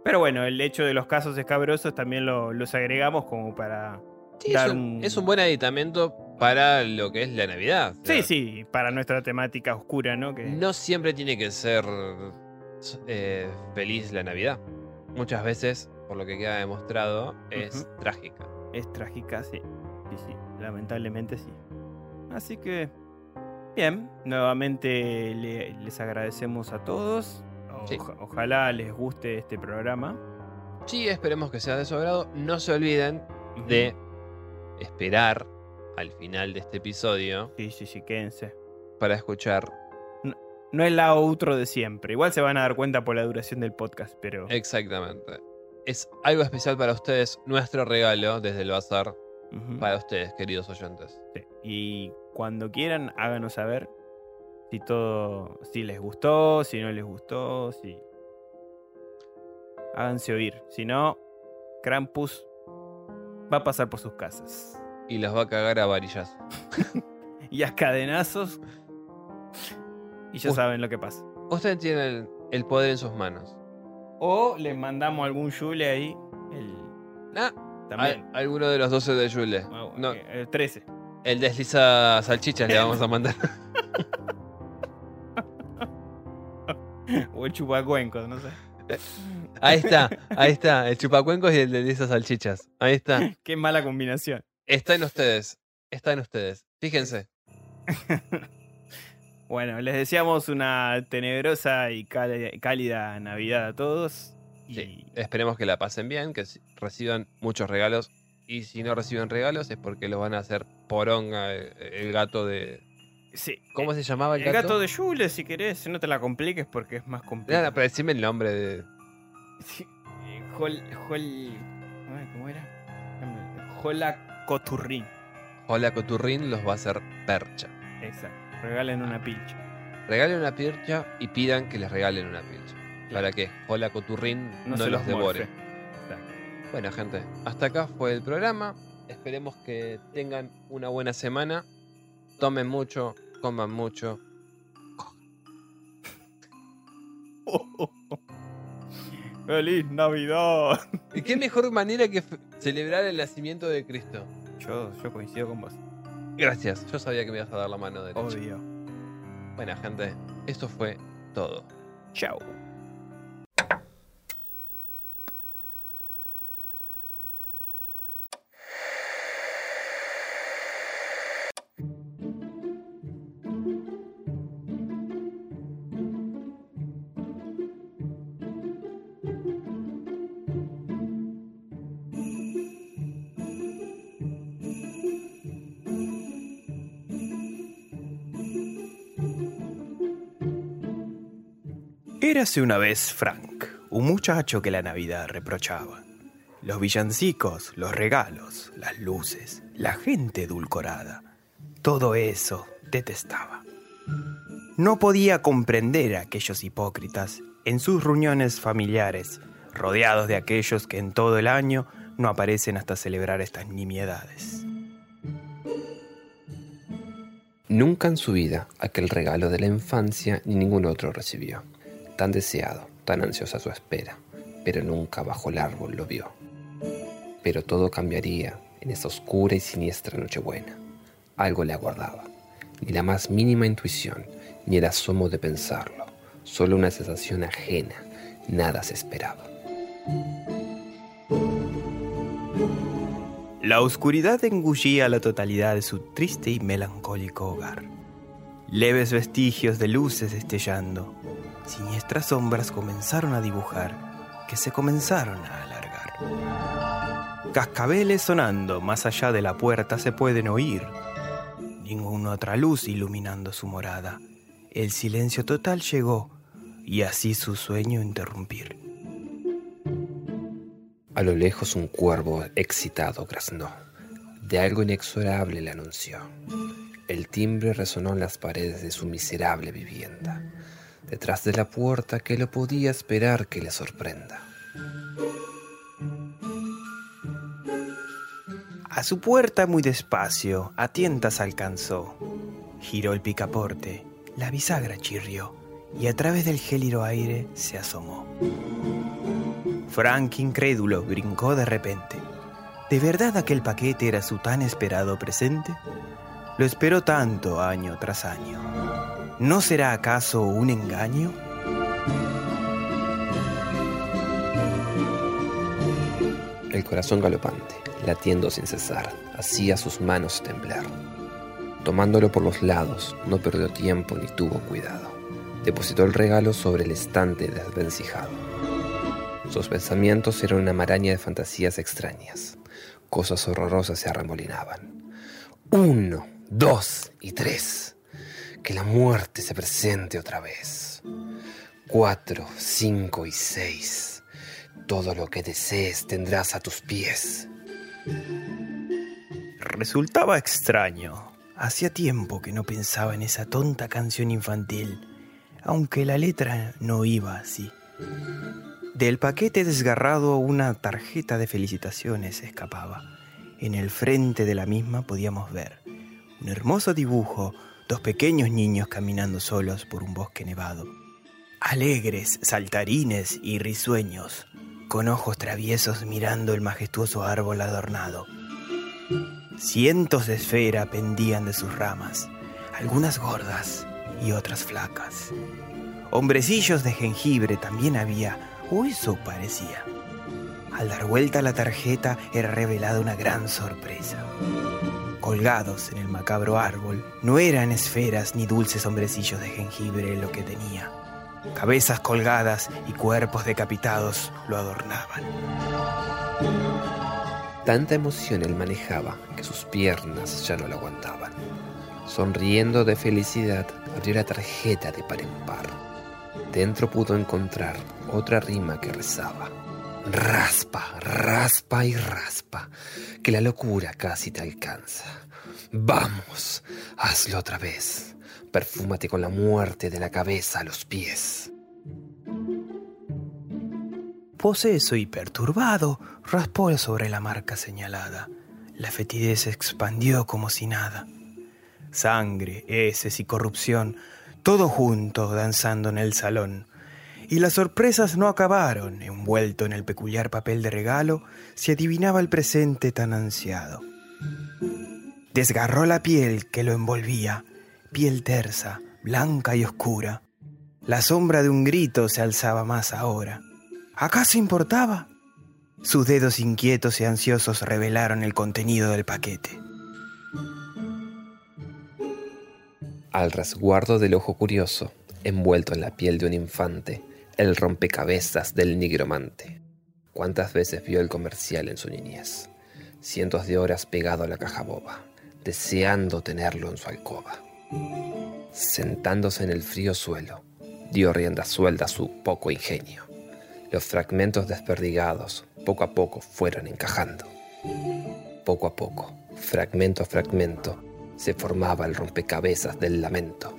Pero bueno, el hecho de los casos escabrosos también lo- los agregamos como para Sí, Dar es, un, un- es un buen aditamento para lo que es la Navidad. Sí, sí, para nuestra temática oscura, ¿no? Que No siempre tiene que ser eh, feliz la Navidad. Muchas veces, por lo que queda demostrado, es trágica. es trágica, sí. Sí, sí, lamentablemente sí. Así que, bien, nuevamente le- les agradecemos a todos. Sí. Ojalá les guste este programa. Sí, esperemos que sea de su agrado. No se olviden de esperar al final de este episodio Sí, sí, sí, quédense. para escuchar No es la outro de siempre. Igual se van a dar cuenta por la duración del podcast, pero... exactamente. Es algo especial para ustedes, nuestro regalo desde el bazar para ustedes, queridos oyentes. Sí. Y cuando quieran, háganos saber si todo, si les gustó, si no les gustó, si háganse oír. Si no, Krampus va a pasar por sus casas Y los va a cagar a varillas. y a cadenazos. Y ya saben lo que pasa. Ustedes tienen el poder en sus manos. O les mandamos algún Yule ahí. El, Ah, también. al- alguno de los 12 de Yule. Ah, No, el 13. El desliza salchichas le vamos a mandar. O el chupacuencos, no sé. Ahí está, ahí está. El chupacuencos y el desliza salchichas. Ahí está. Qué mala combinación. Está en ustedes. Está en ustedes. Fíjense. Bueno, les deseamos una tenebrosa y cálida, Navidad a todos. Y Sí, esperemos que la pasen bien, que reciban muchos regalos. Y si no reciben regalos es porque los van a hacer poronga el, el gato de... sí, ¿Cómo se llamaba el el gato? gato de Yule, si querés, no te la compliques porque es más complicado. Nada, pero decime el nombre de... Sí, eh, Hol, Hol, ay, ¿cómo era? Jola Coturrín. Hola Coturrín los va a hacer percha. Exacto. Regalen una pilcha. Regalen una pircha y pidan que les regalen una pilcha. para que Hola Coturrín no, se los devore. morfe. Bueno, gente, hasta acá fue el programa. Esperemos que tengan una buena semana. Tomen mucho, coman mucho. ¡Feliz Navidad! ¿Y qué mejor manera que celebrar el nacimiento de Cristo? Yo, yo coincido con vos. Gracias, yo sabía que me ibas a dar la mano derecha. Obvio. Bueno, gente, esto fue todo. Chao. Érase una vez Frank, un muchacho que la Navidad reprochaba. Los villancicos, los regalos, las luces, la gente edulcorada, todo eso detestaba. No podía comprender a aquellos hipócritas en sus reuniones familiares, rodeados de aquellos que en todo el año no aparecen hasta celebrar estas nimiedades. Nunca en su vida aquel regalo de la infancia ni ningún otro recibió. Tan deseado, tan ansiosa su espera, pero nunca bajo el árbol lo vio. Pero todo cambiaría en esa oscura y siniestra Nochebuena. Algo le aguardaba. Ni la más mínima intuición, ni el asomo de pensarlo. Solo una sensación ajena. Nada se esperaba. La oscuridad engullía la totalidad de su triste y melancólico hogar. Leves vestigios de luces destellando, siniestras sombras comenzaron a dibujar, que se comenzaron a alargar. Cascabeles sonando más allá de la puerta se pueden oír. Ninguna otra luz iluminando su morada. El silencio total llegó y así su sueño interrumpir. A lo lejos un cuervo excitado graznó. De algo inexorable le anunció. El timbre resonó en las paredes de su miserable vivienda. Detrás de la puerta que lo podía esperar que le sorprenda. A su puerta muy despacio, a tientas alcanzó. Giró el picaporte, la bisagra chirrió y a través del gélido aire se asomó. Frank, incrédulo, brincó de repente. ¿De verdad aquel paquete era su tan esperado presente? Lo esperó tanto año tras año. ¿No será acaso un engaño? El corazón galopante, latiendo sin cesar, hacía sus manos temblar. Tomándolo por los lados, no perdió tiempo ni tuvo cuidado. Depositó el regalo sobre el estante desvencijado. Sus pensamientos eran una maraña de fantasías extrañas. Cosas horrorosas se arremolinaban. Uno, dos y tres. Que la muerte se presente otra vez. Cuatro, cinco y seis. Todo lo que desees tendrás a tus pies. Resultaba extraño. Hacía tiempo que no pensaba en esa tonta canción infantil, aunque la letra no iba así. Del paquete desgarrado una tarjeta de felicitaciones escapaba. En el frente de la misma podíamos ver un hermoso dibujo, dos pequeños niños caminando solos por un bosque nevado. Alegres, saltarines y risueños, con ojos traviesos mirando el majestuoso árbol adornado. Cientos de esferas pendían de sus ramas, algunas gordas y otras flacas. Hombrecillos de jengibre también había, o eso parecía. Al dar vuelta a la tarjeta era revelada una gran sorpresa. Colgados en el macabro árbol, no eran esferas ni dulces hombrecillos de jengibre lo que tenía. Cabezas colgadas y cuerpos decapitados lo adornaban. Tanta emoción él manejaba que sus piernas ya no lo aguantaban. Sonriendo de felicidad, abrió la tarjeta de par en par. Dentro pudo encontrar otra rima que rezaba. Raspa, raspa y raspa, que la locura casi te alcanza. Vamos, hazlo otra vez. Perfúmate con la muerte de la cabeza a los pies. Poseso y perturbado, raspó sobre la marca señalada. La fetidez se expandió como si nada. Sangre, heces y corrupción, todo junto danzando en el salón. Y las sorpresas no acabaron. Envuelto en el peculiar papel de regalo, se adivinaba el presente tan ansiado. Desgarró la piel que lo envolvía, piel tersa, blanca y oscura. La sombra de un grito se alzaba más ahora. ¿Acaso importaba? Sus dedos inquietos y ansiosos revelaron el contenido del paquete. Al resguardo del ojo curioso, envuelto en la piel de un infante, el rompecabezas del nigromante. ¿Cuántas veces vio el comercial en su niñez? Cientos de horas pegado a la caja boba, deseando tenerlo en su alcoba. Sentándose en el frío suelo, dio rienda suelta a su poco ingenio. Los fragmentos desperdigados poco a poco fueron encajando. Poco a poco, fragmento a fragmento, se formaba el rompecabezas del lamento.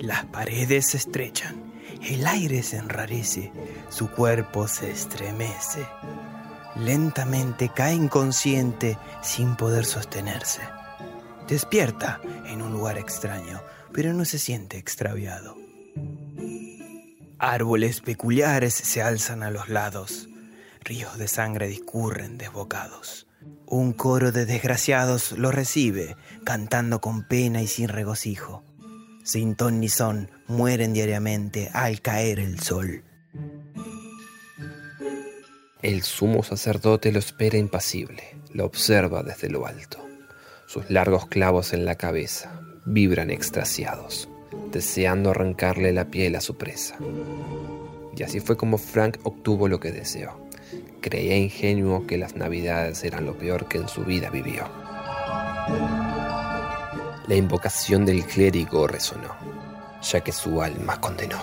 Las paredes se estrechan, el aire se enrarece, su cuerpo se estremece. Lentamente cae inconsciente sin poder sostenerse. Despierta en un lugar extraño, pero no se siente extraviado. Árboles peculiares se alzan a los lados, ríos de sangre discurren desbocados. Un coro de desgraciados lo recibe, cantando con pena y sin regocijo. Sin ton ni son, mueren diariamente al caer el sol. El sumo sacerdote lo espera impasible, lo observa desde lo alto. Sus largos clavos en la cabeza vibran extasiados, deseando arrancarle la piel a su presa. Y así fue como Frank obtuvo lo que deseó creía ingenuo que las navidades eran lo peor que en su vida vivió. La invocación del clérigo resonó, ya que su alma condenó.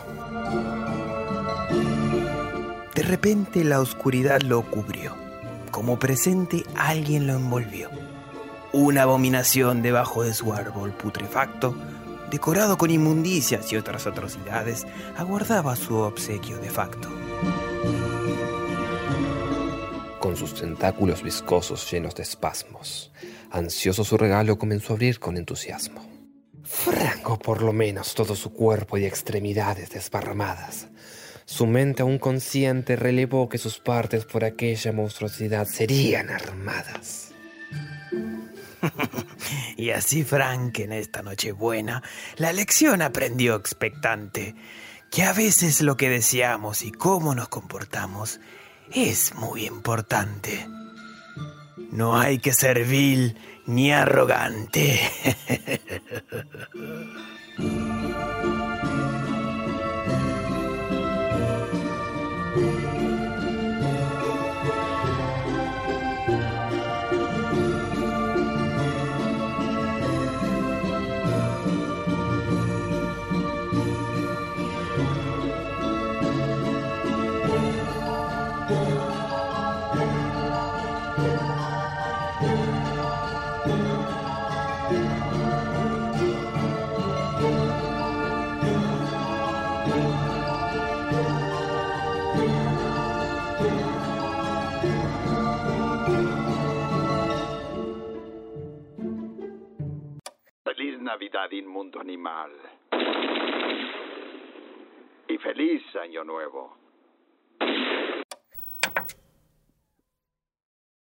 De repente la oscuridad lo cubrió. Como presente alguien lo envolvió. Una abominación debajo de su árbol putrefacto, decorado con inmundicias y otras atrocidades, aguardaba su obsequio de facto con sus tentáculos viscosos llenos de espasmos. Ansioso su regalo comenzó a abrir con entusiasmo. Franco por lo menos todo su cuerpo y extremidades desparramadas. Su mente aún consciente relevó que sus partes por aquella monstruosidad serían armadas. y así Frank en esta noche buena la lección aprendió expectante, que a veces lo que deseamos y cómo nos comportamos es muy importante. No hay que ser vil ni arrogante. feliz Navidad, inmundo animal. Y feliz Año Nuevo.